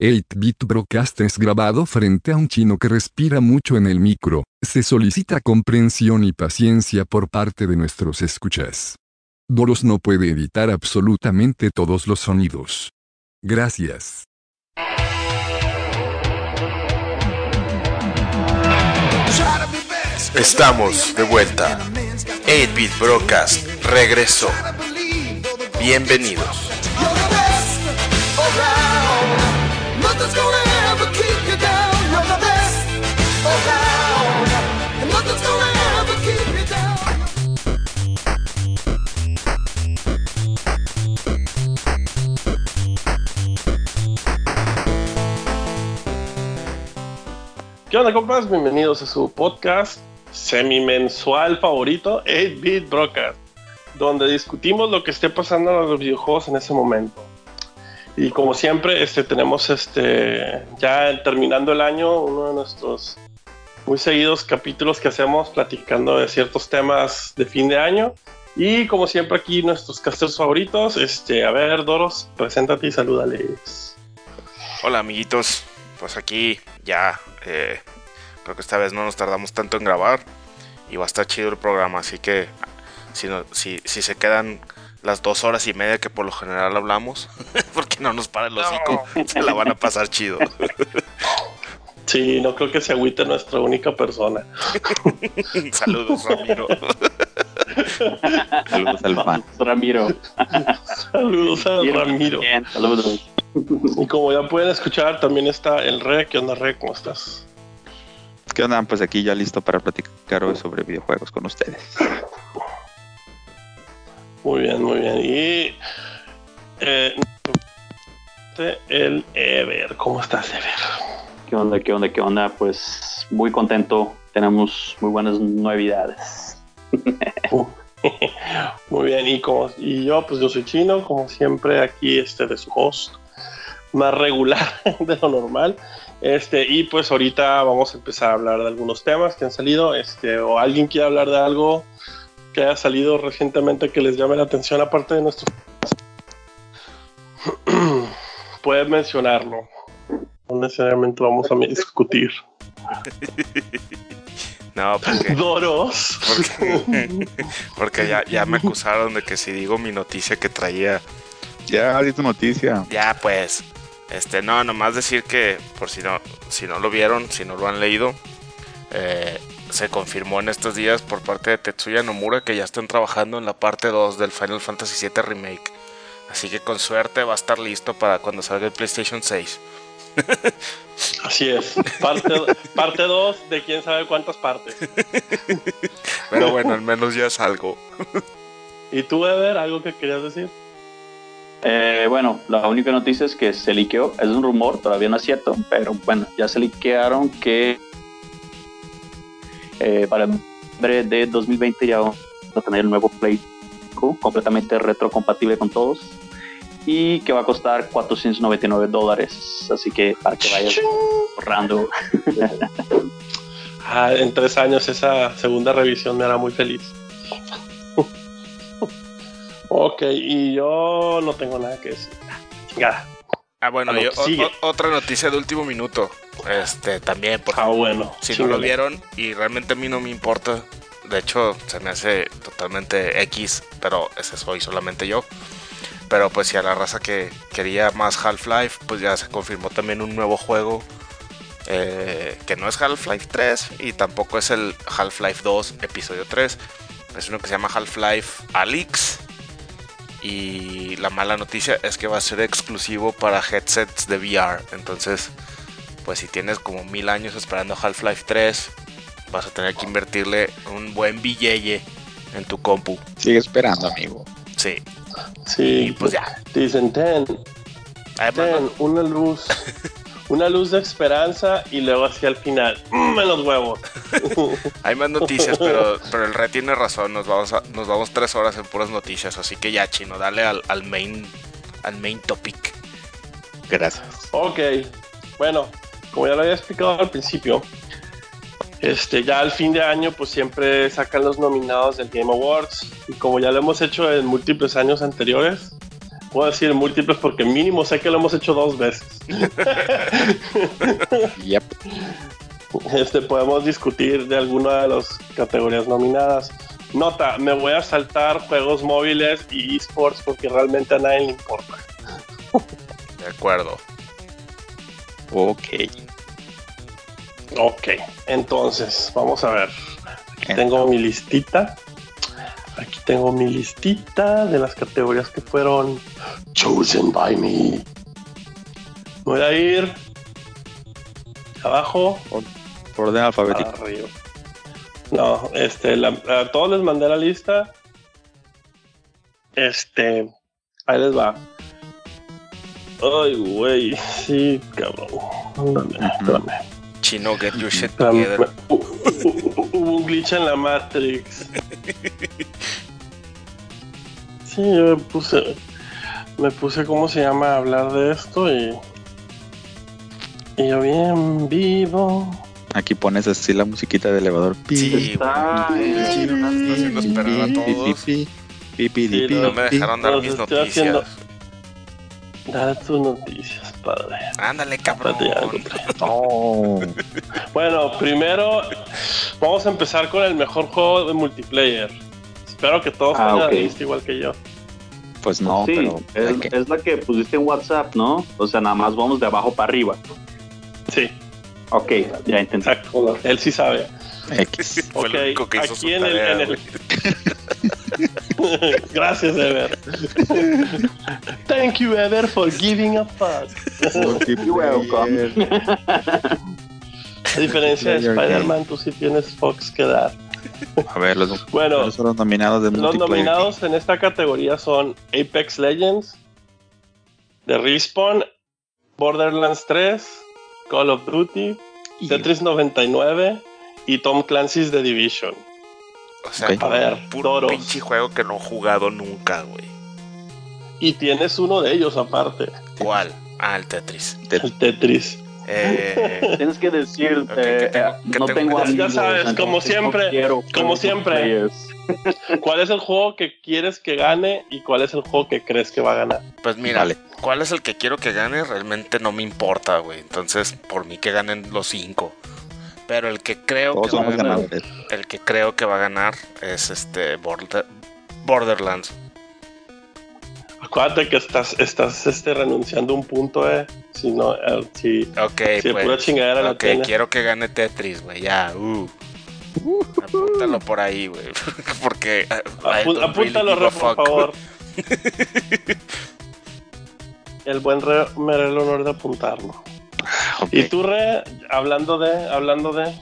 8-Bit Broadcast es grabado frente a un chino que respira mucho en el micro. Se solicita comprensión y paciencia por parte de nuestros escuchas. Doros no puede editar absolutamente todos los sonidos. Gracias. Estamos de vuelta. 8-Bit Broadcast regresó. Bienvenidos. ¿Qué onda, compas? Bienvenidos a su podcast semi-mensual favorito, 8-Bit Broadcast, donde discutimos lo que esté pasando en los videojuegos en ese momento. Y como siempre, este, tenemos este, ya terminando el año, uno de nuestros muy seguidos capítulos que hacemos platicando de ciertos temas de fin de año. Y como siempre aquí nuestros casters favoritos, este, a ver, Doros, preséntate y salúdales. Hola amiguitos, pues aquí ya eh, creo que esta vez no nos tardamos tanto en grabar y va a estar chido el programa, así que si, no, si, si se quedan las dos horas y media que por lo general hablamos, porque no nos para el hocico, se la van a pasar chido. Sí, no creo que se agüite nuestra única persona. Saludos, Ramiro. Saludos al fan. Ramiro. Saludos a Ramiro. Bien, saludos. Y como ya pueden escuchar, también está el Re. ¿Qué onda, Re? ¿Cómo estás? ¿Qué onda? Pues aquí ya listo para platicar hoy sobre videojuegos con ustedes. Muy bien, muy bien. Y eh, el Ever. ¿Cómo estás, Ever? ¿Qué onda? ¿Qué onda? ¿Qué onda? Pues muy contento. Tenemos muy buenas novedades. Muy bien, y, como, y yo, pues yo soy chino, como siempre, aquí este de su host, más regular de lo normal. Este, y pues ahorita vamos a empezar a hablar de algunos temas que han salido, este, o alguien quiere hablar de algo que haya salido recientemente que les llame la atención aparte de nuestro puedes mencionarlo. No necesariamente vamos a discutir. No, porque, Doros. porque, porque ya, ya me acusaron de que si digo mi noticia que traía, Ya, di tu noticia. ya pues, este, no, nomás decir que, por si no, si no lo vieron, si no lo han leído, eh, se confirmó en estos días por parte de Tetsuya Nomura que ya están trabajando en la parte 2 del Final Fantasy VII Remake. Así que con suerte va a estar listo para cuando salga el PlayStation 6. Así es. Parte 2 parte dos de quién sabe cuántas partes. Pero bueno, al menos ya es algo. ¿Y tú, Ever, algo que querías decir? Eh, bueno, la única noticia es que se liqueó. Es un rumor, todavía no es cierto, pero bueno, ya se liquearon que eh, para el de 2020 ya vamos a tener el nuevo Play 5, completamente retrocompatible con todos y que va a costar 499 dólares. Así que para que vayas ahorrando. Ah, en tres años esa segunda revisión me hará muy feliz. ok, y yo no tengo nada que decir. Chingada. Ah, bueno, A lo y que o- sigue. o- otra noticia de último minuto. Este, también, por Ah, bueno. si no lo vieron y realmente a mí no me importa. De hecho, se me hace totalmente X, pero ese soy solamente yo. Pero pues si a la raza que quería más Half-Life, pues ya se confirmó también un nuevo juego. eh, que no es Half-Life 3 y tampoco es el Half-Life 2 episodio 3. Es uno que se llama Half-Life Alyx. Y la mala noticia es que va a ser exclusivo para headsets de VR. Entonces, pues si tienes como mil años esperando Half-Life 3, vas a tener que invertirle un buen billete en tu compu. Sigue esperando, amigo. Sí. Sí, Y pues ya. Dicen, ten, Además, ten, una luz. Una luz de esperanza y luego hacia el final. ¡mm, en los huevos! hay más noticias, pero, pero el Red tiene razón. Nos vamos, a- nos vamos tres horas en puras noticias. Así que ya, chino, dale al, al main, al main topic. Gracias. Ok, bueno, como ya lo había explicado al principio, este, ya al fin de año pues siempre sacan los nominados del Game Awards y como ya lo hemos hecho en múltiples años anteriores, puedo decir múltiples porque mínimo sé que lo hemos hecho dos veces. Yep. Este, podemos discutir de alguna de las categorías nominadas. Nota, me voy a saltar juegos móviles y esports porque realmente a nadie le importa. De acuerdo. Ok. Ok, entonces, vamos a ver. Aquí tengo mi listita. Aquí tengo mi listita de las categorías que fueron chosen by me. Voy a ir abajo, Por orden alfabético. arriba. No, este, la- a todos les mandé la lista. Este, ahí les va. Ay, güey, sí, cabrón. Ándale, espérame. Chino, get your shit together. hu- hu- hu- Hubo un glitch en la Matrix. Sí, yo me puse. Me puse, ¿cómo se llama? A hablar de esto y. Y yo bien vivo. Aquí pones así la musiquita de elevador. Sí, Está Chino, haciendo esperar a todos. No me dejaron dar mis estoy noticias. Dale tus noticias, padre. Ándale, cabrón. Oh. Bueno, primero vamos a empezar con el mejor juego de multiplayer. Espero que todos Ah, la lista igual que yo. Pues no, sí, pero es, la que pusiste en WhatsApp, ¿no? O sea, nada más vamos de abajo para arriba. Sí, Ok, ya entendí. exacto. Él sí sabe. X. Fue Ok, el único que hizo aquí su en el- en el-. Gracias, Ever. Thank you, Ever, for giving a fuck. You're welcome. A diferencia de. Spider-Man, tú sí tienes Fox que dar. A ver, los, Bueno, ¿cuáles son los nominados de Los multiplayer. nominados en esta categoría son Apex Legends, The Respawn, Borderlands 3, Call of Duty, Y- Tetris 99 y Tom Clancy's The Division. O sea. A ver, puro toros. pinche juego que no he jugado nunca, güey. Y tienes uno de ellos aparte, ¿Cuál? Ah, el Tetris. el Tetris. Eh, Tienes que decir, Ok, eh, ¿qué tengo- eh, qué no tengo tengo amigos. Ya sabes, como no siempre, quiero como siempre. ¿Cuál es el juego que quieres que gane y cuál es el juego que crees que va a ganar? pues mira, Vale. ¿cuál es el que quiero que gane? Realmente no me importa, güey. Entonces, por mí que ganen los cinco. Pero el que creo Todos que va a ganar, ganadores. el que creo que va a ganar es este Border- Borderlands. Acuérdate que estás, estás este, renunciando a un punto, eh. Si no, eh, si, Ok, si pues. pura chingadera la ok, tienes. quiero que gane Tetris, güey. Ya, uh. Apúntalo por ahí, güey. Porque don't apúntalo, really por favor. El buen Re me hará el honor de apuntarlo. Y tú, Re, hablando de, hablando de.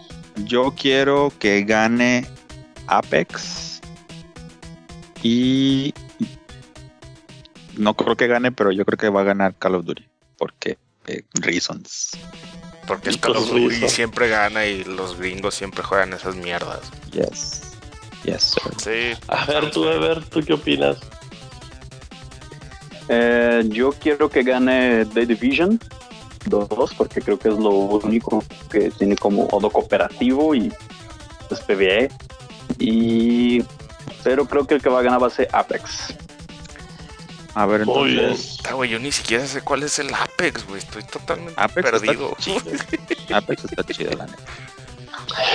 Yo quiero que gane Apex. Y no creo que gane, pero yo creo que va a ganar Call of Duty. Porque eh, reasons. Porque el Call of Duty siempre gana y los gringos siempre juegan esas mierdas. Yes. Yes, sir. Sí. A ver, tú, Ever, ¿tú qué opinas? Eh, yo quiero que gane The Division 2 porque creo que es lo único que tiene como modo cooperativo y es PvE. Y pero creo que el que va a ganar va a ser Apex. A ver, entonces. Ah, güey, yo ni siquiera sé cuál es el Apex, güey. Estoy totalmente Apex perdido. está. Apex está chido, la neta.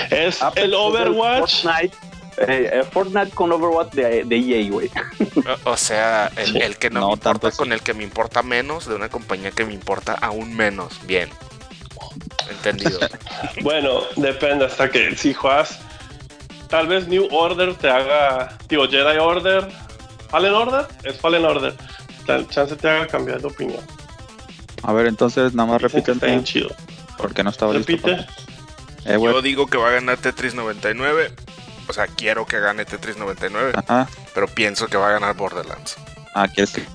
Es Apex el es Overwatch. Fortnite, eh, eh, Fortnite con Overwatch de, de EA, güey. O sea, el, Sí. el que no, No me importa así. con el que me importa menos, de una compañía que me importa aún menos. Bien. Entendido. Bueno, depende hasta que si juegas. Tal vez New Order te haga. Digo, Jedi Order. Fallen Order. Es Fallen Order. Tal chance te haga cambiar de opinión. A ver, entonces nada más que está bien chido. porque no estaba listo. Repite. Eh. Yo digo que va a ganar Tetris 99. O sea, quiero que gane Tetris 99, Ajá. pero pienso que va a ganar Borderlands. Ah, ¿quieres que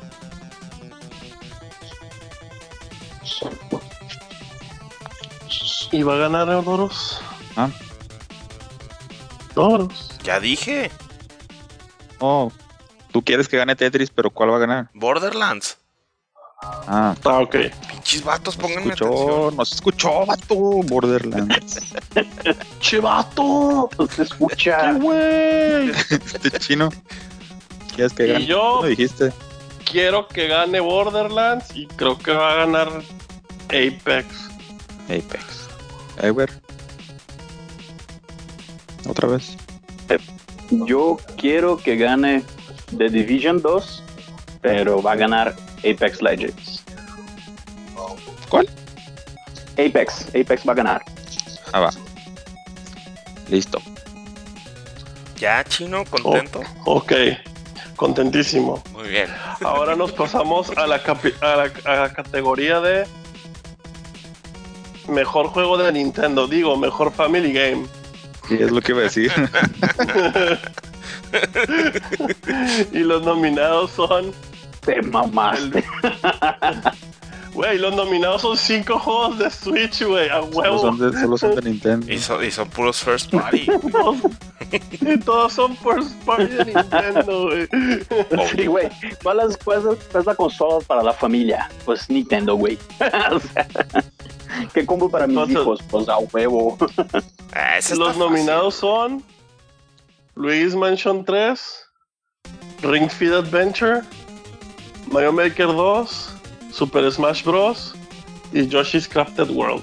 Y va a ganar Doros. Ah. Doros. Ya dije, Oh, tú quieres que gane Tetris, pero ¿cuál va a ganar? Borderlands. Ah, Ah, ok. Pinches vatos, no pónganme escuchó, atención. no se escuchó, vato. Borderlands. ¡Chivato! Se escucha. güey! este chino. ¿Quieres que Y yo- ¿Lo dijiste? quiero que gane Borderlands y creo que va a ganar Apex. Apex. Ever. Otra vez. Yo quiero que gane The Division 2, pero va a ganar Apex Legends. ¿Cuál? Apex, Apex va a ganar. Ah, va. Listo. Ya, chino, contento. Oh, ok, contentísimo. Muy bien. Ahora nos pasamos a la, capi- a la- a la categoría de mejor juego de Nintendo, digo, mejor Family Game. Sí, es lo que iba a decir. y los nominados son, Te mamaste. güey, los nominados son cinco juegos de Switch, güey, a Solo huevo. son de, solo son de Nintendo. Y, son- y son puros first party. Todos, y todos son first party de Nintendo, güey. Sí, güey. ¿Cuál es, cuál es- la consola para la familia? Pues Nintendo, güey. O sea, ¿Qué compro para mis Entonces- hijos? Pues a huevo. Ah, Los fácil. nominados son Luis Mansion 3, Ring Fit Adventure, Mario Maker 2, Super Smash Bros. y Yoshi's Crafted World.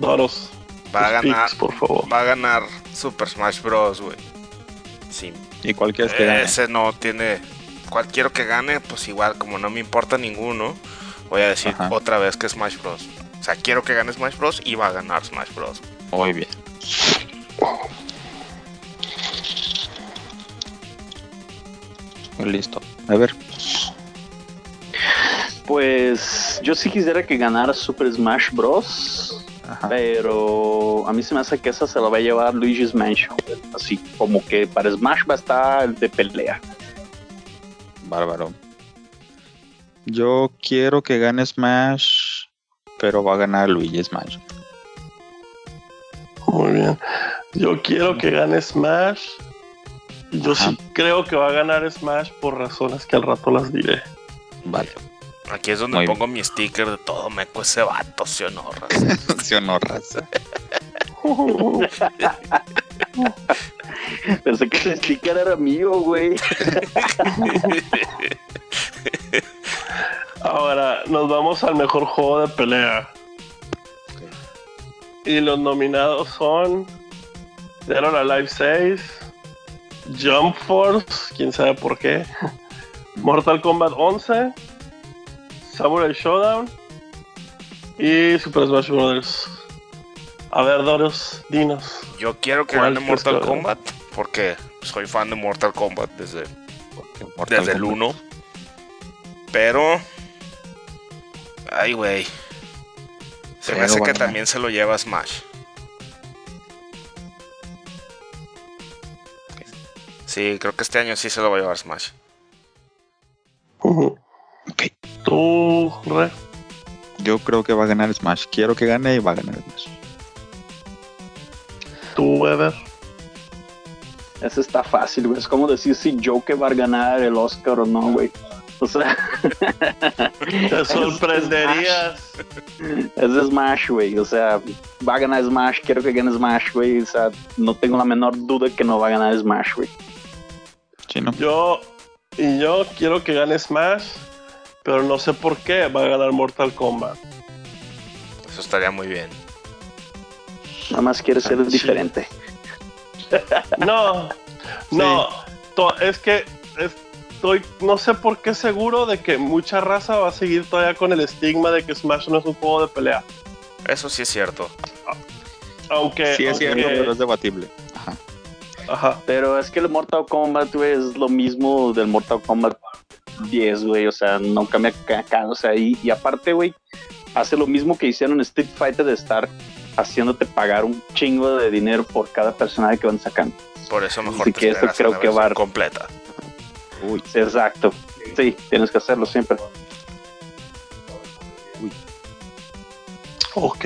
Doros, Va a tus ganar, picks, por favor. va a ganar Super Smash Bros, güey. Sí. ¿Y cuál quieres que gane? Ese no tiene. Cual quiero que gane, pues igual, como no me importa ninguno, voy a decir Ajá. otra vez que Smash Bros. O sea, quiero que gane Smash Bros. y va a ganar Smash Bros. Muy bien. Listo. A ver. Pues yo sí quisiera que ganara Super Smash Bros. Ajá. Pero a mí se me hace que esa se la va a llevar Luigi's Mansion. Así como que para Smash va a estar el de pelea. Bárbaro. Yo quiero que gane Smash, pero va a ganar Luigi Smash. Muy bien. Yo quiero que gane Smash. Yo Ajá. sí creo que va a ganar Smash por razones que al rato las diré. Vale. Aquí es donde Muy pongo mi sticker de todo meco ese vato, ¿sí o no, raza? ¿Sí o no, raza? Pensé que el sticker era mío, güey. Ahora nos vamos al mejor juego de pelea. Y los nominados son Dead or Alive 6, Jump Force, quién sabe por qué, Mortal Kombat 11, Samurai Showdown y Super Smash Bros. A ver, Doros, dinos. Yo quiero que ¿Cuál gane Mortal? Kombat porque soy fan de Mortal Kombat desde, Mortal desde el Kombat- 1. Pero. Ay, güey. Se me hace que ganar. también se lo lleva Smash. Sí, creo que este año sí se lo va a llevar Smash. Tú, Re. Yo creo que va a ganar Smash. Quiero que gane y va a ganar Smash. Tú, Weber. Eso está fácil, güey. Es como decir si Joker va a ganar el Oscar o no, güey. O sea, Te sorprenderías. es Smash, güey. O sea, va a ganar Smash. Quiero que gane Smash, güey. O sea, no tengo la menor duda que no va a ganar Smash, güey. Chino. Yo y yo quiero que gane Smash, pero no sé por qué va a ganar Mortal Kombat. Eso estaría muy bien. Nada más quiere ser Sí. diferente. No, no, es que estoy, no sé por qué seguro de que mucha raza va a seguir todavía con el estigma de que Smash no es un juego de pelea. Eso sí es cierto. Aunque, Sí, es aunque- cierto, pero es debatible. Ajá. Pero es que el Mortal Kombat, güey, es lo mismo del Mortal Kombat 10, güey. O sea, no cambia ca- ca- O sea, y, y aparte, güey, hace lo mismo que hicieron en Street Fighter de estar haciéndote pagar un chingo de dinero por cada personaje que van sacando. Por eso mejor Así te que a creo la que va- completa. Uy, exacto. Sí, tienes que hacerlo siempre. ok.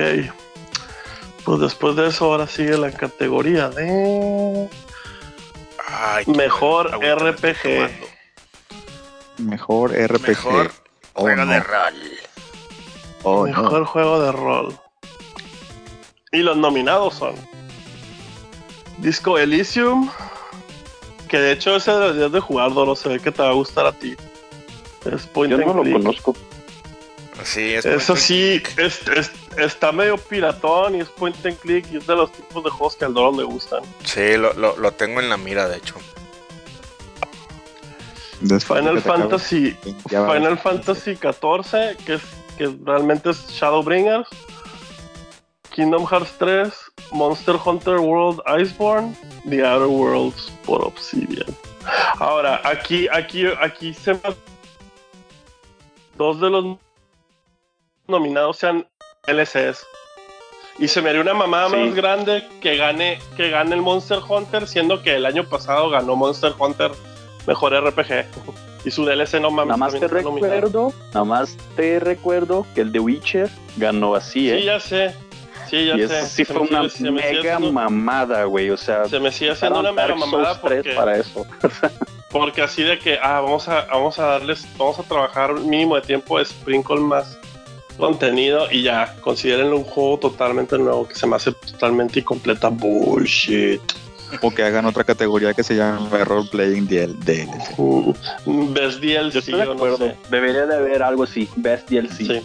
Pues después de eso ahora sigue la categoría de Ay, Mejor bueno, RPG. mejor RPG. Mejor Oh, juego no. de rol. Oh, mejor no. juego de rol. Y los nominados son Disco Elysium, que de hecho ese deberías de jugar, Doro, se ve que te va a gustar a ti. Es point Yo and no lo click. conozco. Sí, es Eso sí, es- está medio piratón y es point and click y es de los tipos de juegos que al Doro le gustan. Sí, lo, lo, lo tengo en la mira, de hecho. Después Final Fantasy, Final Fantasy 14, que es que realmente es Shadowbringers, Kingdom Hearts 3, Monster Hunter World Iceborne, The Outer Worlds por Obsidian. Ahora, aquí, aquí, aquí se me dos de los nominados sean LCS. Y se me haría una mamada Sí. más grande que gane, que gane el Monster Hunter, siendo que el año pasado ganó Monster Hunter mejor RPG. Y su DLC no mames. Nada más te recuerdo, nada más te recuerdo que el de Witcher ganó así, ¿eh? Sí, ya sé. Sí, ya y sé. eso sí Se fue me una se mega haciendo- mamada, güey. O sea, Se me sigue haciendo una mega mamada Souls 3 porque, para eso. porque así de que, ah, vamos a, vamos a darles, vamos a trabajar mínimo de tiempo de sprinkle más contenido y ya, considérenlo un juego totalmente nuevo que se me hace totalmente y completa bullshit. O que hagan otra categoría que se llame Role Playing DL DLC. Mm, Best DLC, Yo estoy de yo no acuerdo. sé. Debería de haber algo así, Best DLC. Sí.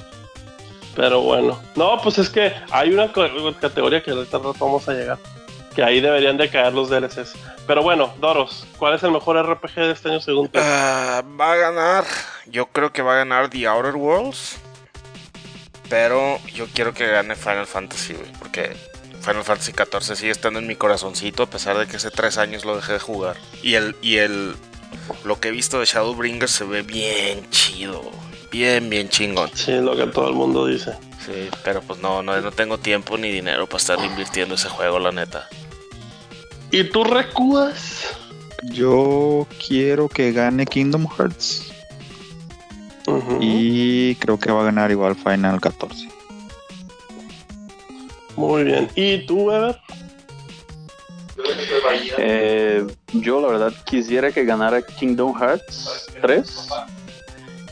Pero bueno. No, pues es que hay una categoría que ahorita rato vamos a llegar. Que ahí deberían de caer los DLCs. Pero bueno, Doros, ¿cuál es el mejor RPG de este año según tú? Ah, va a ganar. Yo creo que va a ganar The Outer Worlds. Pero yo quiero que gane Final Fantasy, güey. Porque Final Fantasy XIV sigue estando en mi corazoncito. A pesar de que hace tres años lo dejé de jugar. Y el. Y el. Lo que he visto de Shadowbringers se ve bien chido. Bien, bien chingón. Sí, lo que todo el mundo dice. Sí, pero pues no, no, no tengo tiempo ni dinero para estar invirtiendo ese juego, la neta. ¿Y tú recuas? Yo quiero que gane Kingdom Hearts. Y creo que va a ganar igual Final 14. Muy bien. ¿Y tú, Ever? Eh, yo la verdad quisiera que ganara Kingdom Hearts 3,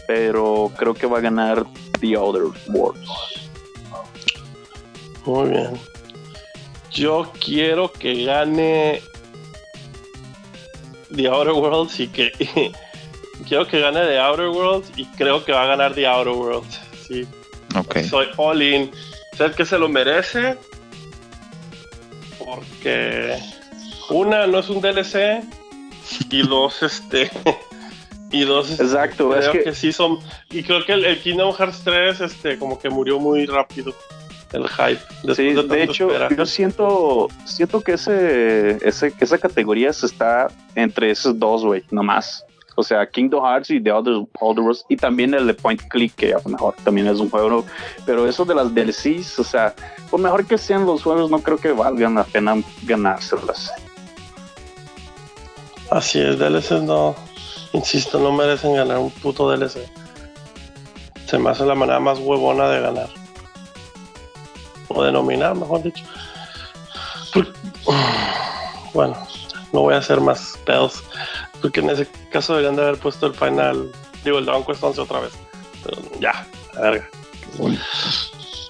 pero creo que va a ganar The Other Worlds. Muy bien. Yo quiero que gane The Outer Worlds y que quiero que gane The Outer Worlds y creo que va a ganar The Outer Worlds. Sí, Ok. soy all in. Sé que se lo merece porque una no es un DLC y dos este y dos este, Exacto, creo es que... que sí son y creo que el, el Kingdom Hearts 3 este como que murió muy rápido el hype después Sí, de tanta hecho, espera. yo siento, siento que ese, ese, que esa categoría se está entre esos dos, güey, nomás. O sea, Kingdom Hearts y The Other, Other y también el de Point Click, que a lo mejor también es un juego, pero eso de las DLCs, o sea, por mejor que sean los juegos, no creo que valgan la pena ganárselas. Así es, DLCs no, insisto, no merecen ganar un puto DLC. Se me hace la manera más huevona de ganar. O de nominar, mejor dicho. Bueno, no voy a hacer más spells. Porque en ese caso deberían de haber puesto el final. Digo, el Dragon Quest 11 otra vez. Pero ya, la verga.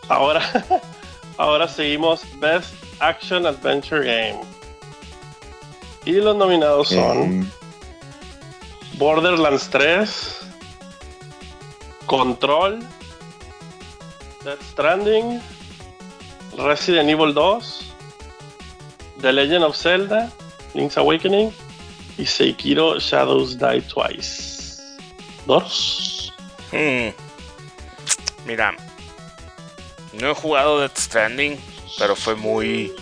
Ahora, ahora seguimos Best Action Adventure Game. Y los nominados son Borderlands 3, Control, Death Stranding, Resident Evil 2, The Legend of Zelda, Link's Awakening y Sekiro Shadows Die Twice. ¿Dos? Hmm. Mira, no he jugado Death Stranding, pero fue muy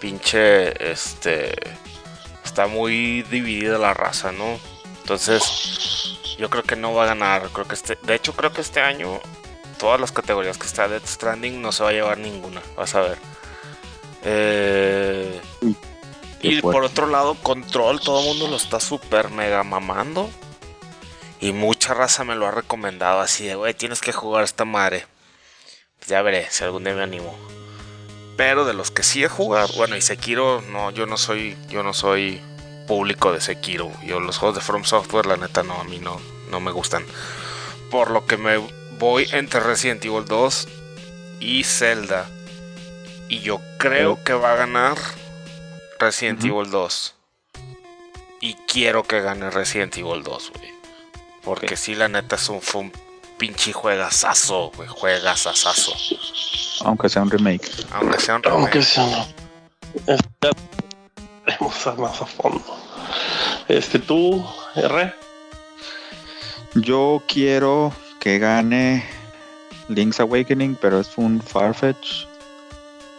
pinche, este, está muy dividida la raza, ¿no? Entonces, yo creo que no va a ganar. Creo que este, de hecho, creo que este año todas las categorías que está Death Stranding no se va a llevar ninguna. Vas a ver. Eh, Y por otro lado, Control, todo el mundo lo está super mega mamando. Y mucha raza me lo ha recomendado así de, güey, tienes que jugar esta madre. Pues ya veré si algún día me animo. Pero de los que sí he jugado, bueno, y Sekiro, no, yo no soy, yo no soy público de Sekiro. Yo los juegos de From Software, la neta, no, a mí no, no me gustan. Por lo que me voy entre Resident Evil 2 y Zelda. Y yo creo que va a ganar Resident. Evil 2. Y quiero que gane Resident Evil 2, güey. Porque sí, la neta es un, fue un pinche juegazazo, güey. Juegazazazo. Aunque sea un remake. Aunque sea un remake. Aunque sea no. Este, Vamos a más a fondo. Este, tú, R. Yo quiero que gane Link's Awakening, pero es un Farfetch.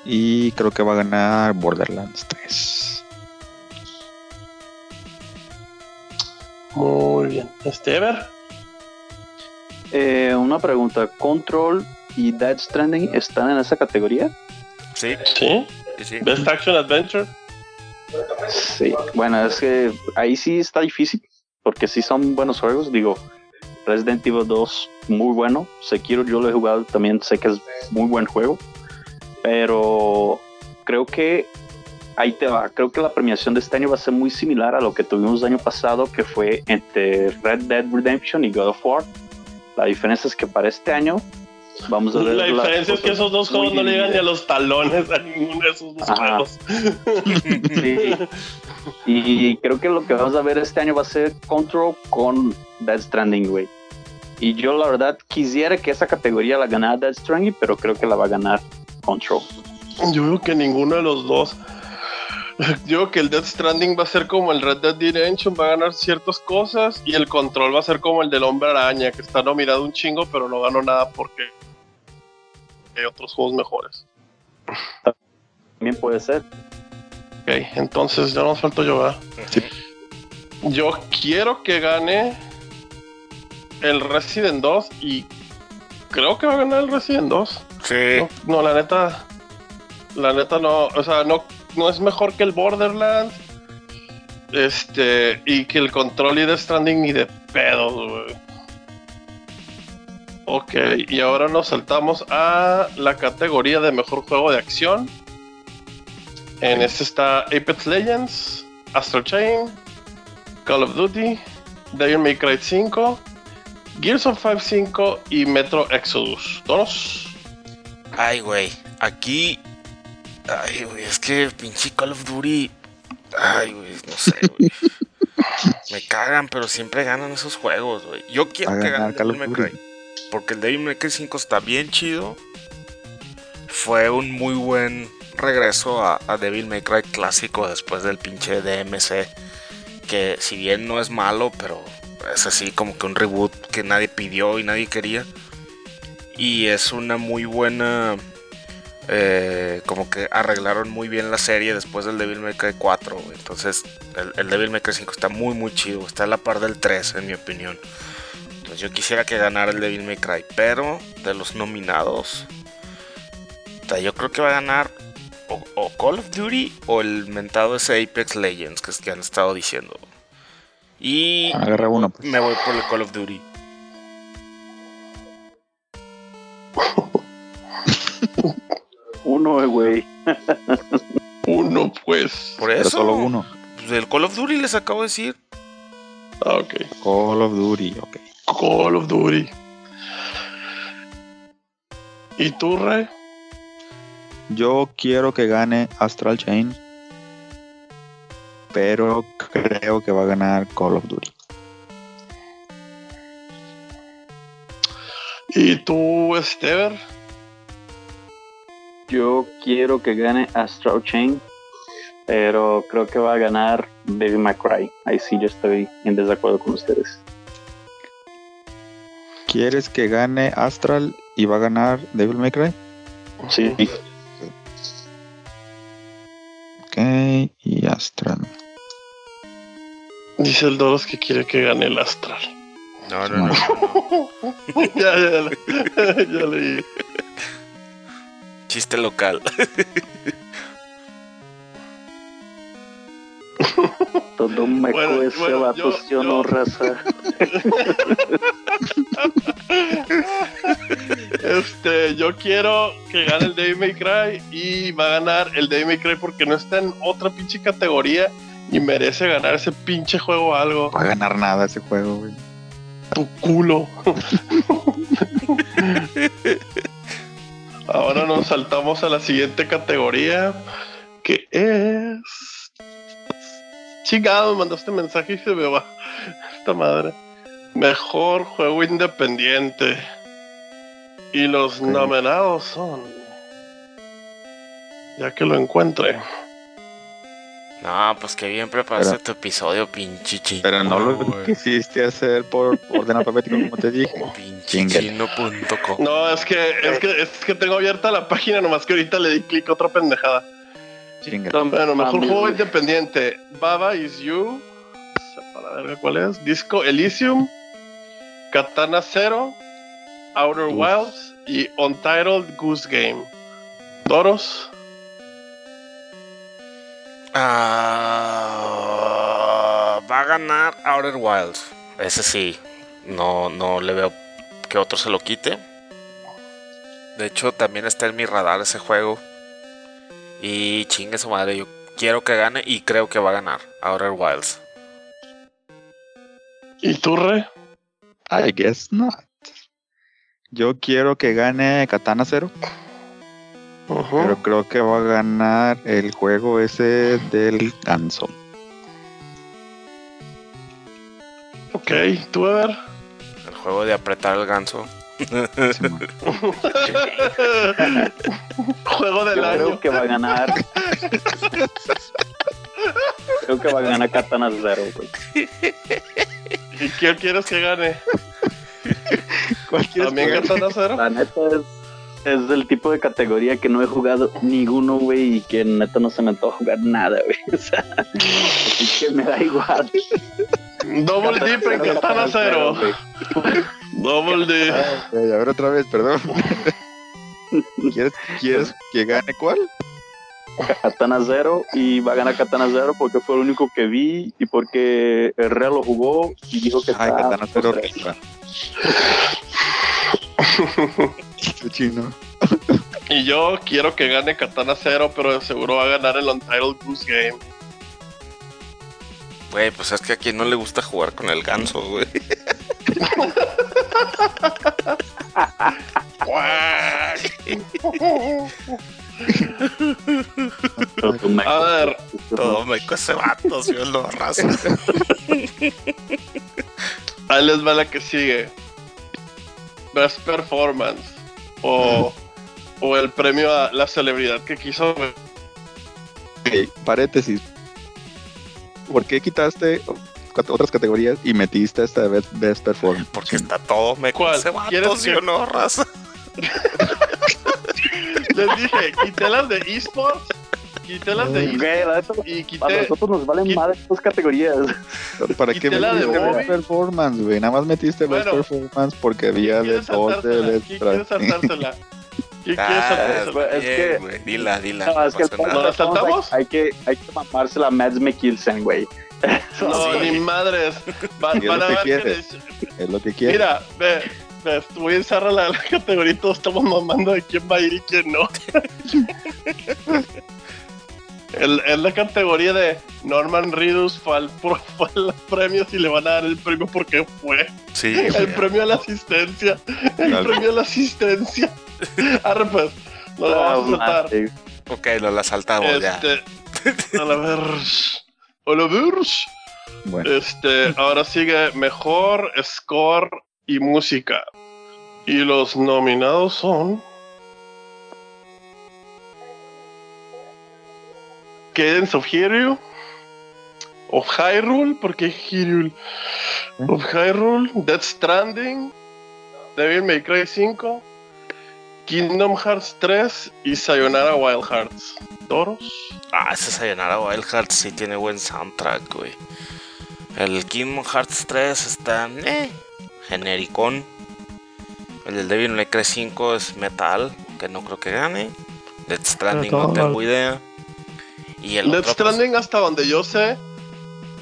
Y creo que va a ganar Borderlands 3. Muy bien. Este, Ever. Eh, una pregunta: ¿Control y Dead Stranding están en esa categoría? Sí, Sí. sí, sí. Best Action Adventure. Sí. Bueno, es que ahí sí está difícil, porque sí son buenos juegos. Digo, Resident Evil 2, muy bueno. Sekiro, yo lo he jugado también, sé que es muy buen juego. Pero creo que ahí te va. Creo que la premiación de este año va a ser muy similar a lo que tuvimos el año pasado, que fue entre Red Dead Redemption y God of War. La diferencia es que para este año vamos a ver. La diferencia es que esos dos juegos no le llegan ni a los talones a ninguno de esos dos Ajá. juegos. Sí. Y creo que lo que vamos a ver este año va a ser Control con Dead Stranding, güey. Y yo la verdad quisiera que esa categoría la ganara Dead Stranding, pero creo que la va a ganar Control. Yo creo que ninguno de los dos. Yo creo que el Death Stranding va a ser como el Red Dead Redemption, va a ganar ciertas cosas y el Control va a ser como el del Hombre Araña, que está nominado un chingo, pero no ganó nada porque hay otros juegos mejores. También puede ser. Ok, entonces ya nos falto yo, ¿verdad? Yo quiero que gane el Resident 2 y creo que va a ganar el Resident 2. Sí. No, no, la neta. La neta no. O sea, no, no es mejor que el Borderlands. Este. Y que el Control y Death Stranding ni de pedos, güey. Ok, y ahora nos saltamos a la categoría de mejor juego de acción. En este está Apex Legends, Astral Chain, Call of Duty, Devil May Cry 5, Gears of 5 5 y Metro Exodus. ¿Todos? Ay, güey. Aquí. Ay, güey. Es que pinche Call of Duty. Ay, güey. No sé, güey. Me cagan, pero siempre ganan esos juegos, güey. Yo quiero a que gane el Devil May. Cry. Porque el Devil May Cry 5 está bien chido. Fue un muy buen regreso a, a Devil May Cry clásico después del pinche DMC. Que si bien no es malo, pero es así como que un reboot que nadie pidió y nadie quería. Y es una muy buena. Eh, como que arreglaron muy bien la serie después del Devil May Cry 4. güey. Entonces, el, el Devil May Cry 5 está muy, muy chido. Está a la par del 3, en mi opinión. Entonces, yo quisiera que ganara el Devil May Cry. Pero de los nominados, o sea, yo creo que va a ganar o, o Call of Duty o el mentado ese Apex Legends que, es que han estado diciendo. Y Agarra uno, pues. me voy por el Call of Duty. Uno, eh, güey. Uno, pues. Por Pero eso. solo uno. Pues el Call of Duty les acabo de decir. Ah, ok. Call of Duty, ok. Call of Duty. ¿Y tú, Rey? Yo quiero que gane Astral Chain. Pero creo que va a ganar Call of Duty. ¿Y tú, Stever? Yo quiero que gane Astral Chain, pero creo que va a ganar May Cry. Ahí sí yo estoy en desacuerdo con ustedes. ¿Quieres que gane Astral y va a ganar Devil May Cry? Sí, Ok, y Astral. Dice el Doros que quiere que gane el Astral. No, no, no. no. ya, ya, ya, ya leí. Chiste local. todo me Bueno, cuece, bueno, vatos, yo- yo, no raza. Este, yo quiero que gane el Devil May Cry y va a ganar el Devil May Cry porque no está en otra pinche categoría y merece ganar ese pinche juego algo. Va a ganar nada ese juego, güey. Tu culo. Ahora nos saltamos a la siguiente categoría que es. Chingado, me mandaste mensaje y se me va. Esta madre. Mejor juego independiente. Y los nominados son. Ya que lo encuentre. No, pues qué bien preparaste Pero- tu episodio, pinche chino. Pero no lo güey. quisiste hacer por orden alfabético, como te dije. Pinche Chingue. chino.com. No, es que, es que es que tengo abierta la página, nomás que ahorita le di clic a otra pendejada. Chinga. Bueno, mejor juego independiente. Baba is You. Sepa la verga cuál es. Disco Elysium. Katana Zero. Outer Uf. Wilds. Y Untitled Goose Game. Doros. Ah, va a ganar Outer Wilds. Ese sí. No, no le veo que otro se lo quite. De hecho, también está en mi radar ese juego. Y chingue su madre. Yo quiero que gane y creo que va a ganar Outer Wilds. ¿Y tú, Re? I guess not. Yo quiero que gane Katana Zero, Pero creo que va a ganar el juego ese del ganso. Ok, tú a ver. El juego de apretar el ganso. Juego del Yo año. creo que va a ganar. creo que va a ganar Katana Zero, güey. ¿Y quién quieres que gane? ¿Cuál quieres ¿También que gane? Katana Zero? La neta es, es del tipo de categoría que no he jugado ninguno, güey, y que neta no se me antoja jugar nada, güey. O sea, así que me da igual. Double Deep en Katana Zero. güey. Double Deep. Ok, a ver otra vez, perdón. ¿Quieres, ¿Quieres que gane cuál? Katana Zero y va a ganar Katana Zero porque fue el único que vi y porque el Real lo jugó y dijo que Ay, está- Katana Zero. Qué chino. Y yo quiero que gane Katana Zero, pero de seguro va a ganar el Untitled Goose Game. Güey, pues es que a quien no le gusta jugar con el ganso, güey. A ver, Todo me cuece vato, si lo raza. ahí les va la que sigue. Best Performance. O, o el premio a la celebridad que quiso. Ok, paréntesis. ¿Por qué quitaste otras categorías y metiste esta de Best, best Performance? Porque está todo me ¿Cuál? ¿Quieres que- no raza. Les dije, quité las de esports, quité las de y a quité. nosotros nos valen Quit- más estas categorías. ¿Para qué Quité la de metiste. Best Performance, güey? Nada más metiste Best Bueno. Performance porque había de ¿Quieres dos de ¿Quién quiere saltársela? ¿Quién quiere Ah, saltársela? es que-. Dila, dila. No, es que. ¿No la saltamos? Hay, hay que, hay que mamarse la Mads Mikkelsen, güey. No, Sí. ni madres. Van, ¿Qué es van lo a que ver quieres? les- Es lo que quiero. Mira, ve, ve, estuvo bien zarra la, la categoría y todos estamos mamando de quién va a ir y quién no. El- es la categoría de Norman Reedus fue al, fue a los premios y le van a dar el premio porque fue. Sí, El premio a la asistencia. El Dale. premio a la asistencia. Arre pues, nos lo vamos a saltar. madre. Ok, lo la saltamos ya. Este, a la ver. A la ver. Bueno, Este, ahora sigue mejor score y música. Y los nominados son. Cadence of Hyrule. Of Hyrule, ¿por qué Hyrule? Of Hyrule, Death Stranding, Devil May Cry 5, Kingdom Hearts 3 y Sayonara Wild Hearts. ¿Toros? Ah, ese Sayonara Wild Hearts sí tiene buen soundtrack, güey. El Kingdom Hearts 3 está, eh, genericón. El del Devil May Cry 5 es metal, que no creo que gane. Death Stranding no tengo idea. Y el Death otro, pues, Stranding, hasta donde yo sé,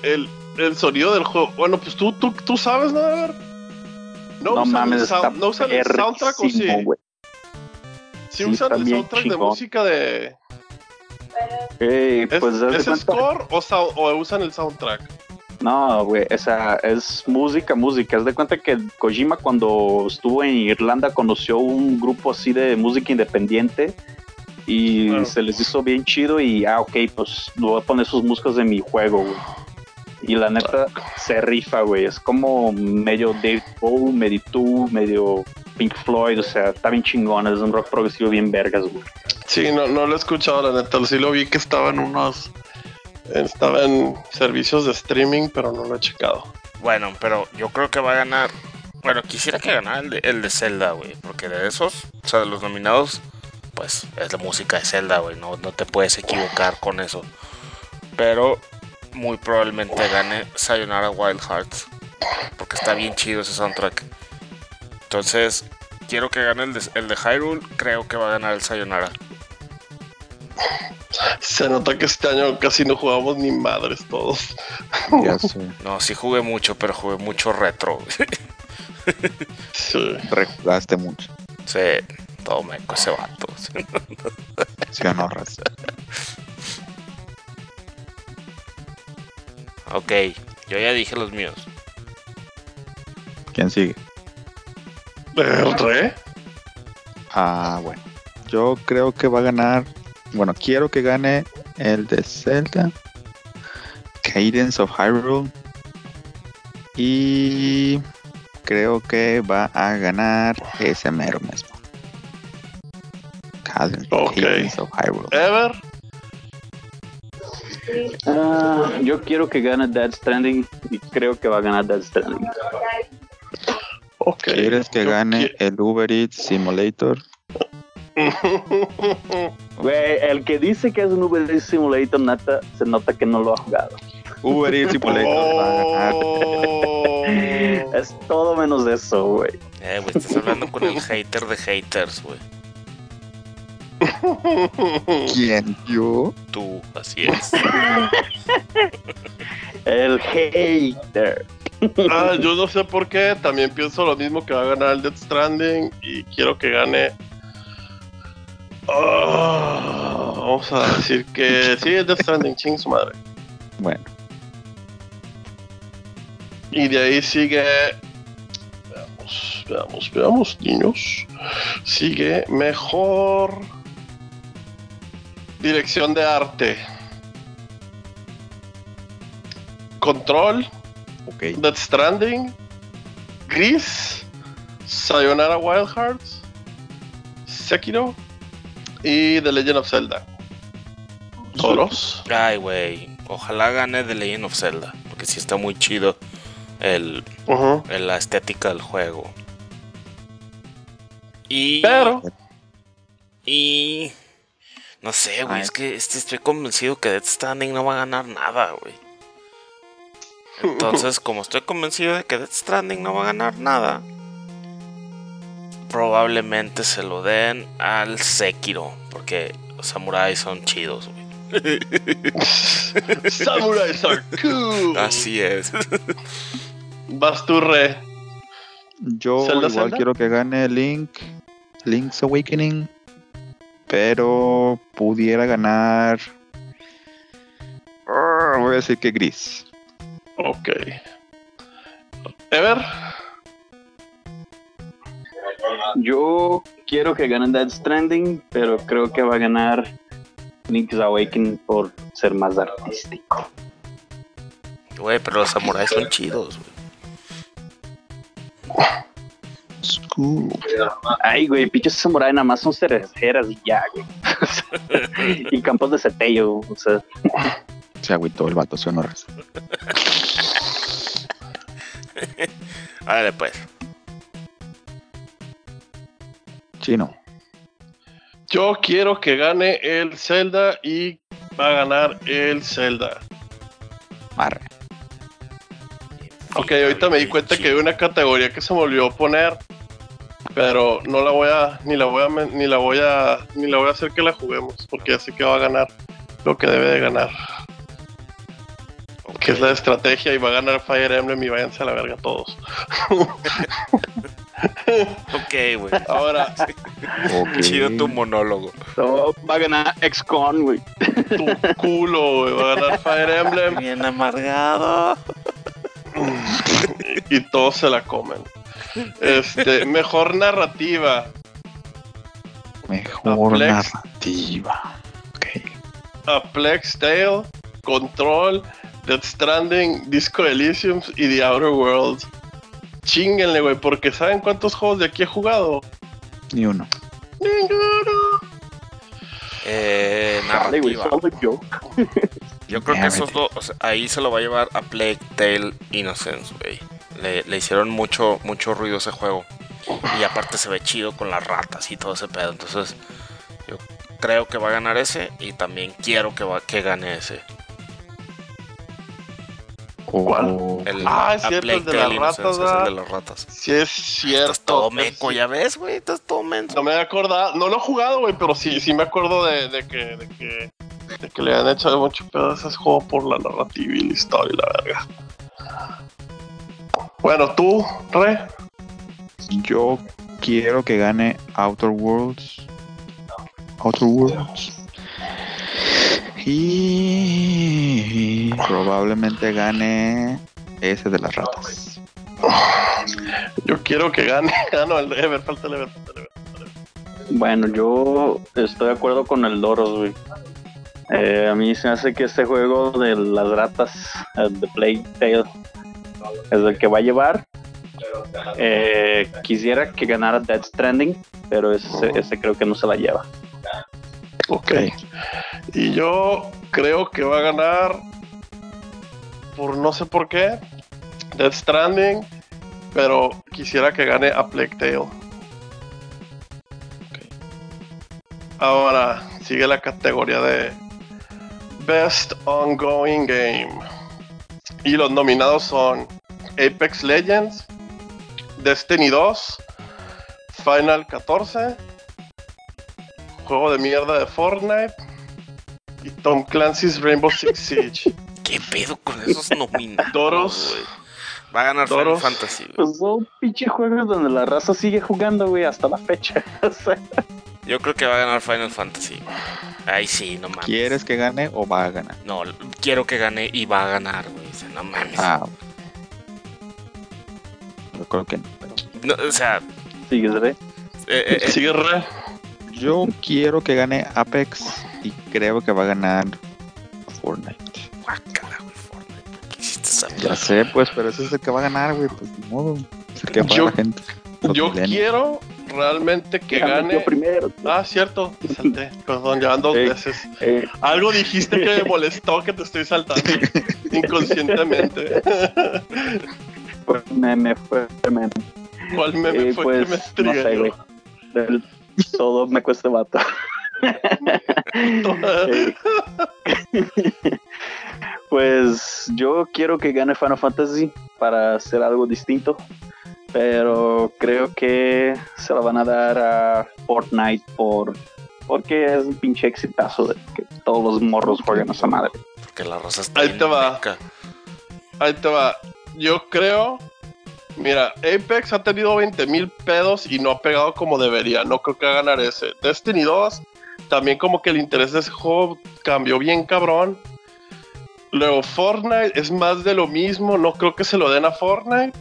el, el sonido del juego. Bueno, pues tú, tú, tú sabes, ¿no? A ver. No, No usan mames, el, sound- no usan el soundtrack o sí. Sí Sí, usan el soundtrack de música de. Ey, ¿Es, pues ¿es cuenta- score o usan el soundtrack? No, güey, o sea, es música, música. Haz de cuenta que Kojima cuando estuvo en Irlanda conoció un grupo así de música independiente y Claro. se les hizo bien chido y, ah, ok, pues voy a poner sus músicas de mi juego, güey. Y la neta se rifa, güey. Es como medio David Bowie, medio tú, medio Pink Floyd. O sea, está bien chingón. Es un rock progresivo bien vergas, güey. Sí, no, no lo he escuchado, la neta. Sí lo vi que estaba en unos. Estaba en servicios de streaming, pero no lo he checado. Bueno, pero yo creo que va a ganar. Bueno, quisiera que ganara el de, el de Zelda, güey. Porque de esos, o sea, de los nominados, pues es la música de Zelda, güey. No, no te puedes equivocar con eso. Pero muy probablemente gane Sayonara Wild Hearts. Porque está bien chido ese soundtrack. Entonces, quiero que gane el de, el de Hyrule. Creo que va a ganar el Sayonara. Se nota que este año casi no jugamos ni madres todos. Ya sé. No, sí jugué mucho, pero jugué mucho retro. Sí. Rejugaste mucho. sí, todo meco ese vato. ¿Sí o no, Raz? ok, yo ya dije los míos. ¿Quién sigue? ¿El re? Ah, bueno. Yo creo que va a ganar. Bueno, quiero que gane el de Zelda. Cadence of Hyrule. Y creo que va a ganar ese mero mismo. Cadence, Ok. Cadence of Hyrule. ¿Ever? Ah, yo quiero que gane Dead Stranding y creo que va a ganar Dead Stranding. Ok. ¿Quieres que Yo gane qui- el Uber Eats Simulator? Güey, el que dice que es un Uber Eats Simulator, neta, se nota que no lo ha jugado. Uber Eats Simulator va a ganar. Oh. Es todo menos eso, güey. Eh, güey, estás hablando con el hater de haters, güey. ¿Quién? ¿Yo? Tú, así es. El hater. Ah, yo no sé por qué. También pienso lo mismo que va a ganar el Death Stranding. Y quiero que gane. Ah, vamos a decir que sí, es Death Stranding, ching su madre. Bueno, Y de ahí sigue. Veamos, veamos, veamos, niños. Sigue mejor. Dirección de arte. Control. ok. Death Stranding. Gris. Sayonara Wild Hearts. Sekiro. Y The Legend of Zelda. Todos. Ay, güey. Ojalá gane The Legend of Zelda. Porque sí está muy chido el, el- la estética del juego. Y. Pero. Y. No sé, güey. Es que este, estoy convencido que Death Stranding no va a ganar nada, güey. Entonces, como estoy convencido de que Death Stranding no va a ganar nada, probablemente se lo den al Sekiro. Porque los samuráis son chidos, güey. Samurais are cool. Así es. Vas tú, re. Yo ¿Zelda, igual Zelda? quiero que gane Link, Link's Awakening, pero pudiera ganar. Ah, Voy a decir que Gris. Ok. Ever. Yo quiero que gane Dead Stranding, pero creo que va a ganar Link's Awakening por ser más artístico. Güey, pero los samuráis son chidos, güey. Scoo. Ay, güey, pinches samurai nada más son cerejeras y ya, güey. y campos de cetello, o sea. Se agüitó el vato, ¿sí o no, Raz? Árale, pues. Chino. Yo quiero que gane el Zelda y va a ganar el Zelda. Arre. Ok, ahorita me di cuenta que hay una categoría que se me olvidó poner, pero no la voy a ni la voy a ni la voy a ni la voy a hacer que la juguemos, porque ya sé que va a ganar lo que debe de ganar, que es la estrategia y va a ganar Fire Emblem y váyanse a la verga todos. Ok, güey. Ahora, Ok. Chido tu monólogo. No, va a ganar XCON, güey. tu culo, güey, va a ganar Fire Emblem Bien amargado. y todos se la comen. Este, mejor narrativa. Mejor Aplex. narrativa. Ok. A Plex Tale, Control, Death Stranding, Disco Elysium y The Outer Worlds. Chinguenle, güey, porque ¿saben cuántos juegos de aquí he jugado? Ni uno. Ninguno. Eh, narrativa. yo. Yo creo que esos dos, o sea, ahí se lo va a llevar a Plague Tale Innocence, güey. Le, le hicieron mucho, mucho ruido a ese juego. Y aparte se ve chido con las ratas y todo ese pedo. Entonces, yo creo que va a ganar ese. Y también quiero que, va, que gane ese. Oh, El, Ah, es cierto, el de las ratas, es el ¿verdad? de las ratas. Sí, es Estás cierto. todo es meco, ya ves, güey. Estás todo menso. No me acordado, no lo he jugado, güey, pero sí, sí me acuerdo de, de que, de que, de que le han hecho mucho pedo a ese juego por la narrativa y la historia y la verga. Bueno, tú, Re, Yo quiero que gane Outer Worlds. Outer Worlds. Y probablemente gane ese de las ratas. yo quiero que gane. Ah, no, el de Ever, falta el Ever, falta el Ever. Bueno, yo estoy de acuerdo con el Doros, güey. Eh, a mí se me hace que este juego de las ratas, el de Plague Tale, es el que va a llevar. Eh, quisiera que ganara Dead Stranding, pero ese, ese creo que no se la lleva. Ok. Y yo creo que va a ganar por no sé por qué. Death Stranding. Pero quisiera que gane a Plague Tale. Ahora sigue la categoría de Best Ongoing Game. Y los nominados son Apex Legends, Destiny 2, Final 14, juego de mierda de Fortnite y Tom Clancy's Rainbow Six Siege. ¿Qué pedo con esos nominados? Doros. Va a ganar Doros. Final Fantasy, güey. Pues son pinche juegos donde la raza sigue jugando, güey, hasta la fecha. Yo creo que va a ganar Final Fantasy. Ay, sí, no mames. ¿Quieres que gane o va a ganar? No, quiero que gane y va a ganar, güey. O sea, no mames. Ah. Yo creo que no. pero No, o sea, sigues, ¿eh? eh, eh, eh, Sigue re. Yo quiero que gane Apex y creo que va a ganar Fortnite. guácala, güey, Fortnite. ¿Por qué hiciste esa Ya sé, pues, pero ese es el que va a ganar, güey. Pues ni modo. Es el que va Yo- la gente. Los Yo millennials. quiero realmente que Déjame gane. yo primero. Ah, cierto, te salté. Perdón, ya van dos Sí. veces. Eh, Algo dijiste que me molestó que te estoy saltando inconscientemente. fue meme, fue meme. ¿Cuál meme Eh, fue pues, que me no sé, güey. Del- Todo me cuesta vato. Eh, pues yo quiero que gane Final Fantasy para hacer algo distinto. Pero creo que se la van a dar a Fortnite por porque es un pinche exitazo de que todos los morros jueguen a esa madre. Porque la raza está Ahí te va. Ahí te va. Yo creo. Mira, Apex ha tenido 20 mil pedos y no ha pegado como debería. No creo que va a ganar ese. Destiny 2, también como que el interés de ese juego cambió bien cabrón. Luego Fortnite es más de lo mismo. No creo que se lo den a Fortnite.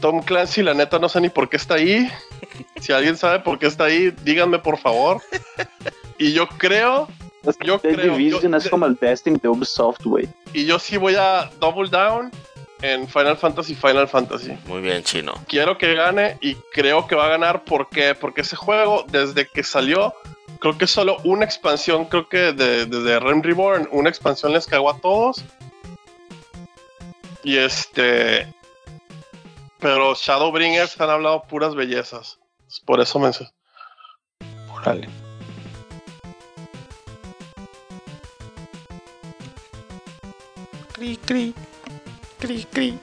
Tom Clancy, la neta, no sé ni por qué está ahí. Si alguien sabe por qué está ahí, díganme por favor. Y yo creo, Es que Yo creo, Division yo- es como el Destiny de Ubisoft, güey. y yo sí voy a double down en Final Fantasy, Final Fantasy. Muy bien, chino. quiero que gane y creo que va a ganar. ¿Por qué? Porque ese juego, desde que salió, creo que solo una expansión, creo que de- desde Rem Reborn, una expansión les cagó a todos. Y este. Pero Shadowbringers han hablado puras bellezas. Por eso me. Órale. Cri, cri. Cri, cri.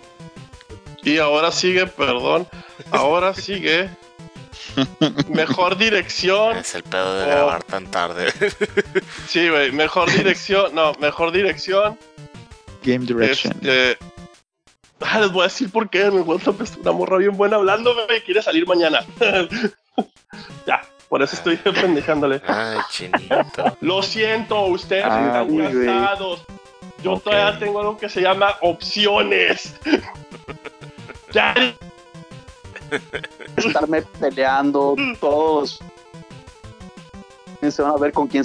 Y ahora sigue, perdón. Ahora sigue. Mejor dirección. Es el pedo de Oh. grabar tan tarde. Sí, güey. Mejor dirección. No, mejor dirección. Game Direction. Este, ah, les voy a decir por qué. Mi WhatsApp es una morra bien buena hablando, y quiere salir mañana. ya, por eso estoy pendejándole. Ay, chinito. Lo siento, ustedes están cansados. Yo todavía tengo algo que se llama opciones. ya, Estarme peleando todos. Se van a ver con quién.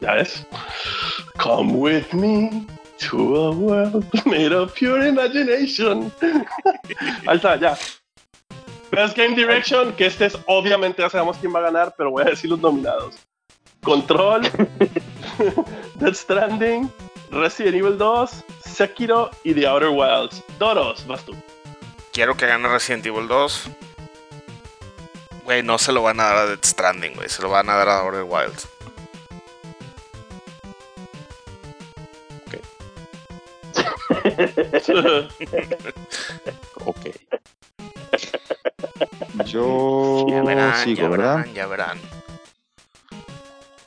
ya ves. Come with me to a world made of pure imagination. Ahí está, ya. Best Game Direction, que este es obviamente ya sabemos quién va a ganar, pero voy a decir los nominados. Control, Death Stranding, Resident Evil 2, Sekiro y The Outer Wilds. Doros, vas tú. Quiero que gane Resident Evil 2. Güey, no se lo van a dar a Death Stranding, güey. Se lo van a dar a Outer Wilds. Ok. Yo Ya verán, sigo, ya ¿verdad? verán, ya verán.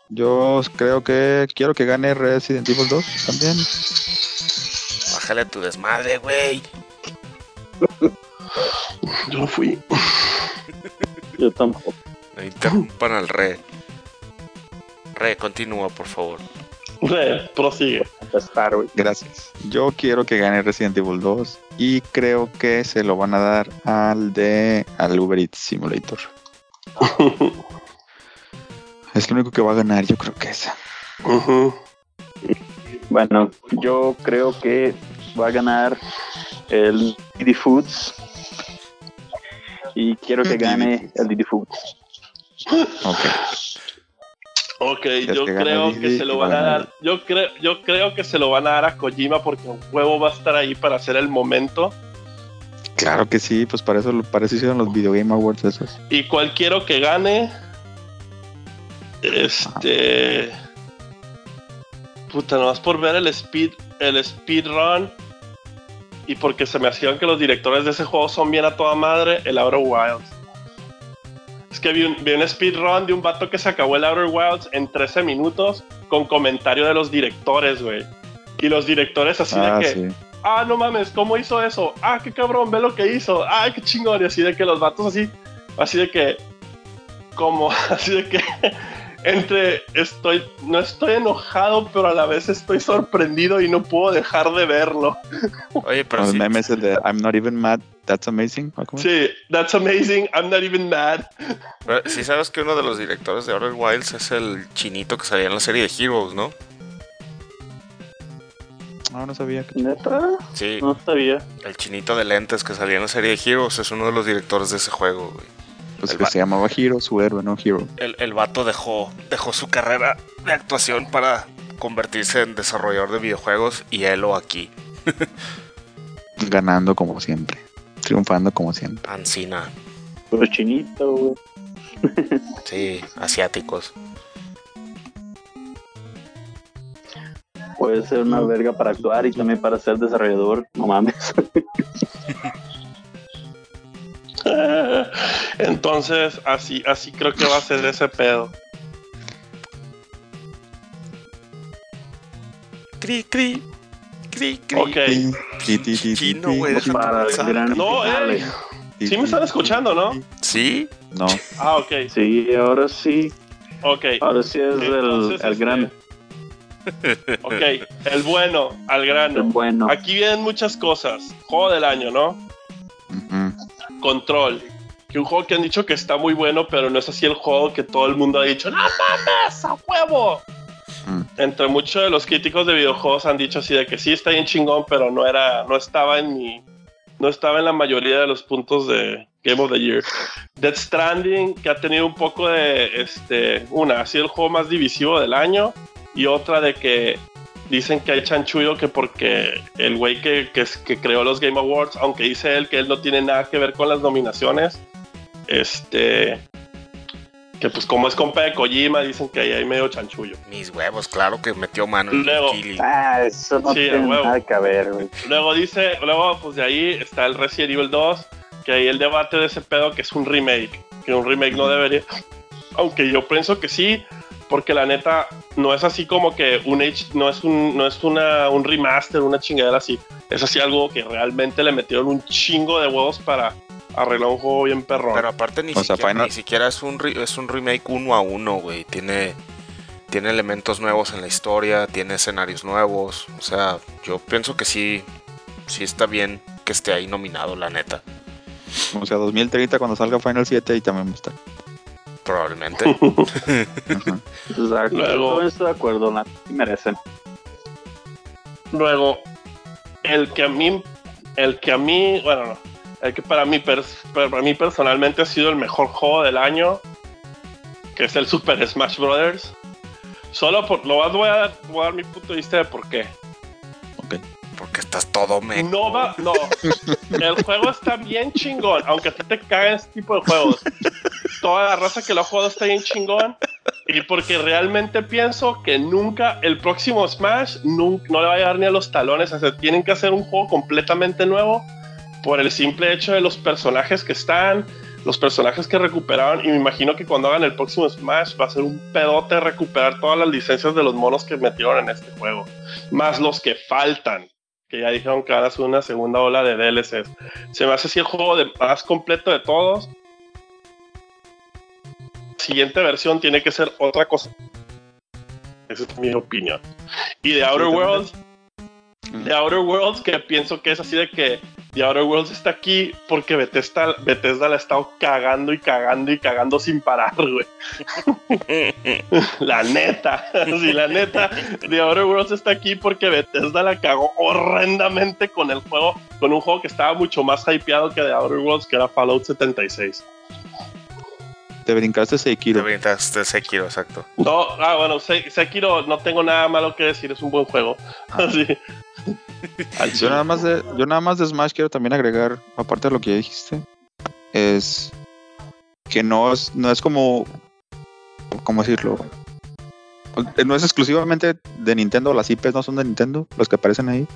Yo creo que quiero que gane Resident Evil 2 también. Bájale a tu desmadre, güey. Yo no fui. Yo tampoco. No interrumpan al re. Re, continúa, por favor. Re, prosigue. Estar. Gracias. Yo quiero que gane Resident Evil 2 y creo que se lo van a dar al de al Uber Eats Simulator. Es lo único que va a ganar, yo creo que esa. Bueno, yo creo que va a ganar el Didi Foods. Y quiero que gane el Didi Foods. Ok. Ok, yo que creo Didi que se lo van a va a ganar. dar. Yo creo, yo creo que se lo van a dar a Kojima porque un huevo va a estar ahí para hacer el momento. Claro que sí, pues para eso, para eso hicieron los Video Game Awards esos. Y cual quiero que gane. Este. Puta, nomás por ver el speed, el speedrun. Y porque se me hacían que los directores de ese juego son bien a toda madre, el Outer Wilds. Es que vi un, vi un speedrun de un vato que se acabó el Outer Wilds en 13 minutos con comentario de los directores, güey. Y los directores así Ah, de que, sí. ah, no mames, ¿cómo hizo eso? Ah, qué cabrón, ve lo que hizo. Ah, qué chingón. Y así de que los vatos así, así de que, como, así de que, entre, estoy, no estoy enojado, pero a la vez estoy sorprendido y no puedo dejar de verlo. Oye, pero Los sí, memes el de I'm not even mad, that's amazing. Sí, that's amazing, I'm not even mad. sí sabes que uno de los directores de Outer Wilds es el chinito que salía en la serie de Heroes, ¿no? No, no sabía. que- ¿Neta? Sí, No sabía. el chinito de lentes que salía en la serie de Heroes es uno de los directores de ese juego, güey. Pues El que se llamaba Hero, su héroe, no Hero. El, el vato dejó, dejó su carrera de actuación para convertirse en desarrollador de videojuegos y él aquí, Ganando como siempre. Triunfando como siempre. Ancina. Pero chinito, güey. Sí, asiáticos. Puede ser una verga para actuar y también para ser desarrollador. No mames. Entonces, así, así creo que va a ser ese pedo. Cri, cri. Cri, cri. Ok. Chino, güey, el No, eh. Sí me están escuchando, ¿no? ¿Sí? No. Ah, ok, Sí, ahora sí. ok. Ahora sí es el, Entonces, el este, gran. Ok, el bueno, al El grano. bueno. Aquí vienen muchas cosas. Juego del año, ¿no? Control. Que un juego que han dicho que está muy bueno, pero no es así el juego que todo el mundo ha dicho, ¡No mames, a huevo! Mm. Entre muchos de los críticos de videojuegos han dicho así de que sí está bien chingón, pero no era, no estaba en mi, no estaba en la mayoría de los puntos de Game of the Year. Death Stranding, que ha tenido un poco de, este, una, ha sido el juego más divisivo del año, y otra de que dicen que hay chanchullo que porque el güey que, que, que creó los Game Awards, aunque dice él que él no tiene nada que ver con las nominaciones, este, que pues como es compa de Kojima, dicen que ahí hay medio chanchullo. Mis huevos, claro que metió mano en Luego- el Kili. Ah, eso no Sí, a tiene huevo. nada que ver, güey. Luego dice, luego pues de ahí está el Resident Evil 2, que ahí el debate de ese pedo que es un remake, que un remake no debería, aunque yo pienso que sí, porque la neta no es así como que un H, no es un no es una un remaster, una chingadera así, es así algo que realmente le metieron un chingo de huevos para arreglar un juego bien perrón. Pero aparte ni, O siquiera, Final- ni siquiera es un, re- es un remake uno a uno, güey. Tiene, tiene elementos nuevos en la historia, tiene escenarios nuevos. O sea, yo pienso que sí, sí está bien que esté ahí nominado, la neta. O sea, 2030 cuando salga Final 7 y también va a estar. Probablemente. Exacto. Luego- estoy de acuerdo, la sí merecen. Luego, el que a mí, el que a mí, bueno, no, el que para mí, pers- para mí personalmente ha sido el mejor juego del año, que es el Super Smash Brothers. Solo por, lo voy a, dar, voy a dar mi punto de vista de por qué. Ok. Porque estás todo me. No va, no. El juego está bien chingón, aunque a ti te cagan este tipo de juegos. Toda la raza que lo ha jugado está bien chingón. Y porque realmente pienso que nunca, el próximo Smash, nunca, no le va a llegar ni a los talones. O sea, tienen que hacer un juego completamente nuevo por el simple hecho de los personajes que están, los personajes que recuperaron. Y me imagino que cuando hagan el próximo Smash va a ser un pedote recuperar todas las licencias de los monos que metieron en este juego, más los que faltan que ya dijeron que van a hacer una segunda ola de DLCs. Se me hace así el juego de más completo de todos. Siguiente versión tiene que ser otra cosa. Esa es mi opinión. Y de Outer Worlds, de Outer Worlds, que pienso que es así de que The Outer Worlds está aquí porque Bethesda, Bethesda la ha estado cagando y cagando y cagando sin parar, güey. La neta, sí, la neta, The Outer Worlds está aquí porque Bethesda la cagó horrendamente con el juego, con un juego que estaba mucho más hypeado que The Outer Worlds, que era Fallout 76. Te brincaste Te Sekiro. brindaste Sekiro, exacto. No, ah, bueno, Se- Sekiro no tengo nada malo que decir, es un buen juego. Así. Yo nada más de, yo nada más de Smash quiero también agregar, aparte de lo que ya dijiste, es que no es, no es como, ¿cómo decirlo? No es exclusivamente de Nintendo, las IPs no son de Nintendo, los que aparecen ahí.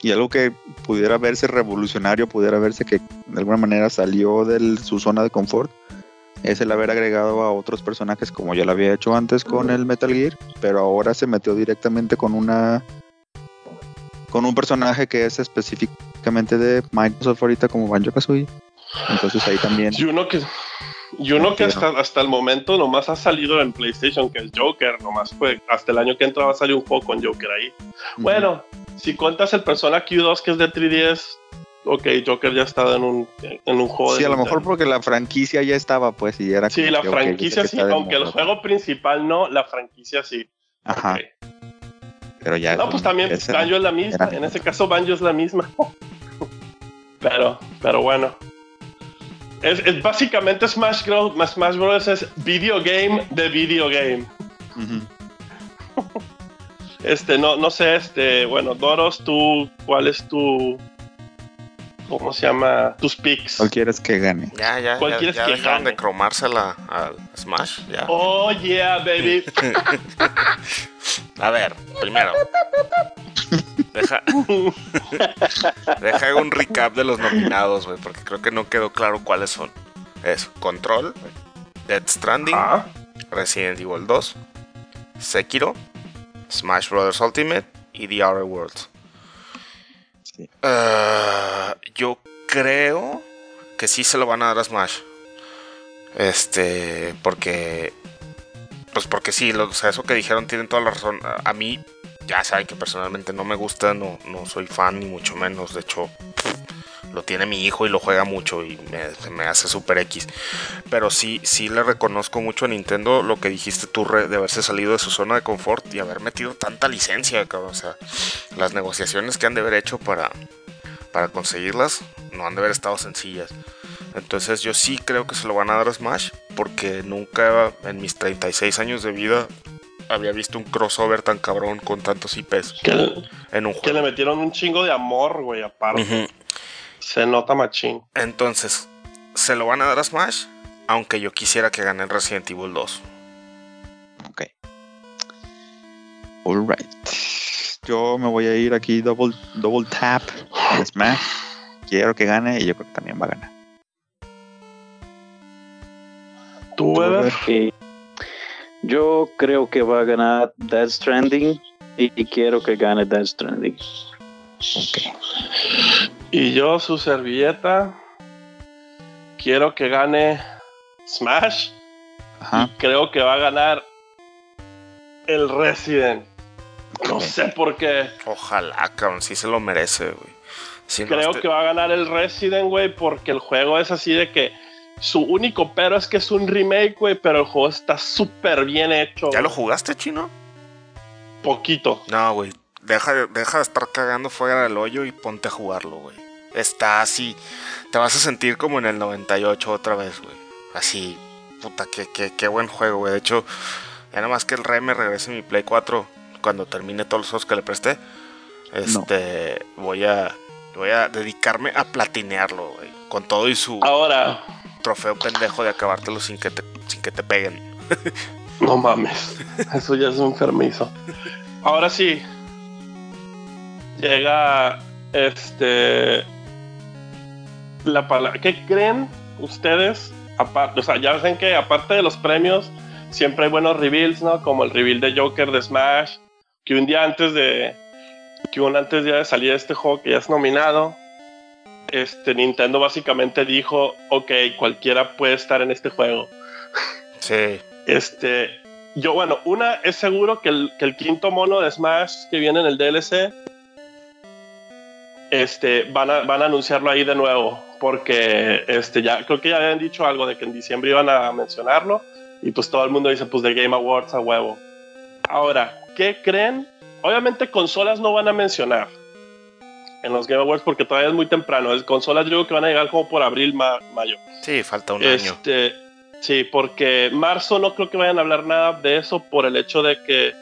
Y algo que pudiera verse revolucionario, pudiera verse que de alguna manera salió de su zona de confort, es el haber agregado a otros personajes como ya lo había hecho antes con el Metal Gear, pero ahora se metió directamente con una con un personaje que es específicamente de Microsoft ahorita como Banjo Kazooie. Entonces ahí también. Y uno que, y uno que hasta, hasta el momento nomás ha salido en PlayStation, que es Joker, nomás fue hasta el año que entra va a salir un juego con Joker ahí. Bueno, si cuentas el Persona Q2 que es de 3DS, ok, Joker ya ha estado en un, en un juego de Sí, a lo mejor porque la franquicia ya estaba, pues, y era Sí, la que, franquicia sí, aunque el juego principal no, la franquicia sí. Ajá. Pero ya. No, pues también Banjo es la misma. En ese caso, Banjo es la misma. pero, pero bueno. Es, es básicamente Smash, Bros. Smash Bros. es video game de video game. Este, no, no sé, este, bueno, Doros, tú, ¿cuál es tu. ¿Cómo se llama? Tus picks. ¿Cuál quieres que gane? Ya, ya, ¿Cuál ya, quieres ya que gane? de cromársela al Smash. Ya. Oh, yeah, baby. A ver, primero. Deja, deja un recap de los nominados, güey, porque creo que no quedó claro cuáles son. Es Control, Dead Stranding, Ah, Resident Evil 2, Sekiro, Smash Bros. Ultimate y The Outer Worlds. Ah, yo creo que sí se lo van a dar a Smash. Este, porque. Pues porque sí, lo, o sea, eso que dijeron tienen toda la razón. A, mí, ya saben que personalmente no me gusta, no, no soy fan, ni mucho menos. De hecho, lo tiene mi hijo y lo juega mucho y me, hace super X. Pero sí, sí le reconozco mucho a Nintendo lo que dijiste tú de haberse salido de su zona de confort y haber metido tanta licencia, cabrón. O sea, las negociaciones que han de haber hecho para, para conseguirlas no han de haber estado sencillas. Entonces yo sí creo que se lo van a dar a Smash porque nunca en mis 36 años de vida había visto un crossover tan cabrón con tantos IPs que, en un que le metieron un chingo de amor, güey, aparte. Se nota machín. Entonces, se lo van a dar a Smash, aunque yo quisiera que gane Resident Evil 2. Ok. Alright. Yo me voy a ir aquí double, double tap en Smash. Quiero que gane y yo creo que también va a ganar. ¿Tú, Weber? Ok. Yo creo que va a ganar Death Stranding y, y quiero que gane Death Stranding. Ok. Y yo, su servilleta, quiero que gane Smash. Ajá. Creo que va a ganar el Resident. No sé por qué. Ojalá, cabrón, sí se lo merece, güey. Si no, Creo este- que va a ganar el Resident, güey, porque el juego es así de que su único pero es que es un remake, güey, pero el juego está súper bien hecho. ¿Ya lo jugaste, chino? Poquito. No, güey. deja, de- deja de estar cagando fuera del hoyo y ponte a jugarlo, güey. Está así. Te vas a sentir como en el 98 otra vez, güey. Así, puta, qué, qué, qué buen juego, güey. De hecho, ya nada más que el rey me regrese mi Play 4 cuando termine todos los juegos que le presté. Este, voy a voy a dedicarme a platinearlo, güey. Con todo y su Ahora, trofeo pendejo de acabártelo sin que te, sin que te peguen. no mames. Eso ya es enfermizo. Ahora sí. Llega este. La palabra. ¿Qué creen ustedes? Aparte, o sea, ya saben que aparte de los premios, siempre hay buenos reveals, ¿no? Como el reveal de Joker de Smash. Que un día antes de. Que un antes de salir este juego que ya es nominado. Este Nintendo básicamente dijo, ok, cualquiera puede estar en este juego. Sí. Este, yo, bueno, una es seguro que el, que el quinto mono de Smash que viene en el DLC, este, van a, van a anunciarlo ahí de nuevo, porque este, ya, creo que ya habían dicho algo de que en diciembre iban a mencionarlo, y pues todo el mundo dice, pues de Game Awards a huevo. Ahora, ¿qué creen? Obviamente consolas no van a mencionar en los Game Awards porque todavía es muy temprano. Es consolas yo creo que van a llegar como por abril, ma- mayo. Sí, falta un año. Este, sí, porque marzo no creo que vayan a hablar nada de eso por el hecho de que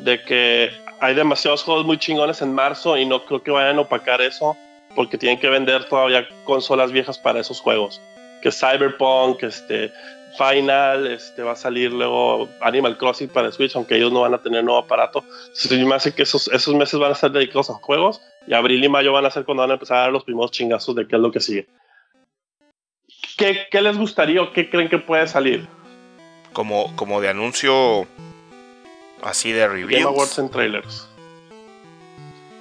de que hay demasiados juegos muy chingones en marzo y no creo que vayan a opacar eso porque tienen que vender todavía consolas viejas para esos juegos. Que Cyberpunk, este Final, este va a salir luego Animal Crossing para Switch, aunque ellos no van a tener nuevo aparato. Sí, me hace que esos, esos meses van a estar dedicados a juegos y abril y mayo van a ser cuando van a empezar a dar los primeros chingazos de qué es lo que sigue. ¿Qué, qué les gustaría o qué creen que puede salir? Como, como de anuncio así de Game Awards en trailers.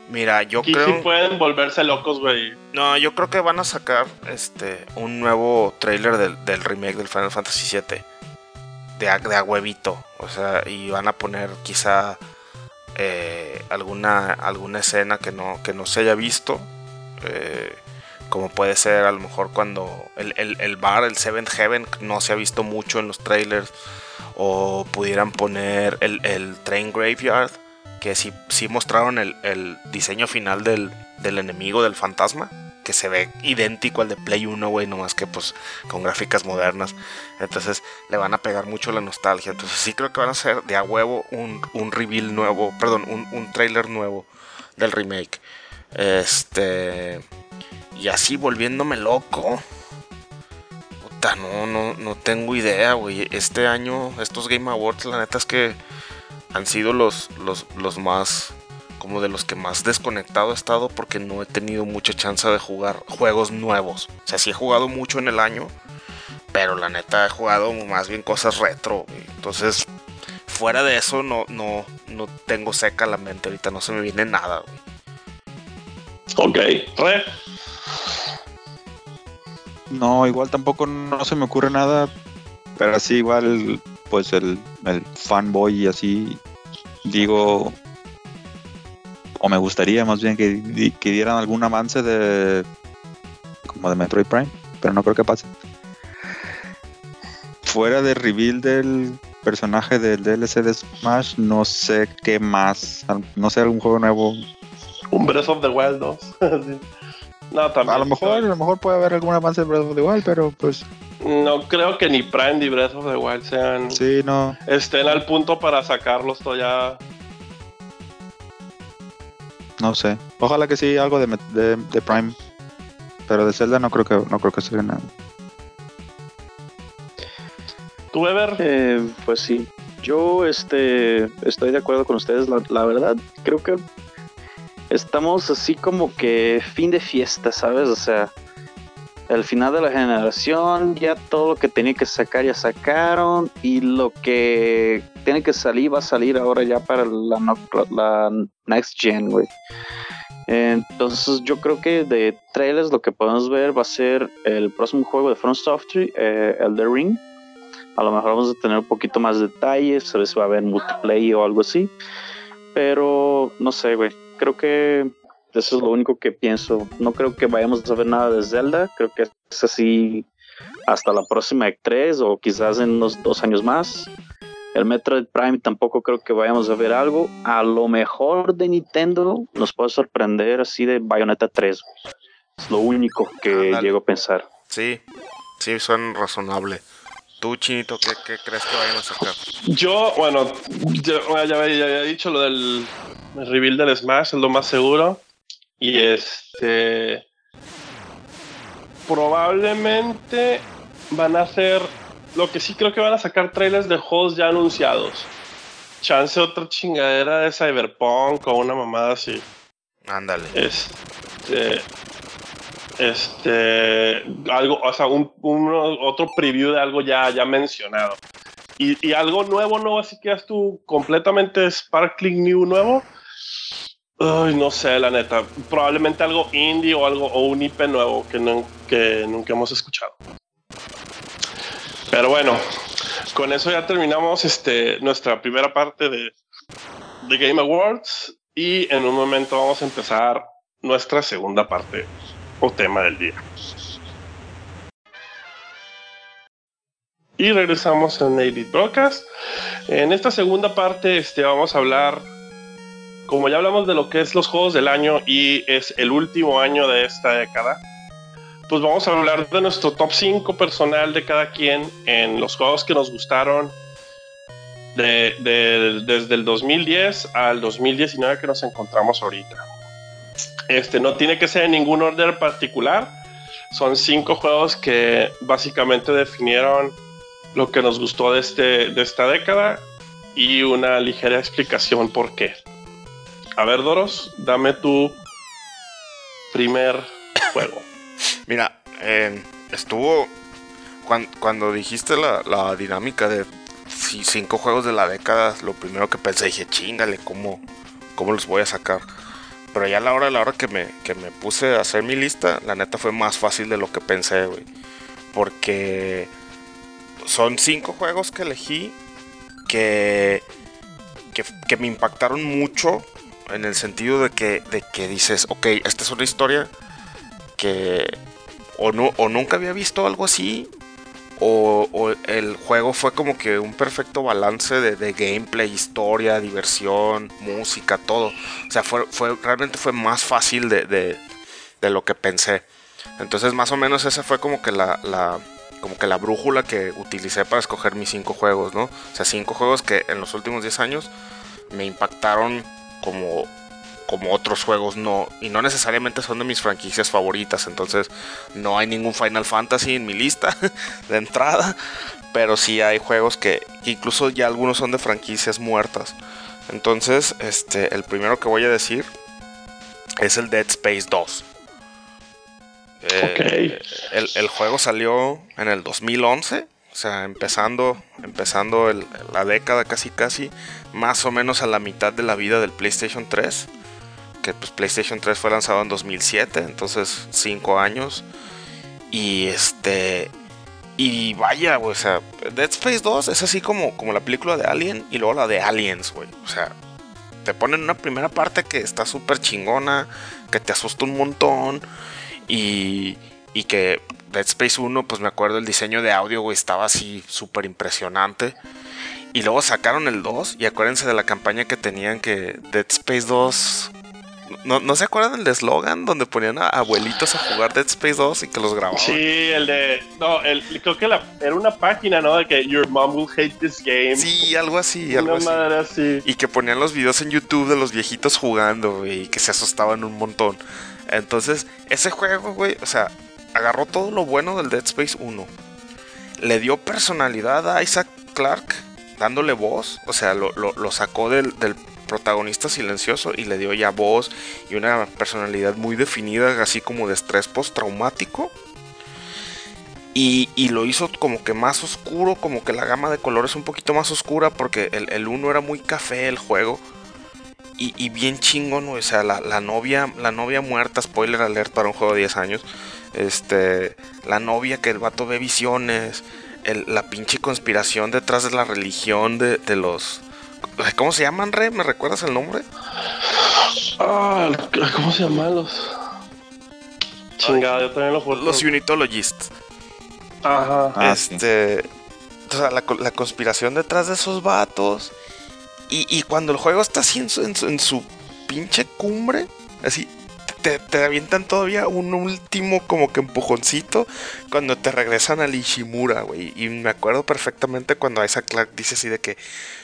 Mira, yo Aquí sí creo. pueden volverse locos, güey. No, yo creo que van a sacar este un nuevo trailer del, del remake del Final Fantasy VII. De a, de a huevito. O sea, y van a poner quizá eh, alguna, alguna escena que no, que no se haya visto. eh, como puede ser a lo mejor cuando el, el- el bar, el Seventh Heaven, no se ha visto mucho en los trailers. O pudieran poner el, el Train Graveyard. Que sí, sí mostraron el, el diseño final del, del enemigo del fantasma. Que se ve idéntico al de Play 1, güey. Nomás que pues con gráficas modernas. Entonces le van a pegar mucho la nostalgia. Entonces sí creo que van a hacer de a huevo un, un reveal nuevo. Perdón, un, un trailer nuevo del remake. Este. Y así volviéndome loco. Puta, no, no, no tengo idea, güey. Este año, estos Game Awards, la neta es que han sido los, los, los más. Como de los que más desconectado he estado porque no he tenido mucha chance de jugar juegos nuevos. O sea, sí he jugado mucho en el año, pero la neta he jugado más bien cosas retro. Entonces, fuera de eso, no, no, no tengo seca la mente. Ahorita no se me viene nada, güey. Ok. Re. No, igual tampoco no se me ocurre nada, pero así igual, pues el, el fanboy y así, digo, o me gustaría más bien que, que dieran algún avance de, como de Metroid Prime, pero no creo que pase. Fuera de reveal del personaje del DLC de Smash, no sé qué más, no sé, algún juego nuevo. Un Breath of the Wild 2. Sí. No, también. A lo mejor, a lo mejor puede haber algún avance de Breath of the Wild, pero pues No creo que ni Prime ni Breath of the Wild sean. sí, no. Estén al punto para sacarlos todavía. No sé. Ojalá que sí, algo de, Met- de, de Prime. Pero de Zelda no creo que no creo que sea nada. ¿Tú, Weber? Eh, pues sí. Yo este, estoy de acuerdo con ustedes. La, la verdad, creo que estamos así como que fin de fiesta, ¿sabes? O sea, al final de la generación, ya todo lo que tenía que sacar ya sacaron. Y lo que tiene que salir va a salir ahora ya para la, Next Gen, güey. Entonces yo creo que de trailers lo que podemos ver va a ser el próximo juego de From Software, eh, Elder Ring. A lo mejor vamos a tener un poquito más de detalles, a ver si va a haber multiplayer o algo así. Pero no sé, güey. Creo que eso es lo único que pienso. No creo que vayamos a ver nada de Zelda. Creo que es así hasta la próxima E3 o quizás en unos dos años más. El Metroid Prime tampoco creo que vayamos a ver algo. A lo mejor de Nintendo nos puede sorprender así de Bayonetta 3. Es lo único que llego a pensar. Sí, sí, son razonable. Tú, Chinito, ¿qué, crees que vayan a sacar? Yo, bueno, ya, ya, había dicho lo del reveal del Smash, es lo más seguro. Y este. Probablemente van a hacer. Lo que sí creo que van a sacar trailers de juegos ya anunciados. Chance otra chingadera de Cyberpunk o una mamada así. Ándale. Este. Este. Algo, o sea, un, otro preview de algo ya, ya mencionado. Y, y algo nuevo, nuevo, así que tú completamente sparkling new nuevo Ay, no sé, la neta. Probablemente algo indie o algo o un IP nuevo que, nunca hemos escuchado. Pero bueno, con eso ya terminamos este, nuestra primera parte de, Game Awards y en un momento vamos a empezar nuestra segunda parte o tema del día. Y regresamos en Native Broadcast. En esta segunda parte este, vamos a hablar como ya hablamos de lo que es los juegos del año y es el último año de esta década, pues vamos a hablar de nuestro top 5 personal de cada quien en los juegos que nos gustaron desde el 2010 al 2019 que nos encontramos ahorita. Este no tiene que ser en ningún orden particular. Son cinco juegos que básicamente definieron lo que nos gustó de, este, de esta década y una ligera explicación por qué. A ver, Doros, dame tu primer juego. Mira, estuvo. Cuando, dijiste la, dinámica de cinco juegos de la década, lo primero que pensé, dije, chingale, ¿cómo, cómo los voy a sacar? Pero ya a la hora, la hora que me, que me puse a hacer mi lista, la neta fue más fácil de lo que pensé, güey. Porque son cinco juegos que elegí que, que me impactaron mucho en el sentido de que, de que dices, ok, esta es una historia que o, no, o nunca había visto algo así, o, el juego fue como que un perfecto balance de, gameplay, historia, diversión, música, todo. O sea, fue, fue realmente fue más fácil de, de, lo que pensé. Entonces, más o menos esa fue como que la, la, como que la brújula que utilicé para escoger mis cinco juegos, ¿no? O sea, cinco juegos que en los últimos 10 años me impactaron como, como otros juegos no y no necesariamente son de mis franquicias favoritas entonces no hay ningún Final Fantasy en mi lista de entrada pero sí hay juegos que, incluso ya algunos son de franquicias muertas. Entonces este el primero que voy a decir es el Dead Space 2 eh, el, el, juego salió en el 2011 o sea, empezando, empezando la década casi casi, más o menos a la mitad de la vida del PlayStation 3. Que pues PlayStation 3 fue lanzado en 2007, entonces 5 años. Y este... Y vaya, güey, o sea, Dead Space 2 es así como, como la película de Alien y luego la de Aliens, güey. O sea, te ponen una primera parte que está súper chingona, que te asusta un montón y, y que Dead Space 1, pues me acuerdo el diseño de audio, güey, estaba así súper impresionante. Y luego sacaron el 2 y acuérdense de la campaña que tenían que Dead Space 2... ¿No, se acuerdan del eslogan donde ponían a abuelitos a jugar Dead Space 2 y que los grababan? Sí, el de... No, el, creo que era una página, ¿no? De que Your mom will hate this game. Sí, algo así, algo así. Y que ponían los videos en YouTube de los viejitos jugando, y que se asustaban un montón. Entonces, ese juego, güey, o sea, agarró todo lo bueno del Dead Space 1. Le dio personalidad a Isaac Clarke, dándole voz. O sea, lo, sacó del, protagonista silencioso y le dio ya voz y una personalidad muy definida, así como de estrés postraumático. Y, y, lo hizo como que más oscuro, como que la gama de colores un poquito más oscura, porque el 1 era muy café el juego. Y, bien chingón, o sea, la, la, novia, la novia muerta, spoiler alert para un juego de 10 años este, la novia que el vato ve visiones, la pinche conspiración detrás de la religión de, los... ¿Cómo se llaman, Re? ¿Me recuerdas el nombre? Ah, ¿cómo se llaman los...? Chingada, yo también lo Los Unitologists. Ajá. Ah, este... o sea, la, la conspiración detrás de esos vatos. Y, y cuando el juego está así en su, en su, en su pinche cumbre, así, te, te avientan todavía un último como que empujoncito cuando te regresan al Ishimura, güey. Y me acuerdo perfectamente cuando Isaac Clark dice así de que,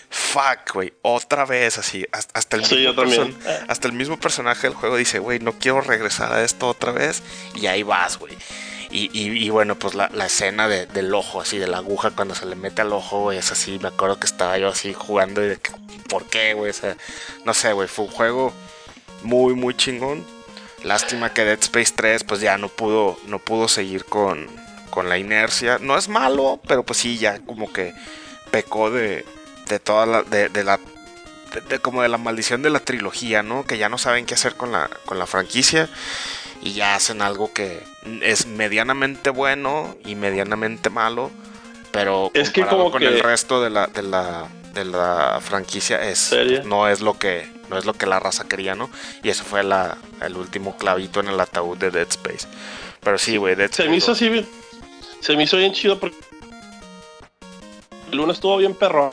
fuck, güey, otra vez así, hasta, hasta el Sí, mismo yo también. person- hasta el mismo personaje del juego dice, güey, no quiero regresar a esto otra vez. Y ahí vas, güey. Y, y- y bueno, pues la, la escena de- del ojo, así, de la aguja cuando se le mete al ojo, güey, es así. Me acuerdo que estaba yo así jugando y de que, ¿por qué, güey? O sea, no sé, güey, fue un juego muy, muy chingón. Lástima que Dead Space 3, pues ya no pudo, no pudo seguir con, con la inercia. No es malo, pero pues sí, ya como que pecó de, de toda la, de, de la, de- de como de la maldición de la trilogía, ¿no? Que ya no saben qué hacer con la, con la franquicia y ya hacen algo que es medianamente bueno y medianamente malo, pero Es que como con que- el resto de la, de la, de la franquicia es no es lo que no es lo que la raza quería, ¿no? Y eso fue la, el último clavito en el ataúd de Dead Space. Pero sí, güey, Dead Se Space me hizo así bien. Se me hizo bien chido porque. El uno estuvo bien perro.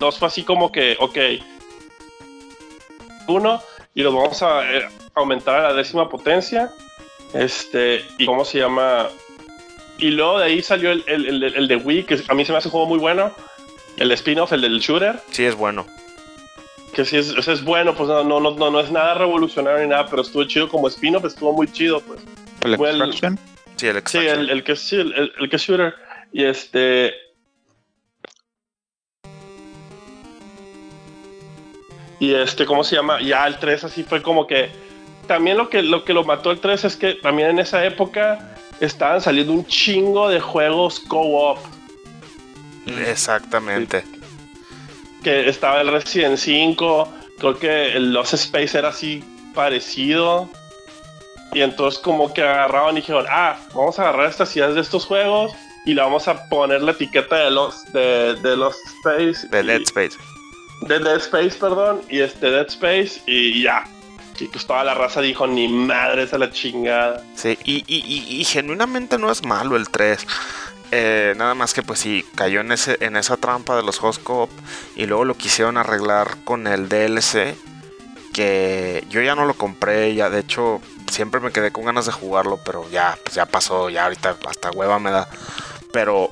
Dos fue así como que, ok. Uno, y lo vamos a eh, aumentar a la décima potencia. Este, y cómo se llama. Y luego de ahí salió el, el, el- el de Wii, que a mí se me hace un juego muy bueno. El spin-off, el del shooter. Sí es bueno. Que sí es, es bueno, pues no, no, no, no, no es nada revolucionario ni nada, pero estuvo chido como spin-off, estuvo muy chido, pues. El Fue el- Extraction. Sí, el Sí, Extraction. el, el que sí, el, el- el que es shooter. Y este. Y este, ¿cómo se llama? Ya el 3 así fue como que. También lo que lo, que lo mató el 3 es que también en esa época estaban saliendo un chingo de juegos co-op. Exactamente. Que estaba el Resident 5, creo que el Lost Space era así parecido. Y entonces como que agarraban y dijeron, ah, vamos a agarrar estas ideas de estos juegos y le vamos a poner la etiqueta de los de, de Lost Space. De Dead Space. de Dead Space, perdón, y este Dead Space y ya. Y pues toda la raza dijo, ni madres a la chingada. Sí, y, y, y, y genuinamente no es malo el 3. Eh, nada más que pues sí, cayó en, ese, en esa trampa de los juegos co-op y luego lo quisieron arreglar con el DLC que yo ya no lo compré, ya de hecho siempre me quedé con ganas de jugarlo, pero ya, pues ya pasó, ya ahorita hasta hueva me da. Pero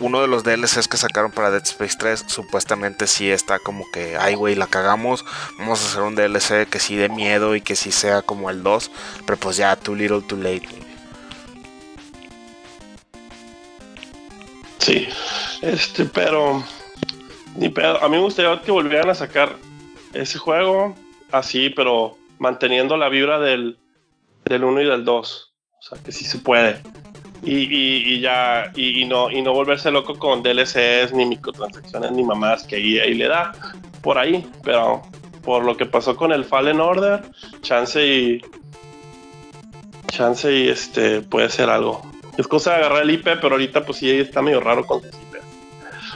uno de los DLCs que sacaron para Dead Space 3 supuestamente sí está como que, ay güey, la cagamos, vamos a hacer un DLC que sí dé miedo y que sí sea como el 2, pero pues ya, too little, too late. Sí, este, pero ni pedo. A mí me gustaría que volvieran a sacar ese juego así, pero manteniendo la vibra del, del 1 y del 2. O sea, que sí se puede. Y, y- y ya, y, no, y no volverse loco con DLCs, ni microtransacciones, ni mamás que ahí, ahí le da por ahí. Pero por lo que pasó con el Fallen Order, chance y. Chance y este puede ser algo. Es cosa de agarrar el IP, pero ahorita pues sí está medio raro con sus IP.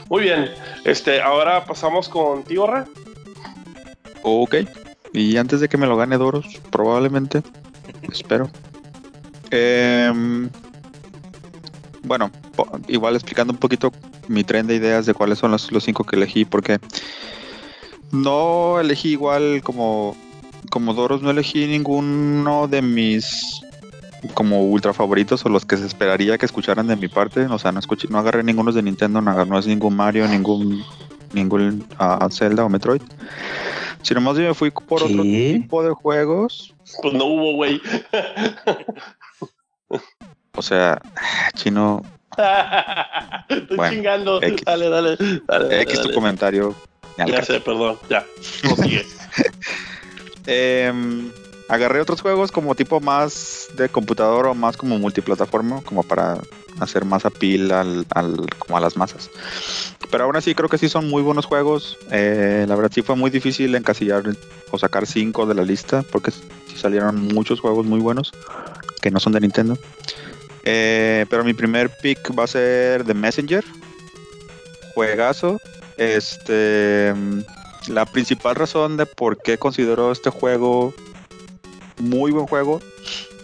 Muy bien, este, ahora pasamos contigo, Ra. Ok. Y antes de que me lo gane Doros, probablemente. Espero. Em, bueno, igual explicando un poquito mi tren de ideas de cuáles son los, los cinco que elegí, porque no elegí igual como, como Doros, no elegí ninguno de mis como ultra favoritos o los que se esperaría que escucharan de mi parte. O sea, no escuché, no agarré ninguno de Nintendo, no, no es ningún Mario, ningún ningún ah, Zelda o Metroid. Sino más bien me fui por otro tipo de juegos. Pues no hubo, güey. O sea, chino, Estoy Bueno, chingando. X. Dale, dale, dale. dale, X tu comentario. me Ya sé, perdón. Ya. Em, agarré otros juegos como tipo más de computador o más como multiplataforma, como para hacer más appeal al, como a las masas. Pero aún así creo que sí son muy buenos juegos. Eh, la verdad sí fue muy difícil encasillar o sacar cinco de la lista porque salieron muchos juegos muy buenos que no son de Nintendo. Eh, pero mi primer pick va a ser The Messenger. Juegazo. Este. La principal razón de por qué considero este juego muy buen juego,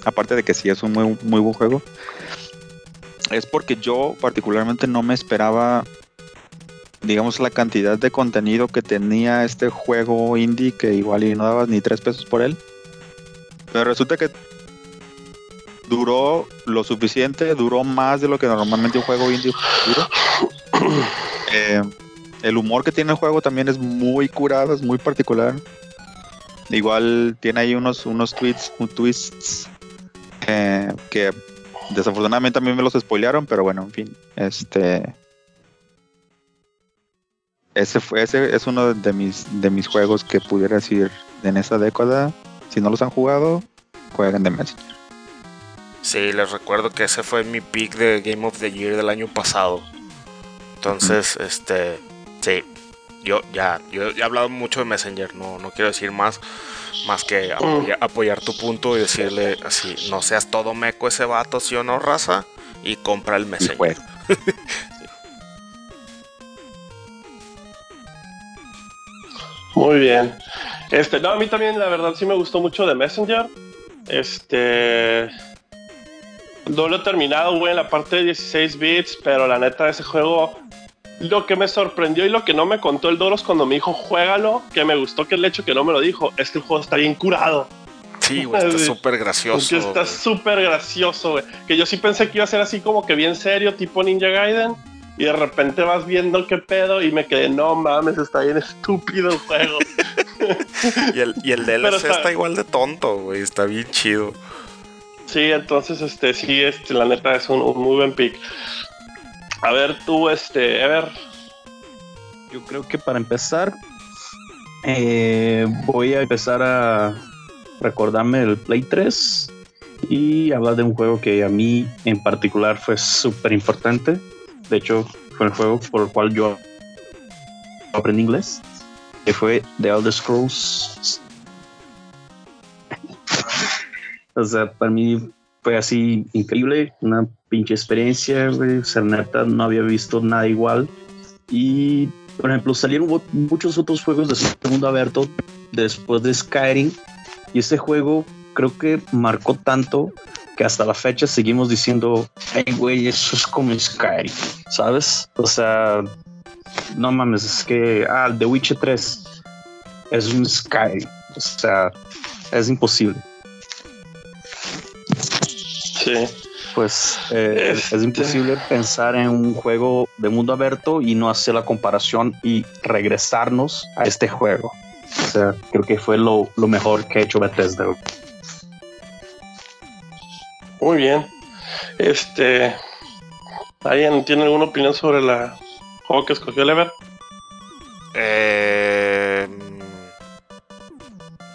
aparte de que sí es un muy, muy buen juego, es porque yo particularmente no me esperaba digamos, la cantidad de contenido que tenía este juego indie que igual y no dabas ni tres pesos por él. Pero resulta que duró lo suficiente, duró más de lo que normalmente un juego indie dura. Eh, el humor que tiene el juego también es muy curado, es muy particular. Igual tiene ahí unos, unos tweets, un twists eh, que desafortunadamente a mí me los spoilearon, pero bueno, en fin, este ese fue ese es uno de mis de mis juegos que pudiera decir en esa década. Si no los han jugado, jueguen de Messenger. Sí, les recuerdo que ese fue mi pick de Game of the Year del año pasado. Entonces, este, sí, yo ya, yo he hablado mucho de Messenger, no, no quiero decir más, más que apoyar, tu punto y decirle así, no seas todo meco ese vato, si o no, raza, y compra el Messenger. Muy bien. Este, no, a mí también la verdad sí me gustó mucho de Messenger. Este. No lo he terminado, güey, en la parte de 16 bits, pero la neta, ese juego. Lo que me sorprendió y lo que no me contó el Doros cuando me dijo, juégalo, que me gustó que el hecho que no me lo dijo, es que el juego está bien curado. Sí, güey, está súper gracioso. Que está súper gracioso, güey. Que yo sí pensé que iba a ser así como que bien serio, tipo Ninja Gaiden y de repente vas viendo qué pedo y me quedé, no mames, está bien estúpido el juego. y, el, y el DLC está... igual de tonto, güey, está bien chido. Sí, entonces, este, sí, este, la neta es un, muy buen pick. A ver, tú, este, a ver. Yo creo que para empezar, eh, voy a empezar a recordarme el Play 3 y hablar de un juego que a mí en particular fue súper importante de hecho, fue el juego por el cual yo aprendí inglés, que fue The Elder Scrolls. o sea, para mí fue así increíble, una pinche experiencia, güey. O neta, no había visto nada igual. Y, por ejemplo, salieron muchos otros juegos de segundo abierto después de Skyrim. Y este juego creo que marcó tanto que hasta la fecha seguimos diciendo, hey, güey, eso es como Skyrim, ¿sabes? O sea, no mames, es que, ah, The Witcher 3 es un Skyrim, o sea, es imposible. Sí. Pues eh, es este imposible pensar en un juego de mundo abierto y no hacer la comparación y regresarnos a este juego. O sea, creo que fue lo, lo mejor que ha hecho Bethesda. Muy bien. Este. ¿Alguien tiene alguna opinión sobre la juego que escogió Lever? Eh,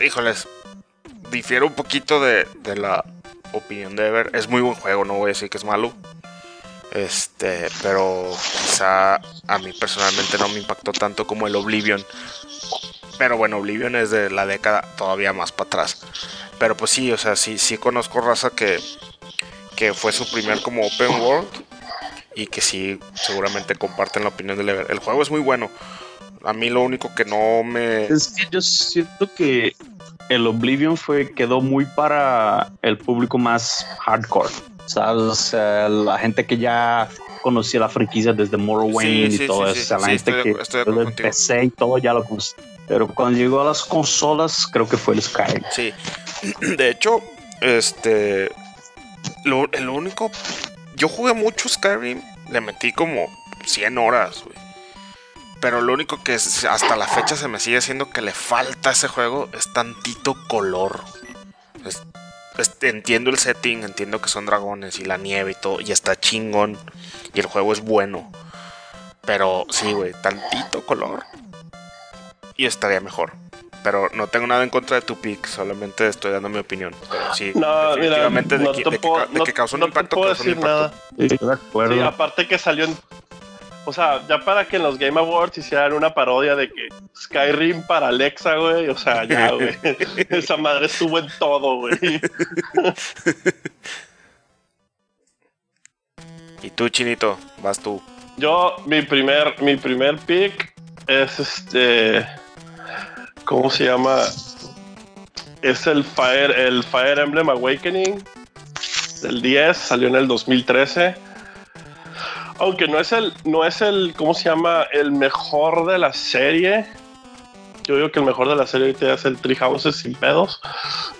híjoles, difiero un poquito de, de, la opinión de Ever. Es muy buen juego, no voy a decir que es malo. Este, pero quizá a mí personalmente no me impactó tanto como el Oblivion. Pero bueno, Oblivion es de la década todavía más para atrás. Pero pues sí, o sea, sí, sí conozco raza que, que fue su primer como open world y que sí seguramente comparten la opinión de Lever. El juego es muy bueno. A mí lo único que no me es que yo siento que el Oblivion fue quedó muy para el público más hardcore. O sea, la gente que ya conocía la franquicia desde Morrowind y todo eso. la gente que desde PC y todo ya lo conocía. Pero cuando llegó a las consolas, creo que fue el Skyrim. Sí. De hecho, este lo, el único. Yo jugué mucho Skyrim. Le metí como 100 horas, güey. Pero lo único que hasta la fecha se me sigue haciendo que le falta a ese juego es tantito color. entiendo el setting, entiendo que son dragones y la nieve y todo, y está chingón. Y el juego es bueno. Pero sí, güey, tantito color. Y estaría mejor pero no tengo nada en contra de tu pick, solamente estoy dando mi opinión. Pero sí, definitivamente de, que, de, causó un impacto, causó un impacto. Sí, aparte que salió en. O sea, ya para que en los Game Awards hicieran una parodia de que Skyrim para Alexa, güey. O sea, ya, güey. Esa madre estuvo en todo, güey. y tú, Chinito, vas tú. Yo, mi primer, mi primer pick es este ¿Cómo se llama? Es el Fire, el Fire Emblem Awakening del 10, salió en el 2013. Aunque no es el, no es el, ¿cómo se llama? El mejor de la serie. Yo digo que el mejor de la serie ahorita es el Tree Houses sin pedos.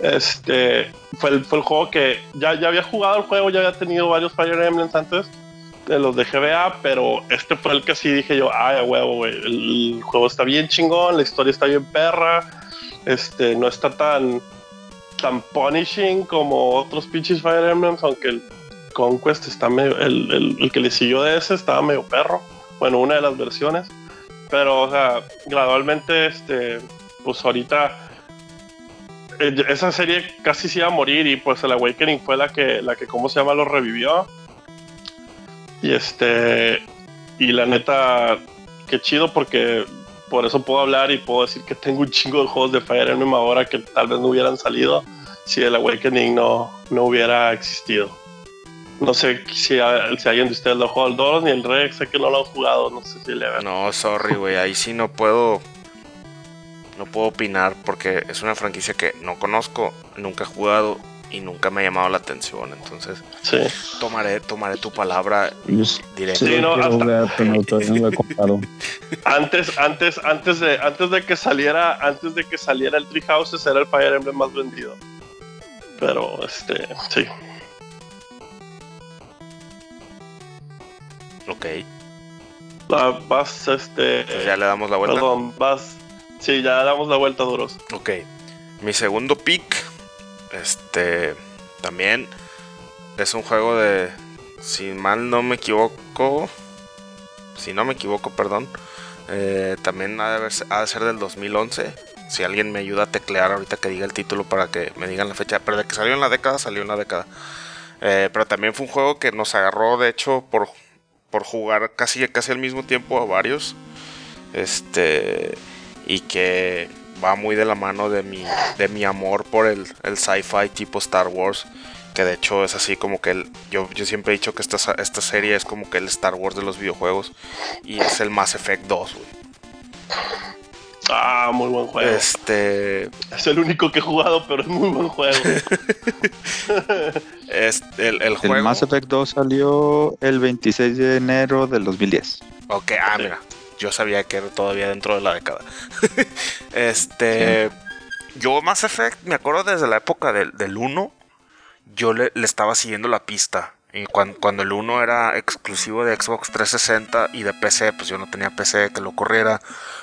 Este fue el, fue el juego que ya, ya había jugado el juego, ya había tenido varios Fire Emblems antes de los de GBA, pero este fue el que sí dije yo, ay, huevo, güey. El juego está bien chingón, la historia está bien perra. Este no está tan tan punishing como otros pinches Fire Emblems, aunque el Conquest está medio. El, el, el, que le siguió de ese estaba medio perro. Bueno, una de las versiones. Pero, o sea, gradualmente, este. Pues ahorita. eh, Esa serie casi se iba a morir. Y pues el Awakening fue la que, la que ¿cómo se llama? Lo revivió. Y este. Y la neta. Qué chido porque. Por eso puedo hablar y puedo decir que tengo un chingo de juegos de Fire Emblem ahora que tal vez no hubieran salido si el Awakening no, no hubiera existido. No sé si, si alguien de ustedes lo jugó al Doros ni el Rex, sé que no lo han jugado, no sé si le ven. No, sorry, güey, ahí sí no puedo. No puedo opinar porque es una franquicia que no conozco, nunca he jugado y nunca me ha llamado la atención. Entonces, Sí. tomaré, tomaré tu palabra directa. Sí, no, no. Antes, antes, antes de, antes de que saliera, antes de que saliera el Tree Houses era el Fire Emblem más vendido. Pero este, sí. Ok, Va- vas, este. pues ya le damos la vuelta. Perdón, vas. Sí, ya damos la vuelta duros. Ok. Mi segundo pick. Este. También. Es un juego de. Si mal no me equivoco. Si no me equivoco, perdón. eh, también ha de, ha de ser del 2011. Si alguien me ayuda a teclear ahorita que diga el título para que me digan la fecha. Pero de que salió en la década, salió en la década. Eh, pero también fue un juego que nos agarró, de hecho, por, por jugar casi, casi al mismo tiempo a varios. Este. Y que va muy de la mano de mi, de mi amor por el, el sci-fi tipo Star Wars. Que de hecho es así como que el, yo, yo siempre he dicho que esta, esta serie es como que el Star Wars de los videojuegos. Y es el Mass Effect 2, güey. Ah, muy buen juego. Este. Es el único que he jugado, pero es muy buen juego. Es el, el El juego. Mass Effect 2 salió el 26 de enero del 2010. Ok, ah, mira. Yo sabía que era todavía dentro de la década. este. Yo, Mass Effect, me acuerdo desde la época del, del 1. Yo le, le estaba siguiendo la pista. Y cuando, cuando el 1 era exclusivo de Xbox 360 y de PC, pues yo no tenía PC que lo corriera,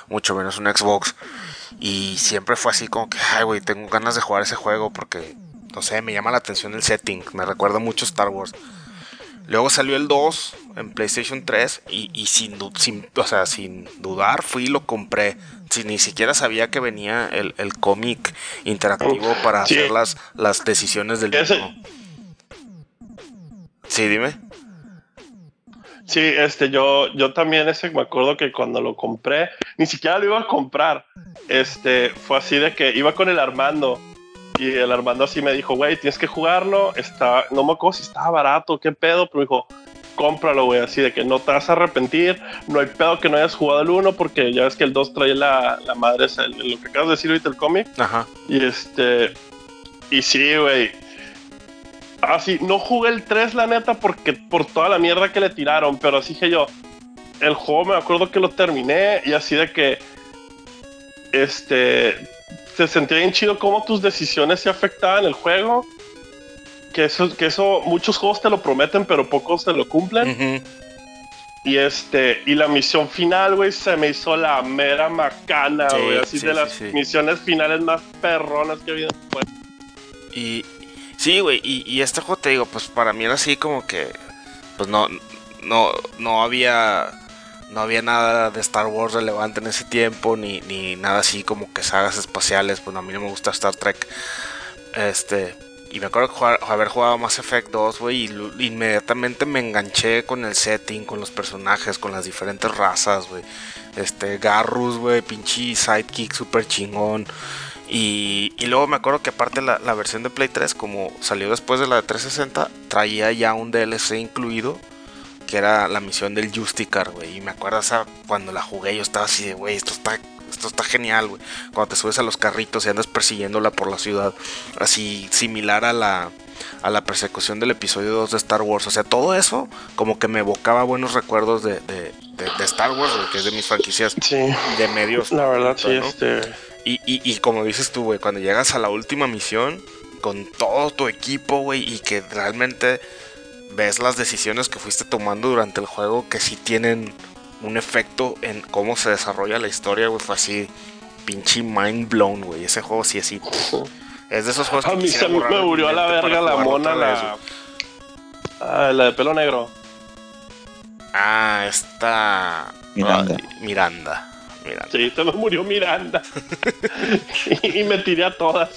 mucho menos un Xbox. Y siempre fue así como que, ay, güey, tengo ganas de jugar ese juego porque, no sé, me llama la atención el setting. Me recuerda mucho Star Wars. Luego salió el 2 en PlayStation 3 y, y sin, sin, o sea, sin dudar fui y lo compré. Si ni siquiera sabía que venía el, el cómic interactivo para Sí. hacer las, las decisiones del Ese- mismo. Sí, dime. Sí, este, yo, yo también ese me acuerdo que cuando lo compré, ni siquiera lo iba a comprar. Este, fue así de que iba con el Armando y el Armando así me dijo, güey, tienes que jugarlo. Está, no me acuerdo si estaba barato, qué pedo, pero me dijo, cómpralo, güey, así de que no te vas a arrepentir. No hay pedo que no hayas jugado el 1 porque ya ves que el 2 trae la, la madre, es el- lo que acabas de decir ahorita el cómic. Ajá. Y este. Y sí, güey. Así, no jugué el 3, la neta, porque por toda la mierda que le tiraron. Pero así que yo. El juego me acuerdo que lo terminé. Y así de que. Este. Se sentía bien chido cómo tus decisiones se afectaban el juego. Que eso, que eso, muchos juegos te lo prometen, pero pocos te lo cumplen. Y este, y la misión final, güey, se me hizo la mera macana, Sí, güey. así sí, de sí, las misiones finales más perronas que he habido. Pues, Y sí, güey, y, este juego te digo, pues para mí era así como que, pues no, no, no había, no había nada de Star Wars relevante en ese tiempo, ni, ni nada así como que sagas espaciales, pues a mí no me gusta Star Trek, este, y me acuerdo jugar- haber jugado Mass Effect 2, güey, y inmediatamente me enganché con el setting, con los personajes, con las diferentes razas, güey, este, Garrus, güey, pinche sidekick super chingón. Y, y luego me acuerdo que aparte la, la versión de Play 3, como salió después de la de 360, traía ya un DLC incluido, que era la misión del Justicar, güey. Y me acuerdo esa, cuando la jugué, yo estaba así de, güey, esto está esto está genial, güey. Cuando te subes a los carritos y andas persiguiéndola por la ciudad, así similar a la a la persecución del episodio 2 de Star Wars. O sea, todo eso como que me evocaba buenos recuerdos de, de, de, Star Wars, que es de mis franquicias de medios. La verdad, sí, este... Y, y, y como dices tú, güey, cuando llegas a la última misión con todo tu equipo, güey, y que realmente ves las decisiones que fuiste tomando durante el juego que sí tienen un efecto en cómo se desarrolla la historia, güey, fue así pinche mind blown, güey. Ese juego sí así. Es de esos juegos que A mí se me murió a la verga la mona, la. Ah, la de pelo negro. Ah, esta. Miranda. Miranda. Miranda. Sí, se me murió Miranda. y, me tiré a todas.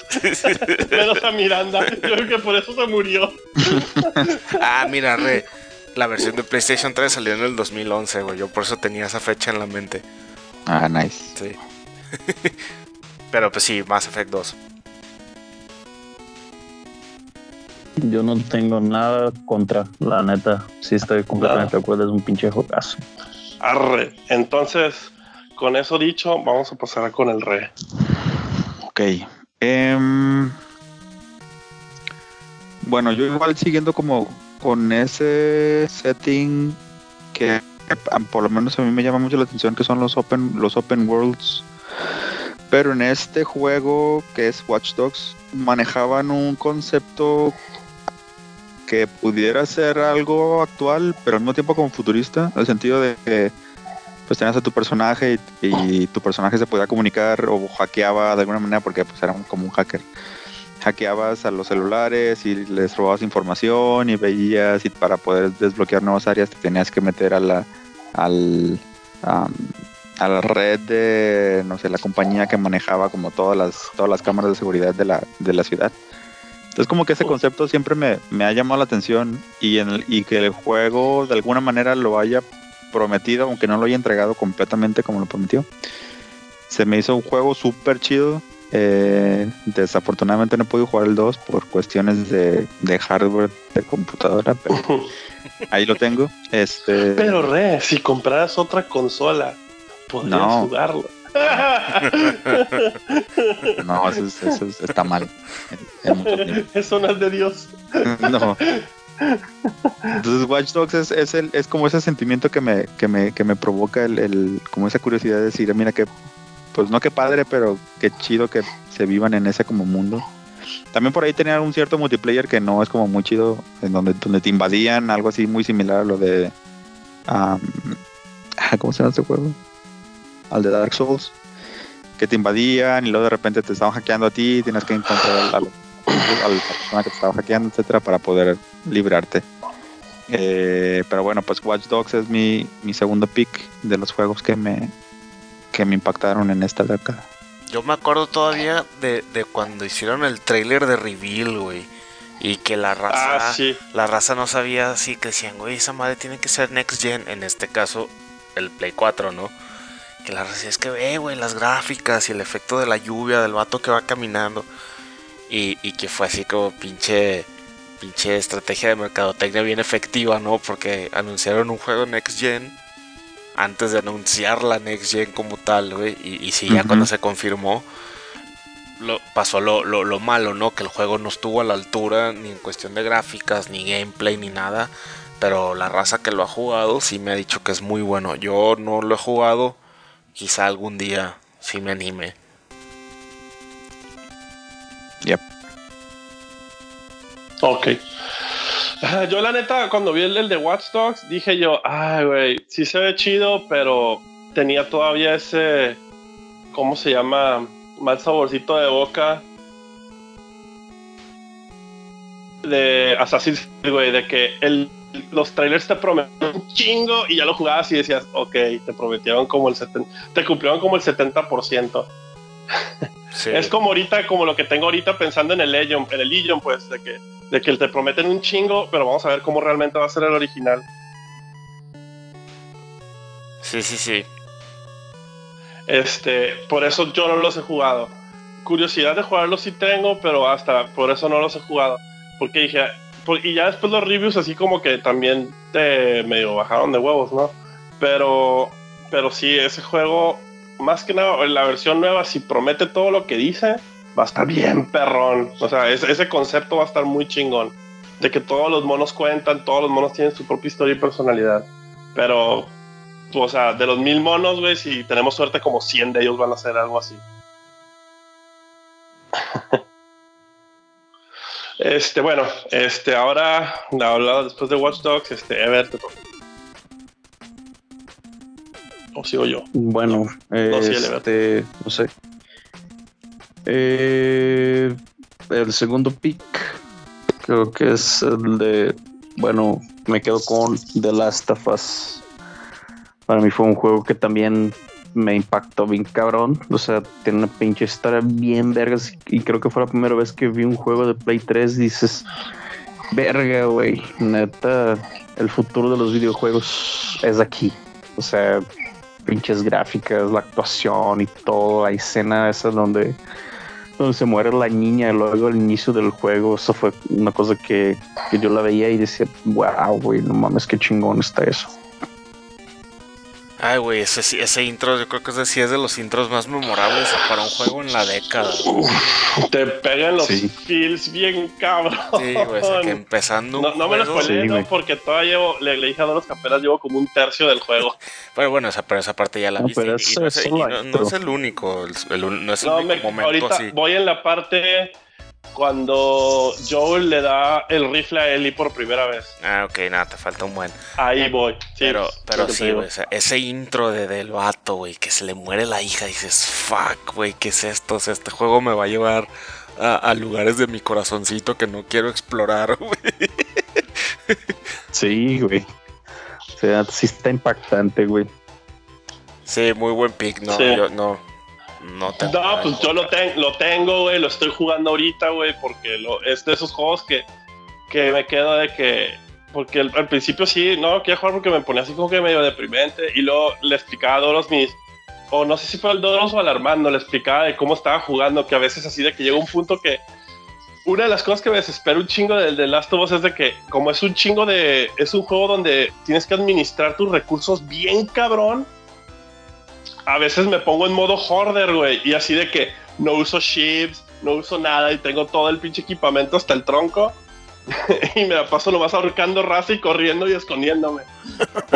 Menos a Miranda. Yo creo que por eso se murió. ah, mira, re. La versión de PlayStation 3 salió en el 2011, güey. Yo por eso tenía esa fecha en la mente. Ah, nice. Sí. Pero pues sí, Mass Effect 2. Yo no tengo nada contra, la neta. Sí estoy completamente de acuerdo, es un pinche juegazo. Arre. Entonces, con eso dicho, vamos a pasar con el re. Ok. Em, bueno, yo igual siguiendo como con ese setting que por lo menos a mí me llama mucho la atención que son los open los open worlds pero en este juego que es Watch Dogs manejaban un concepto que pudiera ser algo actual, pero al mismo tiempo como futurista, en el sentido de que pues tenías a tu personaje y, tu personaje se podía comunicar o hackeaba de alguna manera porque pues era como un hacker. Hackeabas a los celulares y les robabas información y veías y para poder desbloquear nuevas áreas te tenías que meter a la al a la red de no sé la compañía que manejaba como todas las todas las cámaras de seguridad de la, de la ciudad entonces como que ese concepto siempre me, ha llamado la atención y, en y que el juego de alguna manera lo haya prometido, aunque no lo haya entregado completamente como lo prometió. Se me hizo un juego súper chido. Eh, desafortunadamente no he podido jugar el 2 por cuestiones de, hardware de computadora, pero ahí lo tengo. Este... Pero re, si compraras otra consola, podrías jugarlo. no, eso, está mal. eso no es de Dios. no. Entonces Watch Dogs es, el, es como ese sentimiento que me, provoca el, como esa curiosidad de decir, mira que, pues no que padre, pero qué chido que se vivan en ese como mundo. También por ahí tenía un cierto multiplayer que no es como muy chido, en donde, donde te invadían, algo así muy similar a lo de... ¿Cómo se llama este juego? al de Dark Souls, que te invadían y luego de repente te estaban hackeando a ti, tienes que encontrar a la, persona que te estaba hackeando, etcétera, para poder librarte. Eh, pero bueno, pues Watch Dogs es mi, mi segundo pick de los juegos que me, que me impactaron en esta década. Yo me acuerdo todavía de, de cuando hicieron el trailer de Reveal, güey. Y que la raza, ah, la raza no sabía así, que decían, güey, esa madre tiene que ser Next Gen. En este caso, el Play 4, ¿no? que la es que ve, güey, las gráficas y el efecto de la lluvia, del vato que va caminando. Y, que fue así como pinche, pinche estrategia de mercadotecnia bien efectiva, ¿no? Porque anunciaron un juego Next Gen antes de anunciar la Next Gen como tal, güey. Y, y sí, ya cuando se confirmó, lo, pasó lo, lo, lo, malo, ¿no? Que el juego no estuvo a la altura ni en cuestión de gráficas, ni gameplay, ni nada. Pero la raza que lo ha jugado sí me ha dicho que es muy bueno. Yo no lo he jugado quizá algún día sí me anime. Yep. Ok. Yo la neta, cuando vi el, de Watch Dogs, dije yo, ay, güey, sí se ve chido, pero tenía todavía ese, ¿cómo se llama? Mal saborcito de boca de Assassin's Creed, güey, de que el los trailers te prometían un chingo y ya lo jugabas y decías, ok, te prometieron como el 70, te cumplieron como el 70%. es como ahorita, como lo que tengo ahorita pensando en el Legion, en el Legion, pues, de que, de que te prometen un chingo, pero vamos a ver cómo realmente va a ser el original. Sí, sí, sí. Este, por eso yo no los he jugado. Curiosidad de jugarlos sí tengo, pero hasta por eso no los he jugado. Porque dije, y ya después los reviews así como que también te medio bajaron de huevos, ¿no? Pero, pero sí, ese juego más que nada, la versión nueva, si promete todo lo que dice, va a estar bien perrón. O sea, ese, concepto va a estar muy chingón. De que todos los monos cuentan, todos los monos tienen su propia historia y personalidad. Pero, o sea, de los mil monos, güey, si tenemos suerte, como 100 de ellos van a hacer algo así. este, bueno, este, ahora, hablado después de Watch Dogs, este, Ever, te toca. ¿O sigo yo? Bueno, No, sí, este, no sé. Eh, el segundo pick creo que es el de, bueno, me quedo con The Last of Us. Para mí fue un juego que también me impactó bien cabrón. O sea, tiene una pinche historia bien vergas. Y creo que fue la primera vez que vi un juego de Play 3. Dices, verga, güey. Neta, el futuro de los videojuegos es aquí. O sea, pinches gráficas, la actuación y todo. La escena esa donde, donde se muere la niña. Luego el inicio del juego. Eso fue una cosa que, que yo la veía y decía, wow, güey, no mames, qué chingón está eso. Ay, güey, ese, sí- ese intro, yo creo que ese sí es de los intros más memorables para un juego en la década. Te pegan los Sí. feels bien cabrón. Sí, güey, o sea, que empezando un No, no me lo spoileé, Sí, no, güey. porque todavía llevo, le, le dije a Doros que apenas llevo como un tercio del juego. Pero bueno, esa, pero esa parte ya la No, viste. pero y no, es y no- no el único, el, el un- no es el No, único me- momento ahorita así. voy en la parte cuando Joel le da el rifle a Ellie por primera vez. Ah, ok, nada, te falta un buen. Ahí voy. Sí, pero pero sí, güey, o sea, ese intro de, del vato, güey, que se le muere la hija, dices, fuck, güey, ¿qué es esto? O sea, este juego me va a llevar a, a lugares de mi corazoncito que no quiero explorar, güey. Sí, güey. O sea, sí está impactante, güey. Sí, muy buen pick, no, Sí. yo no, no te No, pues yo lo, ten- lo tengo, güey, lo estoy jugando ahorita, güey, porque lo, es de esos juegos que, que me quedo de que... Porque al, al principio sí, no, quería jugar porque me ponía así como que medio deprimente y luego le explicaba a Doros mis... O no sé si fue al Doros o al Armando, le explicaba de cómo estaba jugando, que a veces así de que llega un punto que... Una de las cosas que me desespera un chingo del de Last of Us es de que como es un chingo de... Es un juego donde tienes que administrar tus recursos bien cabrón a veces me pongo en modo hoarder, güey, y así de que no uso chips, no uso nada y tengo todo el pinche equipamiento hasta el tronco. y me la paso nomás ahorcando raza y corriendo y escondiéndome.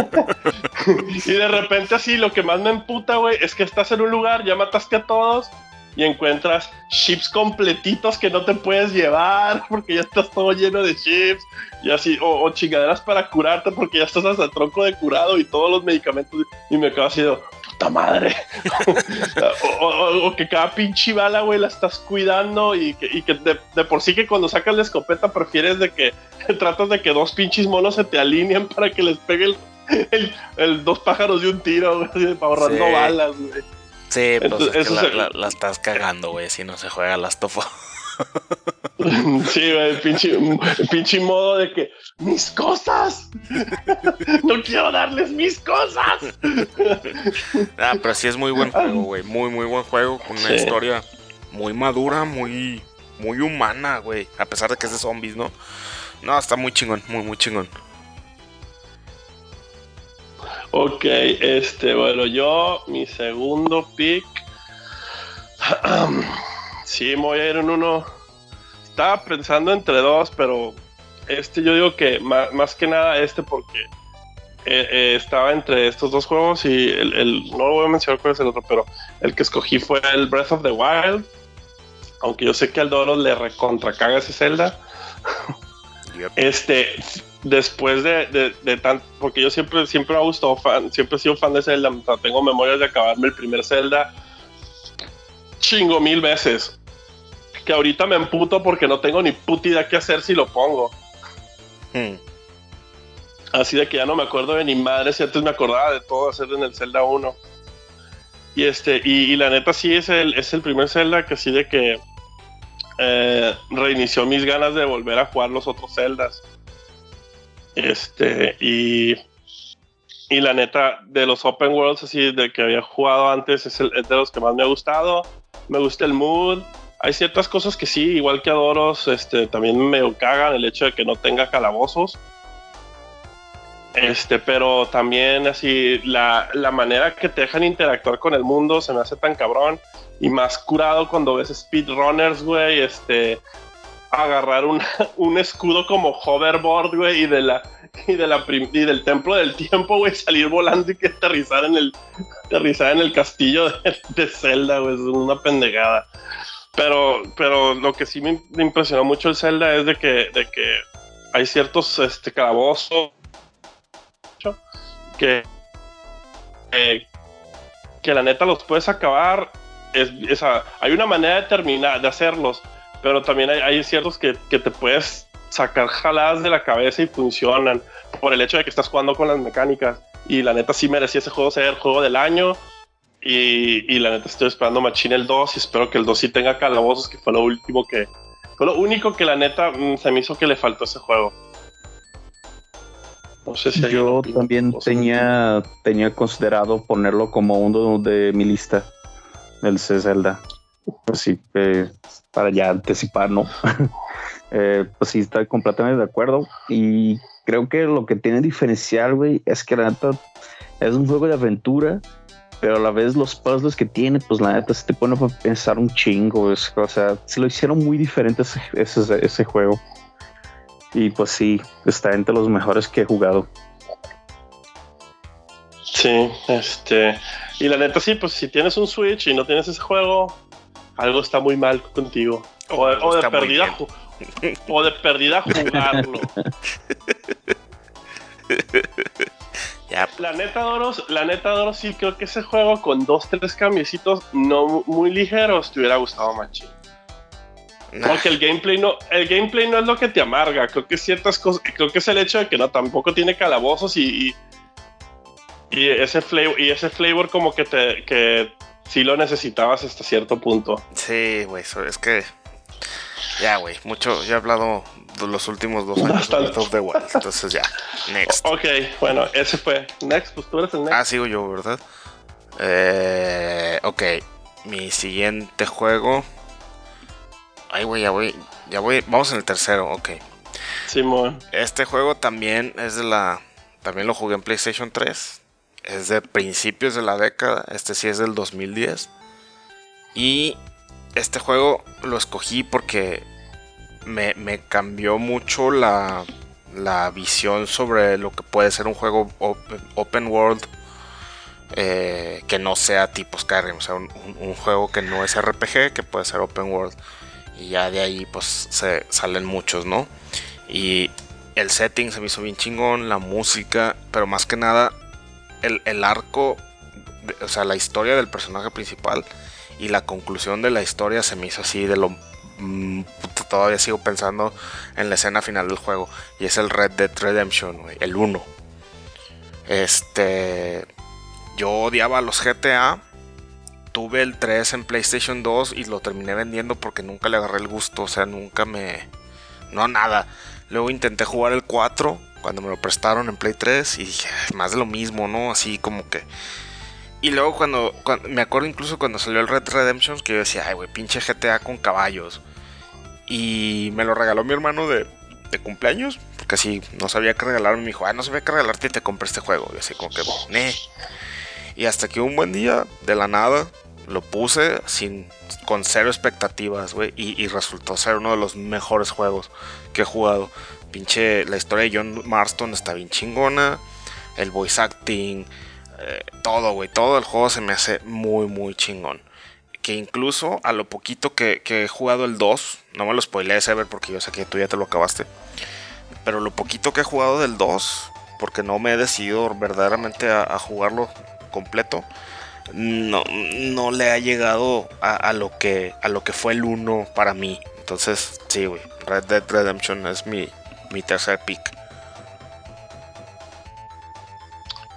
y de repente así lo que más me emputa, güey, es que estás en un lugar, ya mataste a todos y encuentras chips completitos que no te puedes llevar porque ya estás todo lleno de chips y así, o, o chingaderas para curarte porque ya estás hasta el tronco de curado y todos los medicamentos y me quedo así puta madre. o, o- o que cada pinche bala, güey, la estás cuidando y que, y que de, de por sí que cuando sacas la escopeta prefieres de que tratas de que dos pinches monos se te alineen para que les pegue el, el- el dos pájaros de un tiro, güey, ahorrando Sí. balas, güey. Sí, pues Entonces, es que la, estás cagando, güey, si no se juega las tofo. Sí, el pinche, el pinche modo de que mis cosas. no quiero darles mis cosas. Ah, pero sí es muy buen juego, güey. Muy, muy buen juego. Con una Sí. historia muy madura, muy, muy humana, güey. A pesar de que es de zombies, ¿no? No, está muy chingón, muy, muy chingón. Ok, este, bueno, yo, mi segundo pick. sí, me voy a ir en uno. Estaba pensando entre dos, pero este yo digo que más, que nada este porque eh, eh, estaba entre estos dos juegos y el, el- no lo voy a mencionar cuál es el otro, pero el que escogí fue el Breath of the Wild. Aunque yo sé que al Doro le recontra caga ese Zelda. Yep. Este, después de, de, de tan, porque yo siempre, siempre me ha gustado fan, siempre he sido fan de Zelda, tengo memorias de acabarme el primer Zelda chingo mil veces. Que ahorita me emputo porque no tengo ni puta idea qué hacer si lo pongo. Hmm. Así de que ya no me acuerdo de ni madre, si antes me acordaba de todo hacer en el Zelda 1. Y este, y, y la neta sí es el, es el primer Zelda que así de que eh, reinició mis ganas de volver a jugar los otros Zeldas. Este, y, y la neta, de los Open Worlds así de que había jugado antes, es, el, es de los que más me ha gustado. Me gusta el mood. Hay ciertas cosas que sí, igual que Adoros, este, también me cagan el hecho de que no tenga calabozos. Este, pero también así la, la manera que te dejan interactuar con el mundo se me hace tan cabrón y más curado cuando ves speedrunners, güey, este, agarrar un, un escudo como hoverboard, güey, y de la y de la y del templo del tiempo, güey, salir volando y que aterrizar en el aterrizar en el castillo de, de Zelda, güey, es una pendejada. Pero, pero lo que sí me, impresionó mucho el Zelda es de que, de que hay ciertos este, calabozos que, que, que la neta los puedes acabar. Es, hay una manera de terminar, de hacerlos, pero también hay, hay ciertos que, que te puedes sacar jaladas de la cabeza y funcionan por el hecho de que estás jugando con las mecánicas. Y la neta sí merecía ese juego ser juego del año. Y, y la neta estoy esperando Machine el 2 y espero que el 2 sí tenga calabozos, que fue lo último que... Fue lo único que la neta mm, se me hizo que le faltó a ese juego. No sé si hay Yo también tenía, tenía considerado ponerlo como uno de mi lista del C Zelda. Así que para ya anticipar, ¿no? Eh, pues sí, estoy completamente de acuerdo. Y creo que lo que tiene diferencial, güey, es que la neta es un juego de aventura, pero a la vez los puzzles que tiene, pues la neta se te pone a pensar un chingo. es- o sea, se lo hicieron muy diferente ese, ese, ese juego. Y pues sí, está entre los mejores que he jugado. Sí, este. Y la neta, sí, pues si tienes un Switch y no tienes ese juego, algo está muy mal contigo. O, de- o de perdida o de perdida jugarlo. Ya, La neta, Doros, la neta, Doros, sí creo que ese juego con dos, tres cambiecitos no mu- muy ligeros te hubiera gustado machín. nah, Porque el gameplay no, el gameplay no es lo que te amarga. Creo que ciertas cosas, creo que es el hecho de que no tampoco tiene calabozos y, y, y ese flavor, y ese flavor como que te, que sí lo necesitabas hasta cierto punto. sí, güey, es que. Ya, güey, mucho. Ya he hablado de los últimos dos años de Bastante. Breath of the Wild. Entonces ya, next. Ok, bueno, ese fue. Next, pues tú eres el next. Ah, sigo yo, ¿verdad? Eh, ok, mi siguiente juego. Ay, güey, ya voy. Ya voy. Vamos en el tercero, ok. Simón. Este juego también es de la. También lo jugué en PlayStation 3. Es de principios de la década. Este sí es del 2010. Y este juego lo escogí porque me, cambió mucho la, la visión sobre lo que puede ser un juego open, world. eh, que no sea tipo Skyrim, o sea, un, juego que no es RPG, que puede ser open world. Y ya de ahí pues se salen muchos, ¿no? Y el setting se me hizo bien chingón, la música, pero más que nada el, el arco, o sea, la historia del personaje principal y la conclusión de la historia se me hizo así de lo... mm, todavía sigo pensando en la escena final del juego y es el Red Dead Redemption, el 1. Este... Yo odiaba los GTA. Tuve el 3 en PlayStation 2 y lo terminé vendiendo porque nunca le agarré el gusto, o sea, nunca me... No, nada. Luego intenté jugar el 4 cuando me lo prestaron en Play 3 y dije, "Ay, más de lo mismo, ¿no? Así como que... Y luego cuando, me acuerdo incluso cuando salió el Red Redemption que yo decía, ay, güey, pinche GTA con caballos. Y me lo regaló mi hermano de, de cumpleaños, porque así no sabía qué regalarme. Me dijo, ah, no sabía qué regalarte y te compré este juego. Y así como que, ne. Y hasta que un buen día, de la nada, lo puse sin, con cero expectativas, güey. Y, y resultó ser uno de los mejores juegos que he jugado. Pinche, la historia de John Marston está bien chingona. El voice acting, eh, todo, güey. Todo el juego se me hace muy, muy chingón. Que incluso a lo poquito que, he jugado el 2, no me lo spoilees, Ever, porque yo sé que tú ya te lo acabaste. Pero lo poquito que he jugado del 2, porque no me he decidido verdaderamente a, jugarlo completo, no, no le ha llegado a, a lo que, a lo que fue el 1 para mí. Entonces, sí, güey. Red Dead Redemption es mi, mi tercer pick.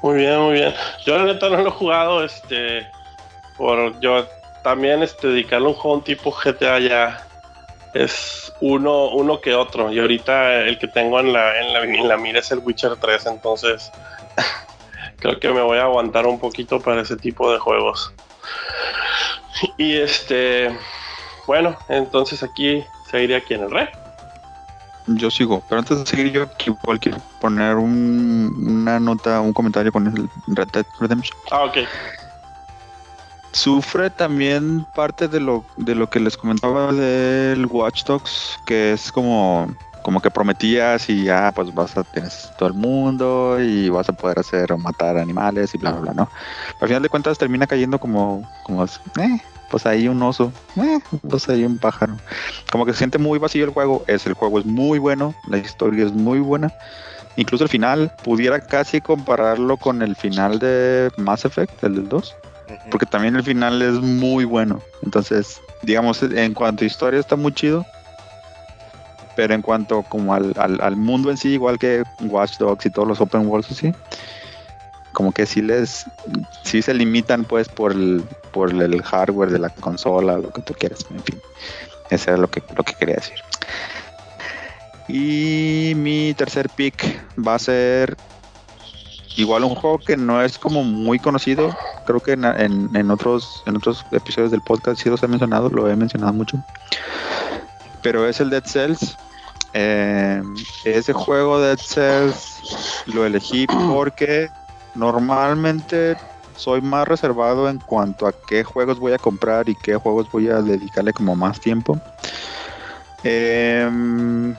Muy bien, muy bien. Yo la neta no lo he jugado, este, por yo también este, dedicarle a un juego tipo GTA ya es uno, uno que otro. Y ahorita el que tengo en la, en la, mira es el Witcher 3, entonces creo que me voy a aguantar un poquito para ese tipo de juegos. Y este, bueno, entonces aquí seguiría aquí en el rey. Yo sigo. Pero antes de seguir, yo igual quiero poner un- una nota, un comentario con el Red Dead Redemption. Ah, ok. Sufre también parte de lo, de lo que les comentaba del Watch Dogs, que es como, como que prometías y ya pues vas a tener todo el mundo y vas a poder hacer o matar animales y bla bla bla, ¿no? Al final de cuentas termina cayendo como, como eh, pues ahí un oso, eh, pues ahí un pájaro. Como que se siente muy vacío el juego, es el juego es muy bueno, la historia es muy buena. Incluso el final, pudiera casi compararlo con el final de Mass Effect, el del 2 Ujú. porque también el final es muy bueno. Entonces, digamos, en cuanto a historia está muy chido, pero en cuanto como al, al, al mundo en sí, igual que Watch Dogs y todos los open worlds así, como que sí les, sí se limitan pues por el, por el hardware de la consola, lo que tú quieras, en fin. Eso era lo que, lo que quería decir. Y mi tercer pick va a ser igual un juego que no es como muy conocido. Creo que en, en- en otros, en otros episodios del podcast sí los he mencionado, lo he mencionado mucho. Pero es el Dead Cells. Eh, ese juego Dead Cells lo elegí porque normalmente soy más reservado en cuanto a qué juegos voy a comprar y qué juegos voy a dedicarle como más tiempo. Em,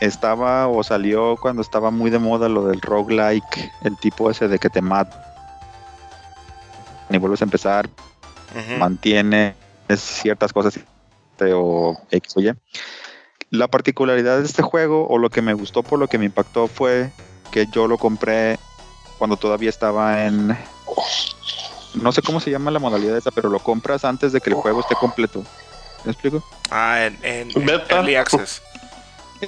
estaba o salió cuando estaba muy de moda lo del roguelike, el tipo ese de que te mata y vuelves a empezar, mantiene ciertas cosas o X o Y. La particularidad de este juego, o lo que me gustó por lo que me impactó, fue que yo lo compré cuando todavía estaba en. No sé cómo se llama la modalidad esa, pero lo compras antes de que el juego esté completo. ¿Me explico? Ah, en, en, en Beta. Early Access.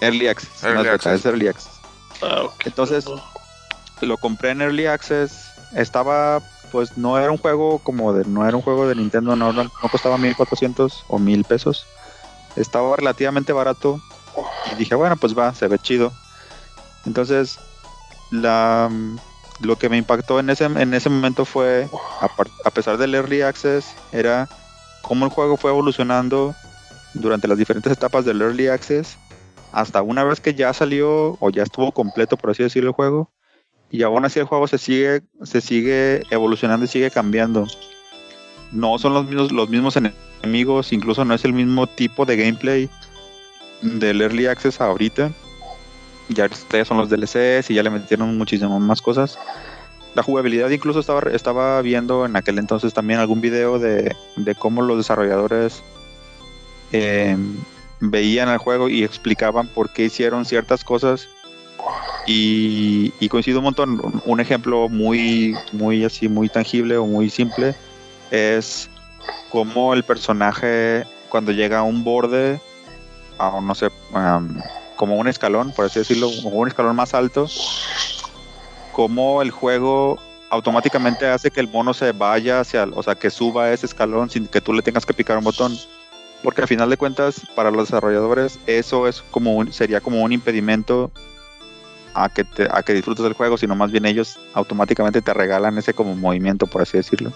Early Access. Early no es beta, access. es Early Access. Ah, ok. Entonces, lo compré en Early Access. Estaba, pues no era un juego como de, no era un juego de Nintendo, no, no, no costaba 1400 o 1000 pesos. Estaba relativamente barato. Y dije, bueno, pues va, se ve chido. Entonces, la, lo que me impactó en ese, en ese momento fue, a, pesar del Early Access, era cómo el juego fue evolucionando durante las diferentes etapas del Early Access hasta una vez que ya salió o ya estuvo completo, por así decirlo, el juego. Y aún así el juego se sigue, se sigue evolucionando y sigue cambiando. No son los mismos, los mismos enemigos, incluso no es el mismo tipo de gameplay del Early Access ahorita. Ya ustedes son los DLCs y ya le metieron muchísimas más cosas. La jugabilidad incluso estaba, estaba viendo en aquel entonces también algún video de, de cómo los desarrolladores eh, veían el juego y explicaban por qué hicieron ciertas cosas y, y coincido un montón. Un- ejemplo muy, muy así, muy tangible o muy simple es cómo el personaje cuando llega a un borde, a no sé, como un escalón, por así decirlo, un escalón más alto, cómo el juego automáticamente hace que el mono se vaya hacia, o sea, que suba ese escalón sin que tú le tengas que picar un botón. Porque al final de cuentas, para los desarrolladores, eso es como un, sería como un impedimento a que, te- a que disfrutes del juego, sino más bien ellos automáticamente te regalan ese como movimiento, por así decirlo.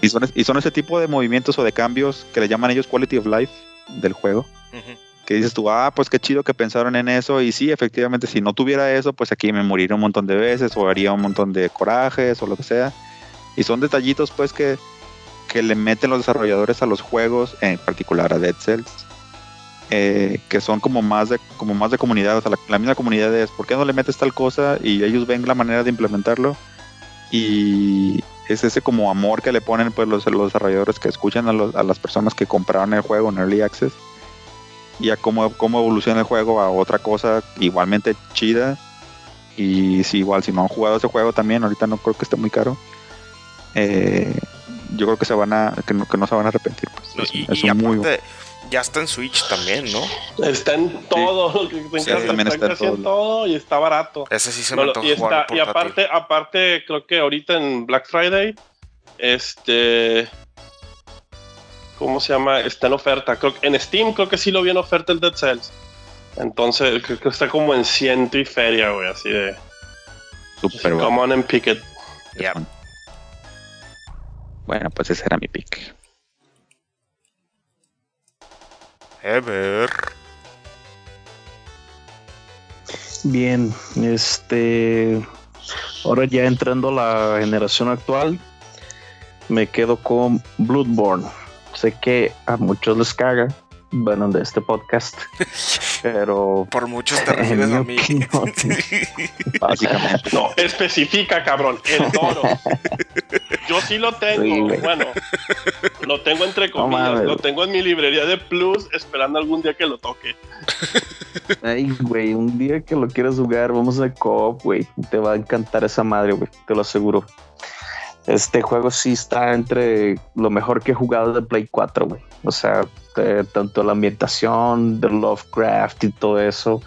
Y son, y son ese tipo de movimientos o de cambios que le llaman ellos quality of life del juego. Ujú. Que dices tú, ah, pues qué chido que pensaron en eso. Y sí, efectivamente, si no tuviera eso, pues aquí me moriría un montón de veces o haría un montón de corajes o lo que sea. Y son detallitos, pues, que, que le meten los desarrolladores a los juegos, en particular a Dead Cells, eh, que son como más de como más de comunidad. O sea, la, la misma comunidad es, ¿por qué no le metes tal cosa? Y ellos ven la manera de implementarlo. Y es ese como amor que le ponen pues los, los desarrolladores que escuchan a, los- a las personas que compraron el juego en Early Access y a cómo, cómo evoluciona el juego a otra cosa igualmente chida. Y si igual si no han jugado ese juego también, ahorita no creo que esté muy caro. eh, yo creo que se van a que no, que no se van a arrepentir. pues. No, Es- y es y muy aparte, ya está en Switch también, ¿no? Está en todo, lo que te Sí, encanta, también está está en todo y está barato. Ese sí se No, me y, está- y aparte, aparte, creo que ahorita en Black Friday, este, ¿cómo se llama? Está en oferta. Creo que en Steam creo que sí lo vi en oferta el Dead Cells. Entonces, creo que está como en ciento y feria, güey, así de. súper bueno. Come on and pick it. Ya. Bueno, pues ese era mi pick. A ver. Bien, este. Ahora ya entrando a la generación actual, me quedo con Bloodborne. Sé que a muchos les caga, bueno, de este podcast, pero Por muchos te refieres a mi mí. opinión. Básicamente. No, especifica, cabrón, el toro. Yo sí lo tengo, bueno, lo tengo entre comillas, lo tengo en mi librería de Plus, esperando algún día que lo toque. Ay, güey, un día que lo quieras jugar, vamos a co-op, güey. Te va a encantar esa madre, güey, te lo aseguro. Este juego sí está entre lo mejor que he jugado de Play 4, güey. O sea, de- tanto la ambientación, de Lovecraft y todo eso.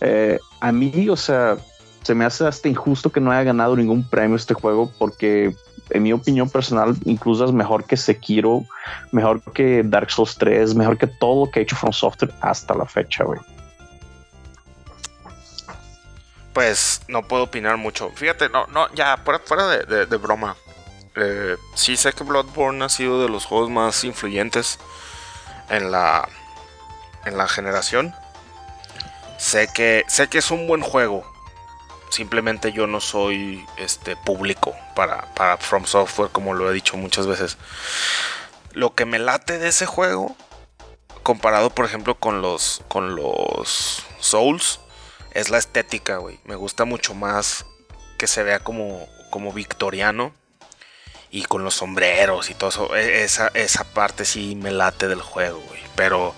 Eh, a mí, o sea, se me hace hasta injusto que no haya ganado ningún premio este juego porque, en mi opinión personal, incluso es mejor que Sekiro, mejor que Dark Souls 3, mejor que todo lo que ha hecho From Software hasta la fecha, güey. Pues no puedo opinar mucho. Fíjate, no, no, ya, fuera, fuera de, de- broma. Eh, sí sé que Bloodborne ha sido de los juegos más influyentes en la en la generación. Sé que sé que es un buen juego. Simplemente yo no soy este público para, para From Software, como lo he dicho muchas veces. Lo que me late de ese juego, comparado por ejemplo con los con los Souls, es la estética, güey. Me gusta mucho más que se vea como, como victoriano. Y con los sombreros y todo eso. E- Esa, esa parte sí me late del juego, güey. Pero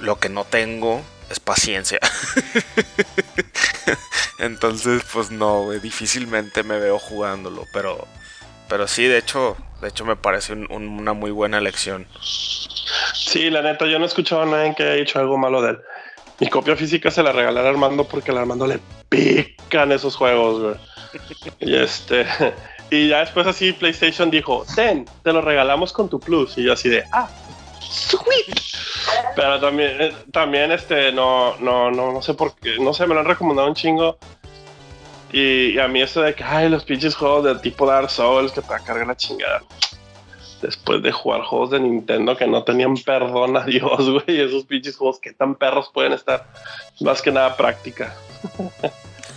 lo que no tengo es paciencia. Entonces, pues no, güey. Difícilmente me veo jugándolo. Pero, pero sí, de hecho, de hecho me parece un- un- una muy buena elección. Sí, la neta, yo no he escuchado a nadie que haya dicho algo malo de él. Mi copia física se la regalé a Armando porque a Armando le pican esos juegos, güey. Y este. Y ya después así PlayStation dijo, ten, te lo regalamos con tu plus. Y yo así de, ah, sweet. Pero también, eh, también este, no, no, no, no sé por qué, no sé, me lo han recomendado un chingo. Y, a mí eso de que, ay, los pinches juegos del tipo Dark Souls que te cargar la chingada. Después de jugar juegos de Nintendo que no tenían perdón a Dios, güey, esos pinches juegos que tan perros pueden estar. Más que nada práctica.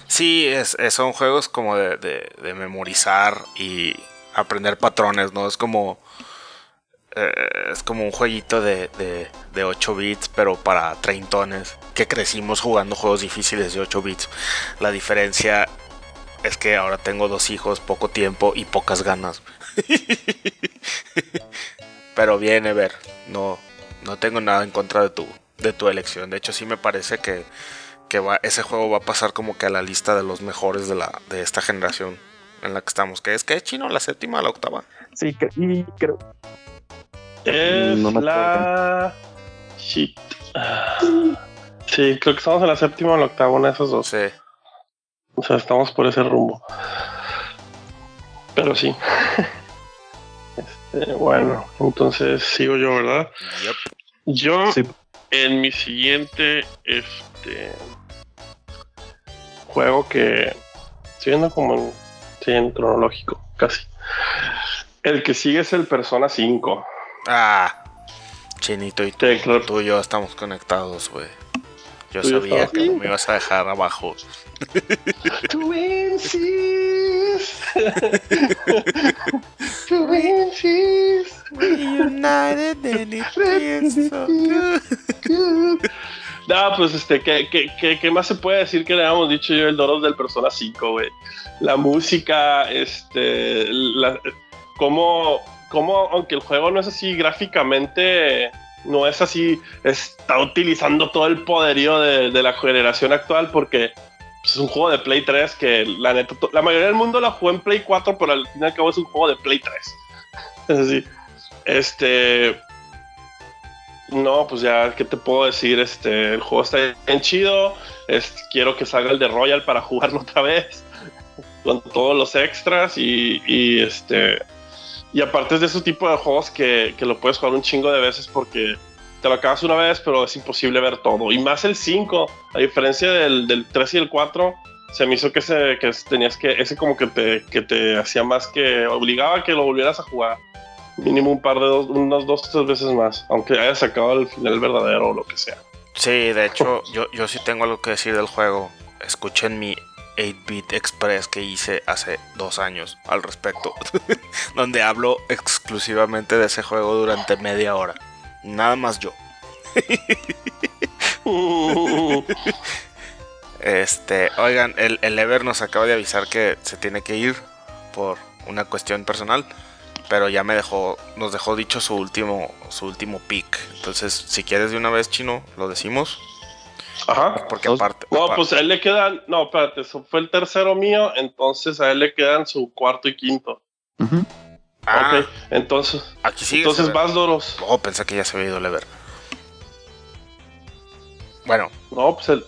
Sí, es, son juegos como de, de- memorizar y aprender patrones, ¿no? Es como. eh, es como un jueguito de, de, de 8 bits, pero para treintones. Que crecimos jugando juegos difíciles de 8 bits. La diferencia es que ahora tengo dos hijos, poco tiempo y pocas ganas. pero bien, Ever. No, no tengo nada en contra de tu, de tu elección. De hecho, sí me parece que que va, ese juego va a pasar como que a la lista de los mejores de la de esta generación en la que estamos. Que es que es chino la séptima, la octava. Sí, y creo. Es No me la. Shit. Ah. Sí, creo que estamos en la séptima o la octava, una de esas dos. Sí. O sea, estamos por ese rumbo. Pero sí. Este, bueno, entonces sigo yo, ¿verdad? Yep. Yo, Sí. en mi siguiente este juego que estoy viendo como en, sí, en cronológico, casi. El que sigue es el Persona 5. Ah, Chinito y tú, tú y yo estamos conectados, güey. Yo Tú sabía que no me ibas a dejar abajo. Twinsies. Twinsies. No, pues este, ¿qué, qué, qué, qué más se puede decir que le habíamos dicho yo el Doros del Persona 5, güey? La música, este, la, cómo, cómo, aunque el juego no es así gráficamente, no es así, está utilizando todo el poderío de, la generación actual porque pues, es un juego de Play 3 que la neta, la mayoría del mundo la jugó en Play 4, pero al fin y al cabo es un juego de Play 3. Es así, este, no, pues ya, ¿qué te puedo decir? Este, el juego está bien chido. Quiero que salga el de Royal para jugarlo otra vez. Con todos los extras y, y, este. Y aparte es de ese tipo de juegos que, que lo puedes jugar un chingo de veces porque te lo acabas una vez, pero es imposible ver todo. Y más el 5, a diferencia del, del 3 y el 4, se me hizo que, ese, que tenías que. Ese como que te, que te hacía más que. obligaba a que lo volvieras a jugar mínimo un par de dos, unas dos, tres veces más, aunque haya sacado el final verdadero o lo que sea. Sí, de hecho, yo, yo sí tengo algo que decir del juego. Escuchen mi 8-Bit Express que hice hace dos años al respecto, donde hablo exclusivamente de ese juego durante media hora. Nada más yo. Este, oigan, el, el Ever nos acaba de avisar que se tiene que ir por una cuestión personal, pero ya me dejó, nos dejó dicho su último, su último pick. Entonces, si quieres de una vez, chino, lo decimos. Ajá. Porque aparte. No, pues a él le quedan. No, espérate, eso fue el tercero mío, entonces a él le quedan su cuarto y quinto. Ah, Ok, entonces. aquí sigue. entonces vas, Doros. Oh, pensé que ya se había ido el Ever. Bueno, No, pues el-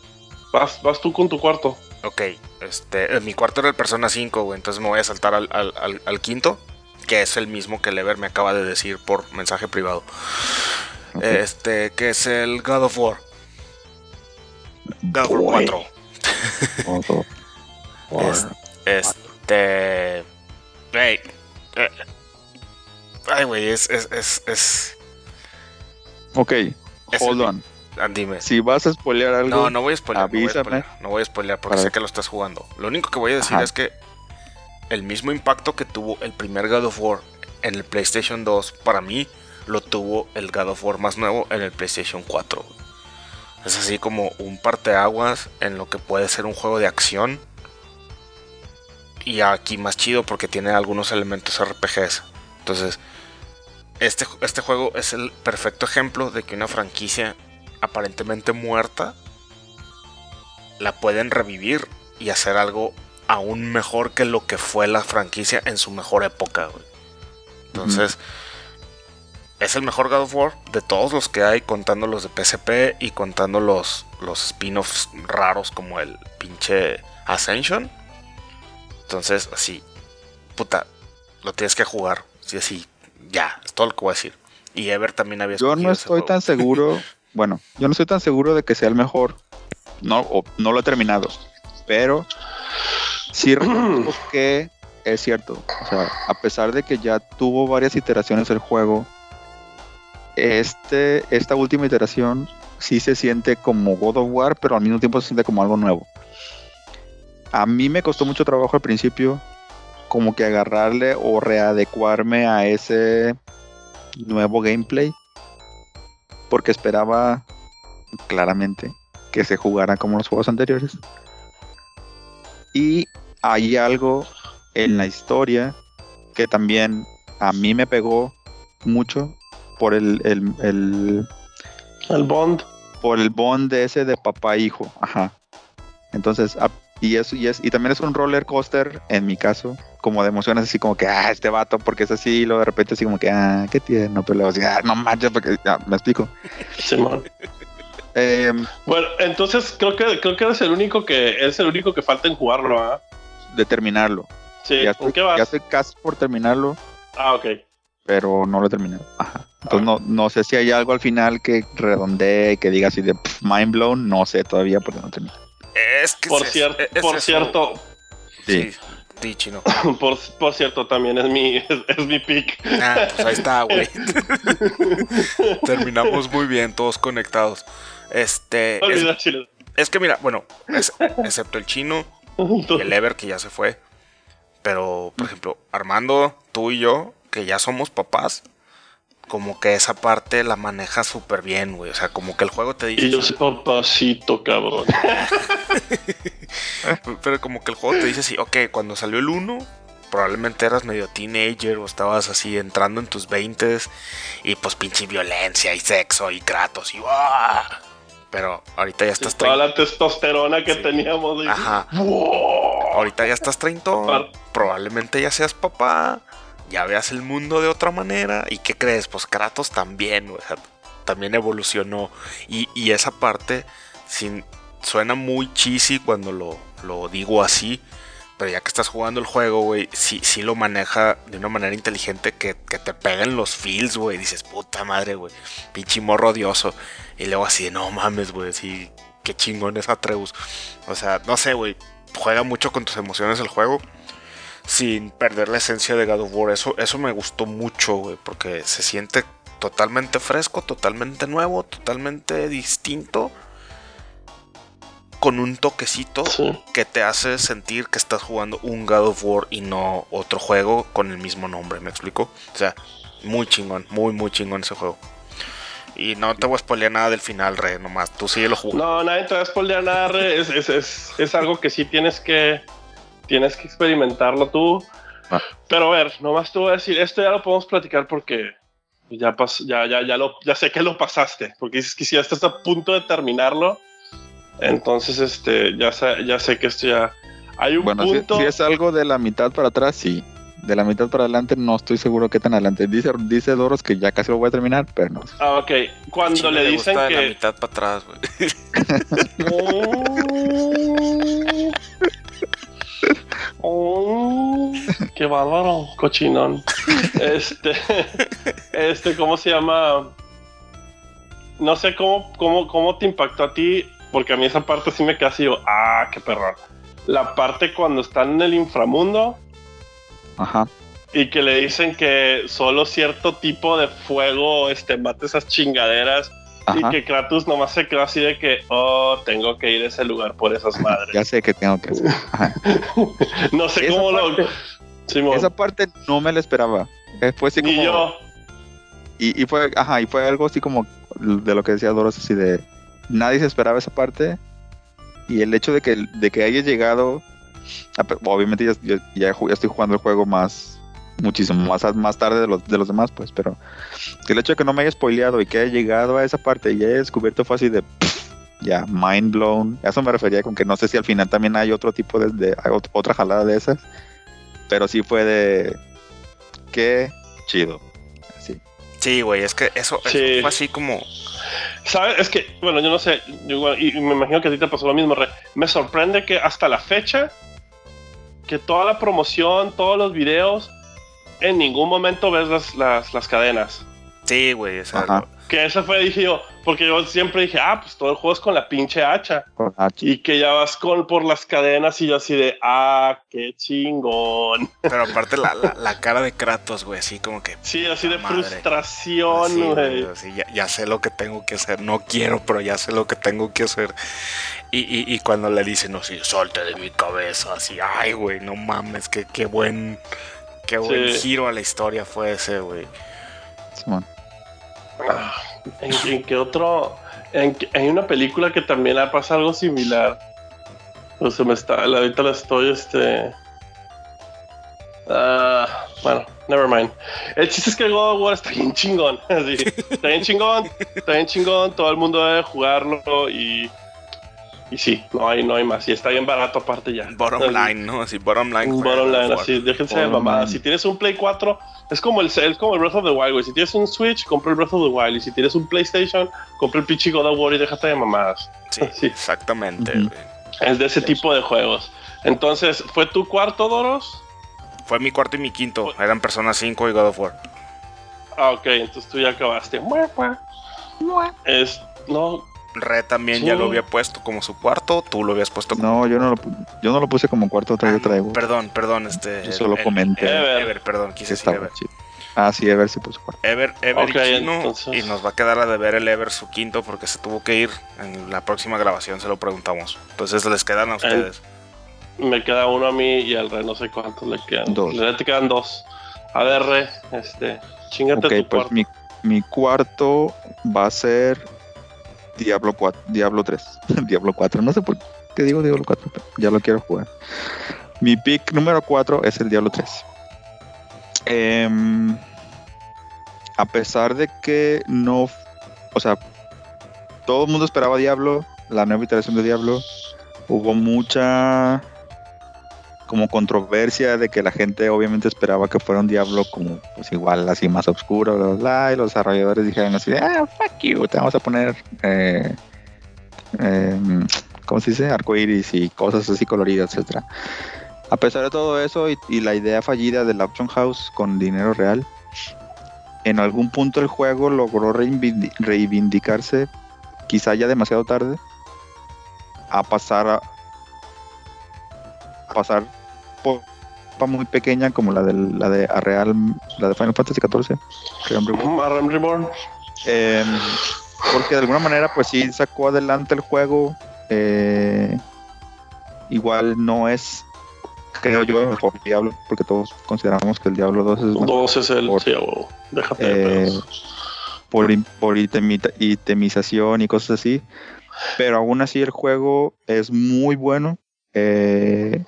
vas, vas tú con tu cuarto. ok. Este, eh, mi cuarto era el Persona 5, güey. Entonces me voy a saltar al, al- al- al quinto, que es el mismo que el Ever me acaba de decir por mensaje privado. Este, que es el God of War. God of War Boy. 4. Todo. Es- Este. Güey. eh, Ay, güey, es. es, es, es- Ok, hold el- on. ah, Dime. Si vas a spoilear algo, No, no voy a spoiler. No voy a avísame. spoilear, no voy a spoilear porque sé que lo estás jugando. Lo único que voy a decir Ajá. es que el mismo impacto que tuvo el primer God of War en el PlayStation 2, para mí lo tuvo el God of War más nuevo en el PlayStation 4. Es así como un parteaguas en lo que puede ser un juego de acción. Y aquí más chido porque tiene algunos elementos RPGs. Entonces, este, este juego es el perfecto ejemplo de que una franquicia aparentemente muerta la pueden revivir y hacer algo aún mejor que lo que fue la franquicia en su mejor época. Entonces, es el mejor God of War de todos los que hay, contando los de PSP y contando los, los spin-offs raros como el pinche Ascension. Entonces, así, puta, lo tienes que jugar. Sí, así, ya, es todo lo que voy a decir. Y Ever también había yo no estoy tan seguro. bueno, yo no estoy tan seguro de que sea el mejor. No, o- no lo he terminado. Pero sí reconozco que es cierto. O sea, a pesar de que ya tuvo varias iteraciones el juego, este, esta última iteración sí se siente como God of War, pero al mismo tiempo se siente como algo nuevo. A mí me costó mucho trabajo al principio, como que agarrarle o readecuarme a ese nuevo gameplay, porque esperaba claramente que se jugara como los juegos anteriores. Y hay algo en la historia que también a mí me pegó mucho por el, el, el- El Bond. por el bond de ese de papá e hijo. Ajá. Entonces, a- y eso y es y también es un roller coaster en mi caso, como de emociones así como que ah, este vato porque es así y luego de repente así como que ah, qué tierno, pero luego así, ah, no manches porque ya, me explico. Simón. Em, Bueno, entonces creo que creo que eres el único que es el único que falta en jugarlo, ¿ah? de terminarlo. Sí, ya ¿en estoy, qué vas? ya estoy casi por terminarlo, Ah, ok. Pero no lo he terminado. Ajá. Entonces no, no sé si hay algo al final que redondee y que diga así de pff, mind blown, no sé todavía porque no he terminado. Es que Por es- cierto, es- por cierto, Sí, sí, chino. por, por cierto, también es mi es, es mi pick. Ah, pues ahí está, güey. Terminamos muy bien, todos conectados. Este. Es, que mira, bueno, es- excepto el chino y el Ever que ya se fue. Pero, por ejemplo, Armando, tú y yo, que ya somos papás, como que esa parte la maneja súper bien, güey. O sea, como que el juego te dice. Y yo soy papacito, cabrón. Pero como que el juego te dice así, ok, cuando salió el 1, probablemente eras medio teenager o estabas así entrando en tus 20 y pues pinche violencia y sexo y kratos y. Pero ahorita ya estás Toda la testosterona que Sí. teníamos. güey. Ajá. ¡Wow! Ahorita ya estás treintón, Par- probablemente ya seas papá, ya veas el mundo de otra manera. ¿Y qué crees? Pues Kratos también, o también evolucionó. Y, y esa parte suena muy cheesy cuando lo, lo digo así. Pero ya que estás jugando el juego, güey, sí, sí lo maneja de una manera inteligente que, que te peguen los feels, güey. Dices, puta madre, güey. Pinche morro odioso. Y luego así, no mames, güey. Sí, qué chingón es Atreus. O sea, no sé, güey. Juega mucho con tus emociones el juego. Sin perder la esencia de God of War. Eso, eso me gustó mucho, güey. Porque se siente totalmente fresco, totalmente nuevo, totalmente distinto. Con un toquecito Sí. que te hace sentir que estás jugando un God of War y no otro juego con el mismo nombre, ¿me explico? O sea, muy chingón, muy, muy chingón ese juego. Y no te voy a spoilear nada del final, Re, nomás. Tú síguelo jugando. No, nadie te va a spoilear nada, Re. Es, es, es, es algo que sí tienes que, tienes que experimentarlo tú. Ah. Pero a ver, nomás te voy a decir, esto ya lo podemos platicar porque ya, pas, ya, ya, ya, lo, ya sé que lo pasaste, porque dices que si ya estás a punto de terminarlo, entonces este, ya, sé, ya sé que esto ya... Hay un Bueno, si, punto... si es algo de la mitad para atrás, sí. De la mitad para adelante no estoy seguro qué tan adelante. Dice, dice Doros que ya casi lo voy a terminar, pero no. Ah, ok. Cuando Chile le dicen gusta de la que... mitad para atrás, güey. Oh, qué bárbaro, cochinón. Este, este, ¿cómo se llama? No sé cómo, cómo, cómo te impactó a ti, porque a mí esa parte sí me queda así, yo, ah, qué perrón. La parte cuando están en el inframundo Ajá. y que le dicen que solo cierto tipo de fuego este, mata esas chingaderas Ajá. y que Kratos nomás se quedó así de que, oh, tengo que ir a ese lugar por esas madres. Ya sé que tengo que hacer. No sé Esa cómo lo... Simón. Esa parte no me la esperaba. Eh, Fue así Ni como. yo. Y, y fue, ajá, y fue algo así como de lo que decía Doros, así de. Nadie se esperaba esa parte. Y el hecho de que, de que haya llegado. a Obviamente ya, ya estoy jugando el juego más. Muchísimo más, más tarde de los, de los demás, pues. Pero el hecho de que no me haya spoileado y que haya llegado a esa parte y haya descubierto fue así de. pff, ya, mind blown. A eso me refería con que no sé si al final también hay otro tipo de. de- hay ot- otra jalada de esas. Pero sí fue de. Qué chido. Así. Sí, güey, es que eso, eso Sí. fue así como. ¿Sabes? Es que, bueno, yo no sé, yo y me imagino que a ti te pasó lo mismo, Re. Me sorprende que hasta la fecha, que toda la promoción, todos los videos, en ningún momento ves las, las, las cadenas. Sí, güey, o sea, Ajá. Que eso fue, dije yo, porque yo siempre dije, ah, pues todo el juego es con la pinche hacha. Con. Y que ya vas con por las cadenas y yo así de, ah, qué chingón. pero aparte la, la, la cara de Kratos, güey, así como que. Sí, así de Madre. frustración, así, güey. así, ya, ya sé lo que tengo que hacer. No quiero, pero ya sé lo que tengo que hacer. Y, y, y cuando le dicen, no, sí, salte de mi cabeza, así, ay, güey, no mames, que qué buen. Qué buen Sí. giro a la historia fue ese, güey. Simón. Ah, ¿En, en qué otro? En, hay una película que también ha pasado algo similar. O se me está, la- ahorita la estoy, este. ah, bueno, never mind. El chiste es que el God of War está bien chingón. así. Está bien chingón, está bien chingón. Todo el mundo debe jugarlo y. Y sí, no hay, no hay más. Y está bien barato aparte ya. Bottom line, ¿no? Así, bottom line. Bottom line, así, déjense de mamadas. Si tienes un Play 4, es como el es como el Breath of the Wild, güey. Si tienes un Switch, compra el Breath of the Wild. Y si tienes un PlayStation, compra el pinche God of War y déjate de mamadas. Sí, Sí. exactamente. Es de ese tipo de juegos. Entonces, ¿fue tu cuarto, Doros? Fue mi cuarto y mi quinto. Eran Persona 5 y God of War. Ah, ok, entonces tú ya acabaste. Es, no, Re también Sí. ya lo había puesto como su cuarto. Tú lo habías puesto como. No, yo no lo, yo no lo puse como cuarto, otra Ah, vez traigo. Perdón, perdón, este. Yo solo el- comenté. Ever. Ever, perdón, que quise decir Ever. chido. Ah, sí, a ver si puso cuarto. Ever, Ever y Chino, entonces- y nos va a quedar a deber el Ever su quinto porque se tuvo que ir. En la próxima grabación se lo preguntamos. Entonces les quedan a ustedes. me queda uno a mí y al Re no sé cuántos le quedan. Dos. Le te quedan dos. A ver, Re, este, chingate Ok, tu pues cuarto. mi, mi cuarto va a ser Diablo 4, Diablo 3, Diablo 4, no sé por qué digo Diablo 4, pero ya lo quiero jugar. Mi pick número 4 es el Diablo 3. Em, a pesar de que no, o sea, todo el mundo esperaba Diablo, la nueva iteración de Diablo, hubo mucha como controversia de que la gente obviamente esperaba que fuera un Diablo como pues igual así más oscuro, bla, bla, bla, y los desarrolladores dijeron así, ah, fuck you, te vamos a poner, eh, em, ¿cómo se dice? Arcoiris y cosas así coloridas, etcétera. A pesar de todo eso y, la idea fallida del Auction House con dinero real, en algún punto el juego logró reivindi- reivindicarse, quizá ya demasiado tarde, a pasar a pasar muy pequeña como la de la de Real, la de Final Fantasy XIV. Realm Reborn. Eh, porque de alguna manera, pues sí sacó adelante el juego. eh, igual no es, creo yo, el mejor Diablo, porque todos consideramos que el Diablo 2 es mejor. Dos es el. Por- Sí. Déjate eh, por, im- por itemita- itemización y cosas así. Pero aún así el juego es muy bueno. eh,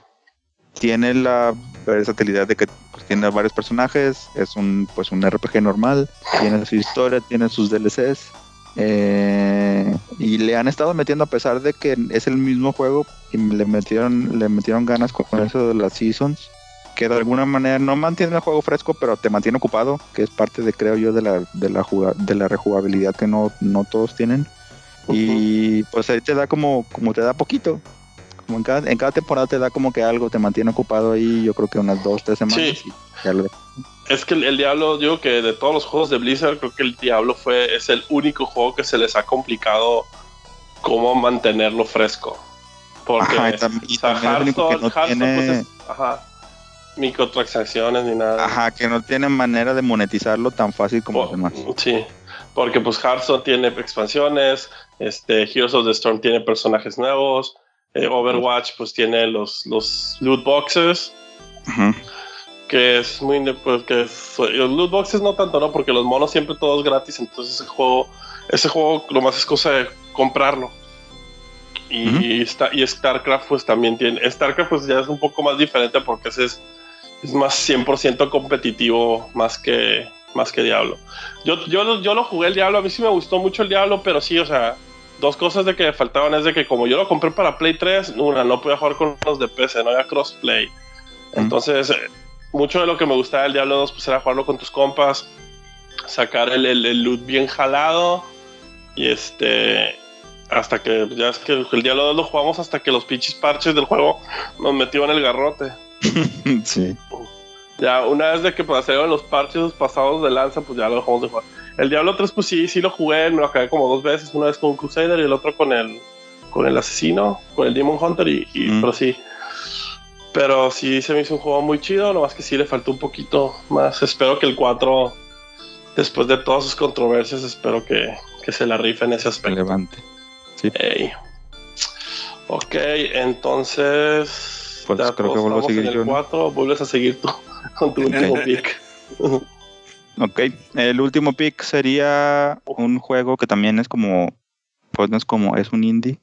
tiene la versatilidad de que pues, tiene varios personajes. Es un pues un RPG normal. Tiene su historia, tiene sus DLCs. eh, y le han estado metiendo a pesar de que es el mismo juego y le metieron le metieron ganas con eso de las seasons que de alguna manera no mantiene el juego fresco, pero te mantiene ocupado, que es parte de, creo yo, de la, de la, juga- de la rejugabilidad que no, no todos tienen. Y pues ahí te da como, como te da poquito. Como en cada, en cada temporada te da como que algo, te mantiene ocupado ahí, yo creo que unas dos, tres semanas. Sí. y ya lo- Es que el, el Diablo, digo que de todos los juegos de Blizzard, creo que el Diablo fue, es el único juego que se les ha complicado cómo mantenerlo fresco. Porque Ajá, y también es el único que no Hearthstone, tiene- pues, es- ajá, microtransacciones ni nada. Ajá, que no tienen manera de monetizarlo tan fácil como los demás. Sí, porque pues Hearthstone tiene expansiones, este Heroes of the Storm tiene personajes nuevos, eh, Overwatch pues tiene los, los loot boxes, que es muy pues, que es- los loot boxes no tanto, ¿no? Porque los monos siempre todos gratis, entonces ese juego, ese juego lo más es cosa de comprarlo. Y, Ujú. y StarCraft pues también tiene, StarCraft pues ya es un poco más diferente porque ese es, es más 100% competitivo más que, más que Diablo. Yo, yo, yo lo jugué el Diablo, a mí sí me gustó mucho el Diablo, pero sí, o sea, dos cosas de que me faltaban es de que como yo lo compré para Play 3, una, no podía jugar con los de PC, no había crossplay. Entonces, eh, mucho de lo que me gustaba del Diablo 2 pues era jugarlo con tus compas, sacar el, el, el loot bien jalado y este hasta que ya es que el Diablo 2 lo jugamos hasta que los pinches parches del juego nos metieron el garrote. sí. Ya una vez de que pues, salieron los parches pasados de lanza, pues ya lo dejamos de jugar. El Diablo 3 pues sí, sí lo jugué, me lo acabé como dos veces, una vez con un Crusader y el otro con el con el asesino, con el Demon Hunter y, y- Mm. pero sí. Pero sí se me hizo un juego muy chido, nomás que sí le faltó un poquito más. Espero que el 4 después de todas sus controversias, espero que, que se la rife en ese aspecto. Relevante. Sí. Ey. Ok, entonces. Pues creo que vuelvo a seguir en el yo, ¿no? 4, vuelves a seguir tú con tu último pick. Ok, el último pick sería un juego que también es como, pues no es como, es un indie.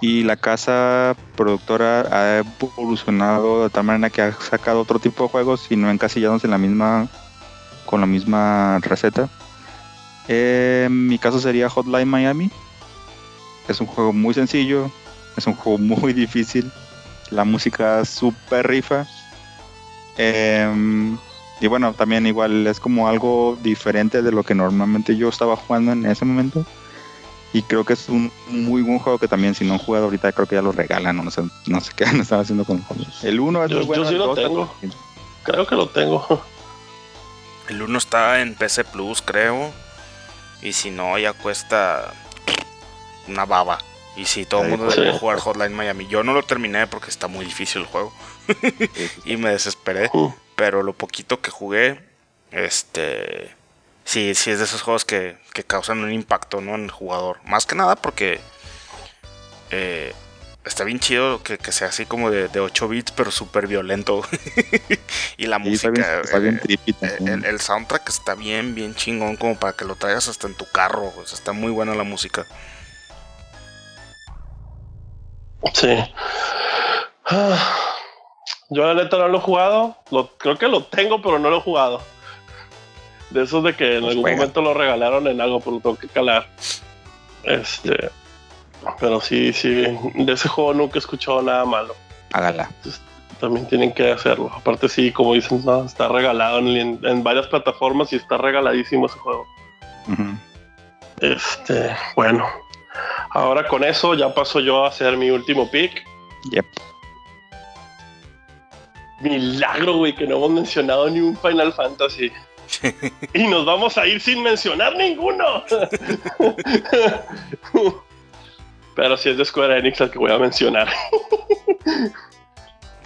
Y la casa productora ha evolucionado de tal manera que ha sacado otro tipo de juegos y no encasillados en la misma, con la misma receta. Eh, mi caso sería Hotline Miami. Es un juego muy sencillo, es un juego muy difícil. La música súper rifa. Em, y bueno, también igual es como algo diferente de lo que normalmente yo estaba jugando en ese momento. Y creo que es un muy buen juego que también si no han jugado ahorita creo que ya lo regalan o no sé, no sé qué han estado haciendo con el juego. El 1 es Yo- muy bueno. yo sí lo tengo. Creo que lo tengo. El 1 está en PC Plus, creo. Y si no, ya cuesta una baba. Y si todo el mundo Sí. debería jugar Hotline Miami. Yo no lo terminé porque está muy difícil el juego. y me desesperé. Uh, Pero lo poquito que jugué, este. Sí, sí es de esos juegos que, que causan un impacto ¿no? en el jugador. Más que nada porque. eh, está bien chido que, que sea así como de, de 8 bits, pero súper violento. y la Sí, está música. bien, está bien eh, trippy eh, el, el soundtrack está bien, bien chingón, como para que lo traigas hasta en tu carro. o sea, está muy buena la música. sí. Ah, Yo la neta no lo he jugado. Lo, creo que lo tengo, pero no lo he jugado. De esos de que en Pues algún juega. momento lo regalaron en algo, pero lo tengo que calar. Este. Pero sí, sí. De ese juego nunca he escuchado nada malo. Hágala. También tienen que hacerlo. Aparte, sí, como dicen, no, está regalado en, en varias plataformas y está regaladísimo ese juego. Este, bueno. Ahora con eso ya paso yo a hacer mi último pick. Yep. Milagro, güey, que no hemos mencionado ni un Final Fantasy. y nos vamos a ir sin mencionar ninguno. Pero si es de Square Enix el que voy a mencionar.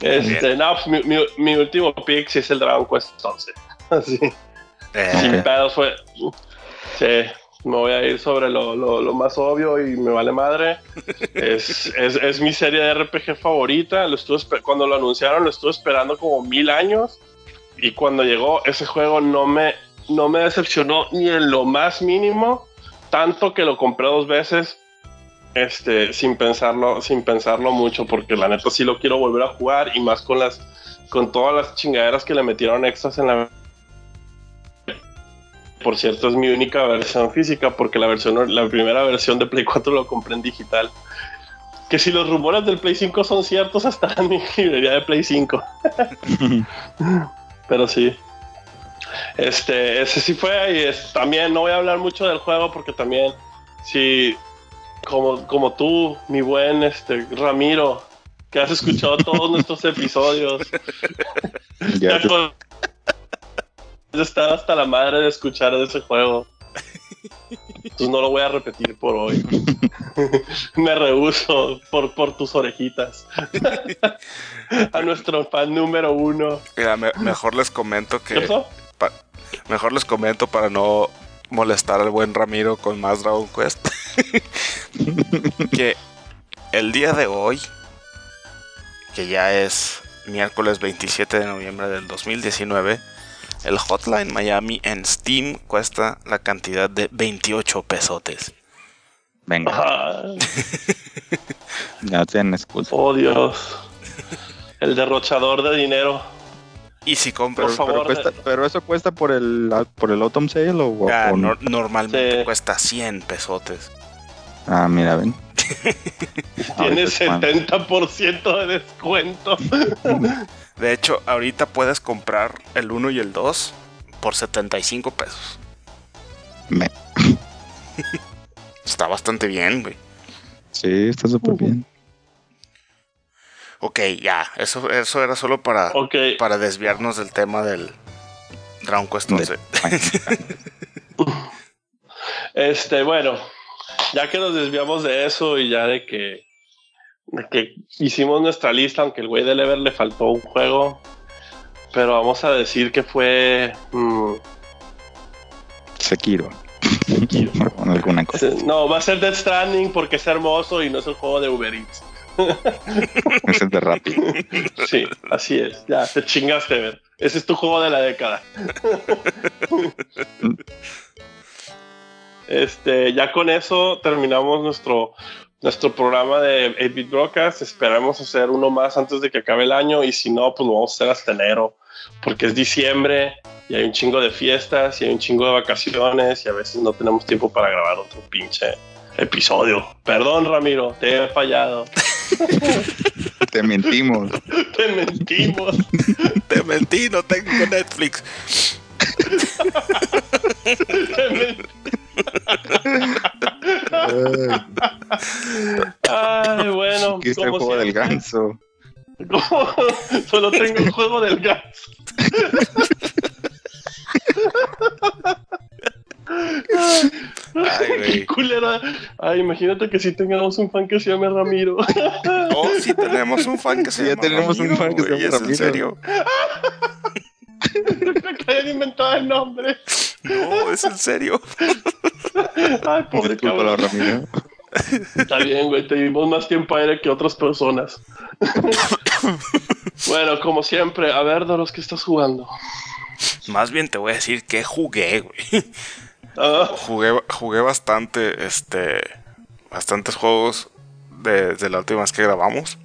Este, no, pues, mi, mi- mi último pick sí es el Dragon Quest 11. Así. Eh, Sin pedos fue. Sí, me voy a ir sobre lo, lo- lo más obvio y me vale madre. Es, es- es mi serie de RPG favorita. Lo estuve cuando lo anunciaron, lo estuve esperando como mil años. Y cuando llegó, ese juego no me, no me decepcionó ni en lo más mínimo. Tanto que lo compré dos veces. Este, sin pensarlo, sin pensarlo mucho, porque la neta sí lo quiero volver a jugar. Y más con las, con todas las chingaderas que le metieron extras en la por cierto, es mi única versión física porque la versión, la primera versión de Play 4 lo compré en digital. Que si los rumores del Play 5 son ciertos, hasta en mi librería de Play 5. Pero sí. Este, ese sí fue y es- también no voy a hablar mucho del juego porque también, sí, como, como tú, mi buen este, Ramiro, que has escuchado todos nuestros episodios, Ya, de estar hasta la madre de escuchar de ese juego. Entonces no lo voy a repetir por hoy. Me rehuso por, por tus orejitas. a nuestro fan número uno. mira, me- mejor les comento ¿Qué que. pa- mejor les comento para no molestar al buen Ramiro con más Dragon Quest. que el día de hoy, que ya es miércoles 27 de noviembre del 2019, el Hotline Miami en Steam cuesta la cantidad de 28 pesotes. venga, Ah, ya tienen excusa. oh Dios. El derrochador de dinero. Y si Por compras... Pero, favor, cuesta- pero eso cuesta por el por el autumn sale o, ah, o- no- normalmente Sí. cuesta 100 pesotes. ah mira ven Tiene Ahorita es cuando- 70% de descuento. De hecho, ahorita puedes comprar el 1 y el 2 por 75 pesos. Me- Está bastante bien, güey. sí está súper bien Ok, ya. Eso, eso era solo para, Ok. para desviarnos del tema del Dragon Quest 11. Este, bueno, ya que nos desviamos de eso y ya de que, de que hicimos nuestra lista, aunque el güey de Lever le faltó un juego, pero vamos a decir que fue. mm, Sekiro poner alguna cosa no, va a ser Death Stranding porque es hermoso y no es el juego de Uber Eats. es de rápido Sí, así es. Ya, te chingaste, ver. Ese es tu juego de la década. Este, ya con eso terminamos nuestro, nuestro programa de 8-Bit Broadcast. Esperamos hacer uno más antes de que acabe el año y si no, pues lo vamos a hacer hasta enero porque es diciembre y hay un chingo de fiestas y hay un chingo de vacaciones y a veces no tenemos tiempo para grabar otro pinche episodio. Perdón, Ramiro, te he fallado. te mentimos Te mentimos. Te mentí, no tengo Netflix. Te men- Ay, bueno. aquí está el juego del ganso Solo tengo el juego del gas. Ay, güey. Qué culera. Ay, imagínate que si tengamos un fan que se llame Ramiro. Oh, sí tenemos un fan que se Sí, ya llama tenemos un Ramiro, fan que se llama ¿es en Ramiro. serio? que hayan inventado el nombre. No, es en serio. Ay, pobre discúlpalo cabrón. Ramiro Está bien, güey. Te dimos más tiempo aire que otras personas. bueno, como siempre, a ver, de los que estás jugando. Más bien te voy a decir que jugué, güey. Ah, Jugué, jugué bastante, este, bastantes juegos desde la última vez que grabamos.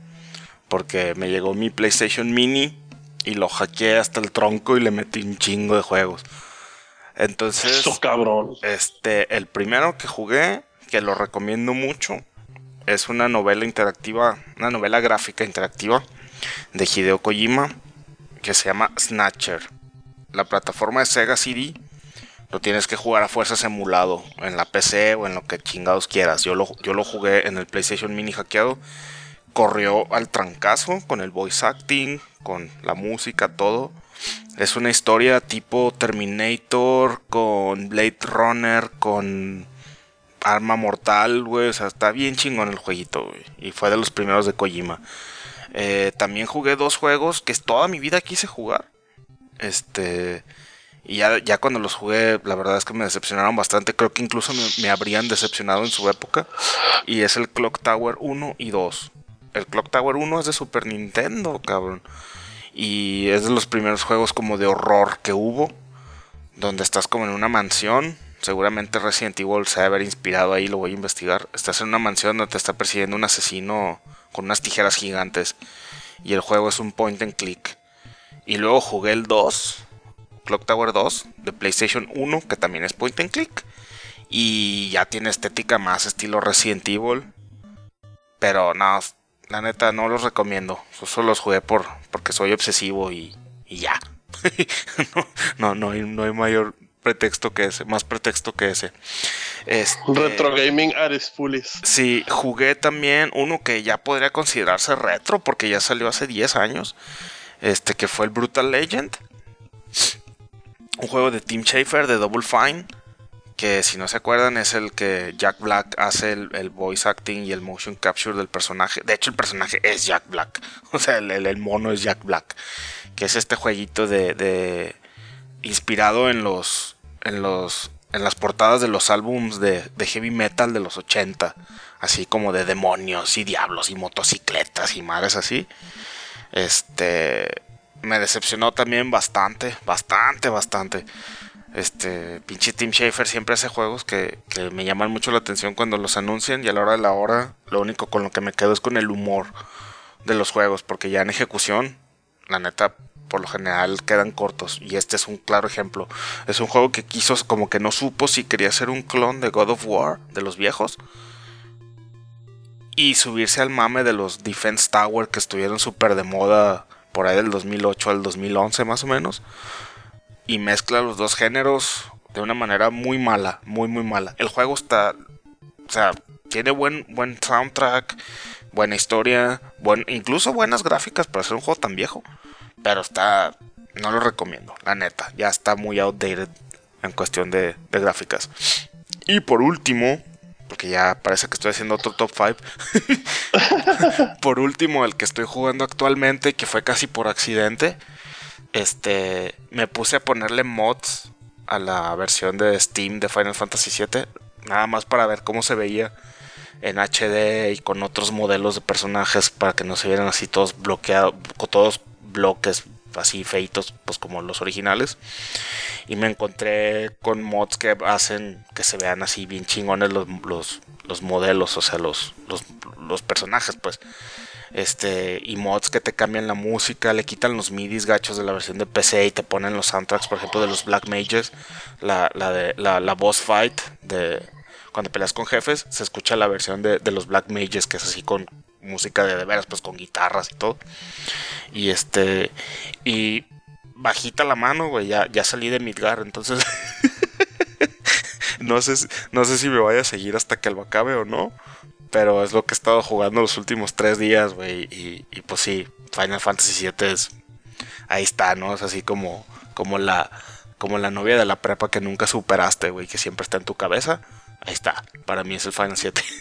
Porque me llegó mi PlayStation Mini y lo hackeé hasta el tronco y le metí un chingo de juegos. Entonces, eso cabrón. este, el primero que jugué, que lo recomiendo mucho, es una novela interactiva, una novela gráfica interactiva de Hideo Kojima que se llama Snatcher. La plataforma de Sega CD lo tienes que jugar a fuerzas emulado en la PC o en lo que chingados quieras. Yo lo, yo lo jugué en el PlayStation Mini hackeado. Corrió al trancazo con el voice acting, con la música, todo. Es una historia tipo Terminator con Blade Runner, con Arma Mortal, güey. O sea, está bien chingón el jueguito, güey. Y fue de los primeros de Kojima. Eh, también jugué dos juegos que toda mi vida quise jugar. Este. Y ya, cuando los jugué, la verdad es que me decepcionaron bastante. Creo que incluso me, me habrían decepcionado en su época. Y es el Clock Tower 1 y 2. El Clock Tower 1 es de Super Nintendo, cabrón. Y es de los primeros juegos como de horror que hubo. Donde estás como en una mansión. Seguramente Resident Evil se debe haber inspirado ahí, lo voy a investigar. Estás en una mansión donde te está persiguiendo un asesino con unas tijeras gigantes. Y el juego es un point and click. Y luego jugué el 2, Clock Tower 2, de PlayStation 1, que también es point and click. Y ya tiene estética más estilo Resident Evil. Pero no, la neta no los recomiendo. Yo solo los jugué por, porque soy obsesivo y, y ya. no, no, no, hay, no hay mayor pretexto que ese, más pretexto que ese. Este, Retro Gaming at its fullest. Sí, jugué también uno que ya podría considerarse retro porque ya salió hace 10 años. Este que fue el Brutal Legend. Un juego de Tim Schafer de Double Fine. Que si no se acuerdan es el que Jack Black hace el, voice acting y el motion capture del personaje. De hecho el personaje es Jack Black. O sea, el, el- mono es Jack Black. Que es este jueguito de... de- inspirado en los... En los... En las portadas de los álbums de, heavy metal de los 80. Así como de demonios y diablos y motocicletas y madres así. Este me decepcionó también bastante, bastante, bastante. Este pinche Tim Schafer siempre hace juegos que, me llaman mucho la atención cuando los anuncian y a la hora de la hora lo único con lo que me quedo es con el humor de los juegos porque ya en ejecución la neta por lo general quedan cortos y este es un claro ejemplo. Es un juego que quiso como que no supo si quería ser un clon de God of War de los viejos y subirse al mame de los Defense Tower que estuvieron súper de moda por ahí del 2008 al 2011 más o menos. Y mezcla los dos géneros de una manera muy mala, muy muy mala. El juego está, o sea, tiene buen, buen soundtrack, buena historia, buen, incluso buenas gráficas para ser un juego tan viejo. Pero está, no lo recomiendo, la neta. Ya está muy outdated en cuestión de, de gráficas. Y por último, porque ya parece que estoy haciendo otro top 5. por último, el que estoy jugando actualmente, que fue casi por accidente, este, me puse a ponerle mods a la versión de Steam de Final Fantasy VII, nada más para ver cómo se veía en HD y con otros modelos de personajes para que no se vieran así todos bloqueados, con todos bloques así feitos, pues como los originales. Y me encontré con mods que hacen que se vean así bien chingones los, los, los modelos, o sea, los, los, los personajes, pues. Este, y mods que te cambian la música, le quitan los midis gachos de la versión de PC y te ponen los soundtracks, por ejemplo, de los Black Mages, la, la, de, la, la boss fight de cuando peleas con jefes, se escucha la versión de, de los Black Mages, que es así con música de de veras, pues con guitarras y todo. Y este, y bajita la mano, güey, ya, ya salí de Midgar, entonces no sé, no sé si me vaya a seguir hasta que lo acabe o no. Pero es lo que he estado jugando los últimos tres días, güey. Y, y pues sí, Final Fantasy VII es. Ahí está, ¿no? Es así como, como la. Como la novia de la prepa que nunca superaste, güey, que siempre está en tu cabeza. Ahí está. Para mí es el Final 7.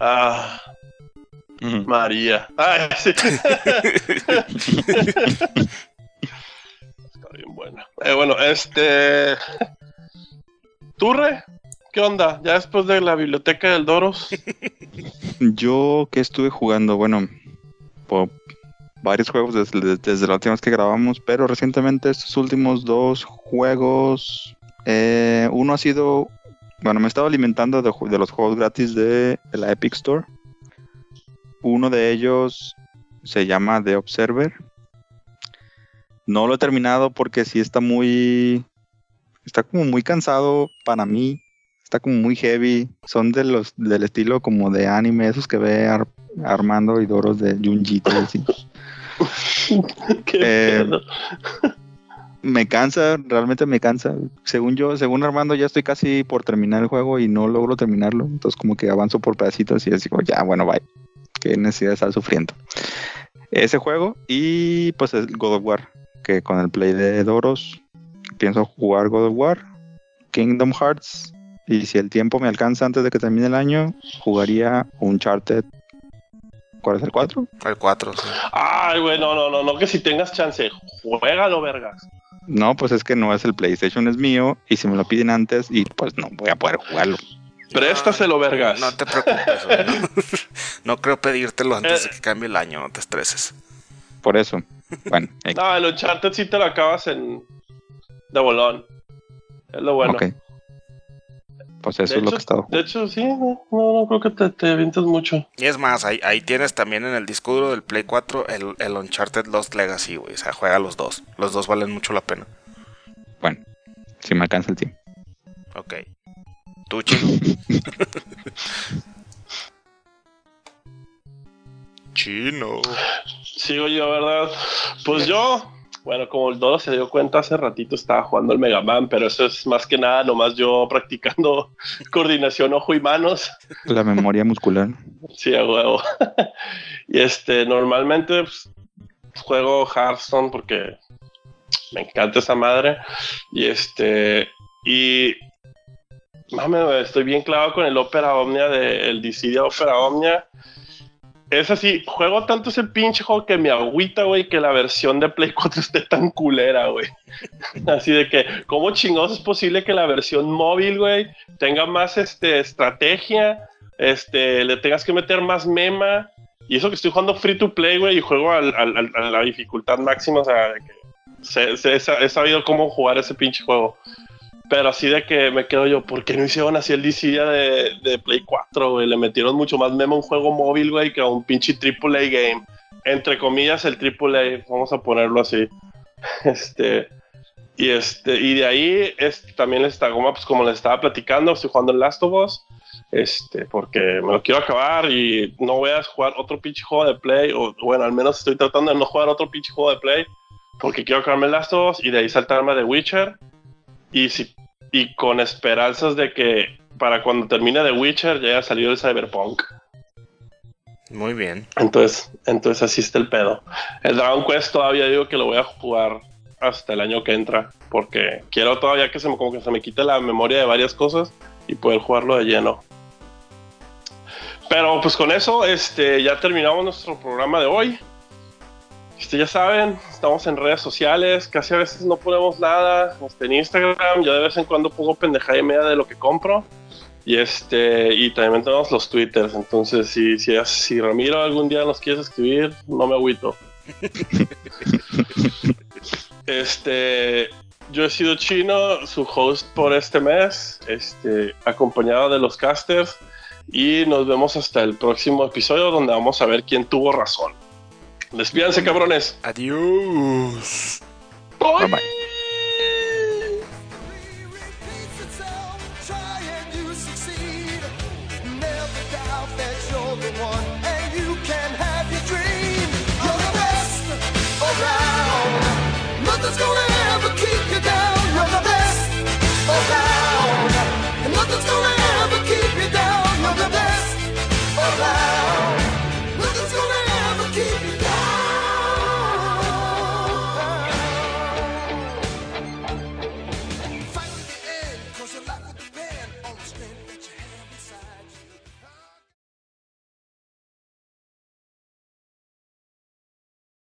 Ah. María. Ay, sí. Está bien buena. Eh, bueno, este. Turre, ¿qué onda? Ya después de la biblioteca del Doros. Yo que estuve jugando, bueno, por varios juegos desde, desde la última vez que grabamos, pero recientemente estos últimos dos juegos, eh, uno ha sido, bueno, me he estado alimentando de, los juegos gratis de la Epic Store. Uno de ellos se llama The Observer. No lo he terminado porque sí está muy, está como muy cansado para mí. Está como muy heavy. Son de los del estilo como de anime, esos que ve Ar- Armando y Doros de Junjito. así. ¿Qué Eh? Me cansa, realmente me cansa. Según yo, según Armando, ya estoy casi por terminar el juego y no logro terminarlo. Entonces como que avanzo por pedacitos y como, ya, bueno, bye. Qué necesidad de estar sufriendo. Ese juego y pues el God of War, que con el play de Doros pienso jugar God of War, Kingdom Hearts y si el tiempo me alcanza antes de que termine el año, jugaría Uncharted ¿Cuál es el 4? El 4, sí. Ay, güey, no, no, no, no, que si tengas chance, juégalo, vergas. No, pues es que no es el PlayStation, es mío. Y si me lo piden antes, y pues no voy a poder jugarlo. Préstaselo, vergas. No te preocupes, güey, no. No creo pedírtelo antes de que cambie el año, no te estreses. Por eso. Bueno, eh, No, el Uncharted sí te lo acabas en. de bolón. Es lo bueno. ok. Pues eso de, es lo hecho, que he estado de hecho, sí, no, no, no creo que te, te avientes mucho. Y es más, ahí, ahí tienes también en el disco duro del Play 4 el, el Uncharted Lost Legacy, güey. O sea, juega los dos. Los dos valen mucho la pena. Bueno, si me alcanza el tiempo. Ok. Tú, chino. chino. Sigo yo, ¿verdad? Pues yo, bueno, como el Dolo se dio cuenta hace ratito, estaba jugando el Mega Man, pero eso es más que nada nomás yo practicando coordinación ojo y manos. La memoria muscular. Sí, a huevo. y este, normalmente pues, juego Hearthstone porque me encanta esa madre. Y este, y güey, estoy bien clavado con el Opera Omnia de el Dissidia Opera Omnia. Es así, juego tanto ese pinche juego que me agüita, güey, que la versión de Play 4 esté tan culera, güey. Así de que, ¿cómo chingados es posible que la versión móvil, güey, tenga más este, estrategia? Este, le tengas que meter más mema. Y eso que estoy jugando free to play, güey, y juego al- al- a la dificultad máxima, o sea, que he sabido cómo jugar ese pinche juego. Pero así de que me quedo yo, ¿por qué no hicieron así el DC de, de Play 4, güey? Le metieron mucho más memo a un juego móvil, güey, que a un pinche AAA game. Entre comillas, el AAA, vamos a ponerlo así. Este, y este, y de ahí este, también está, como, pues, como les estaba platicando, estoy jugando el Last of Us. Este, porque me lo quiero acabar y no voy a jugar otro pinche juego de Play, o bueno, al menos estoy tratando de no jugar otro pinche juego de Play, porque quiero acabarme Last of Us y de ahí saltarme The Witcher. Y, si, y con esperanzas de que para cuando termine The Witcher ya haya salido el Cyberpunk. Muy bien. Entonces, entonces así está el pedo. El Dragon Quest todavía digo que lo voy a jugar hasta el año que entra, porque quiero todavía que se me, como que se me quite la memoria de varias cosas y poder jugarlo de lleno. Pero pues con eso, este, ya terminamos nuestro programa de hoy. Este, ya saben, estamos en redes sociales, casi a veces no ponemos nada. Este, en Instagram, yo de vez en cuando pongo pendejada y media de lo que compro. Y este, y también tenemos los twitters. Entonces, si, si, si Ramiro algún día nos quieres escribir, no me agüito. este, yo he sido chino, su host por este mes, este, acompañado de los casters. Y nos vemos hasta el próximo episodio donde vamos a ver quién tuvo razón. Despídanse, cabrones. Adiós. Bye bye.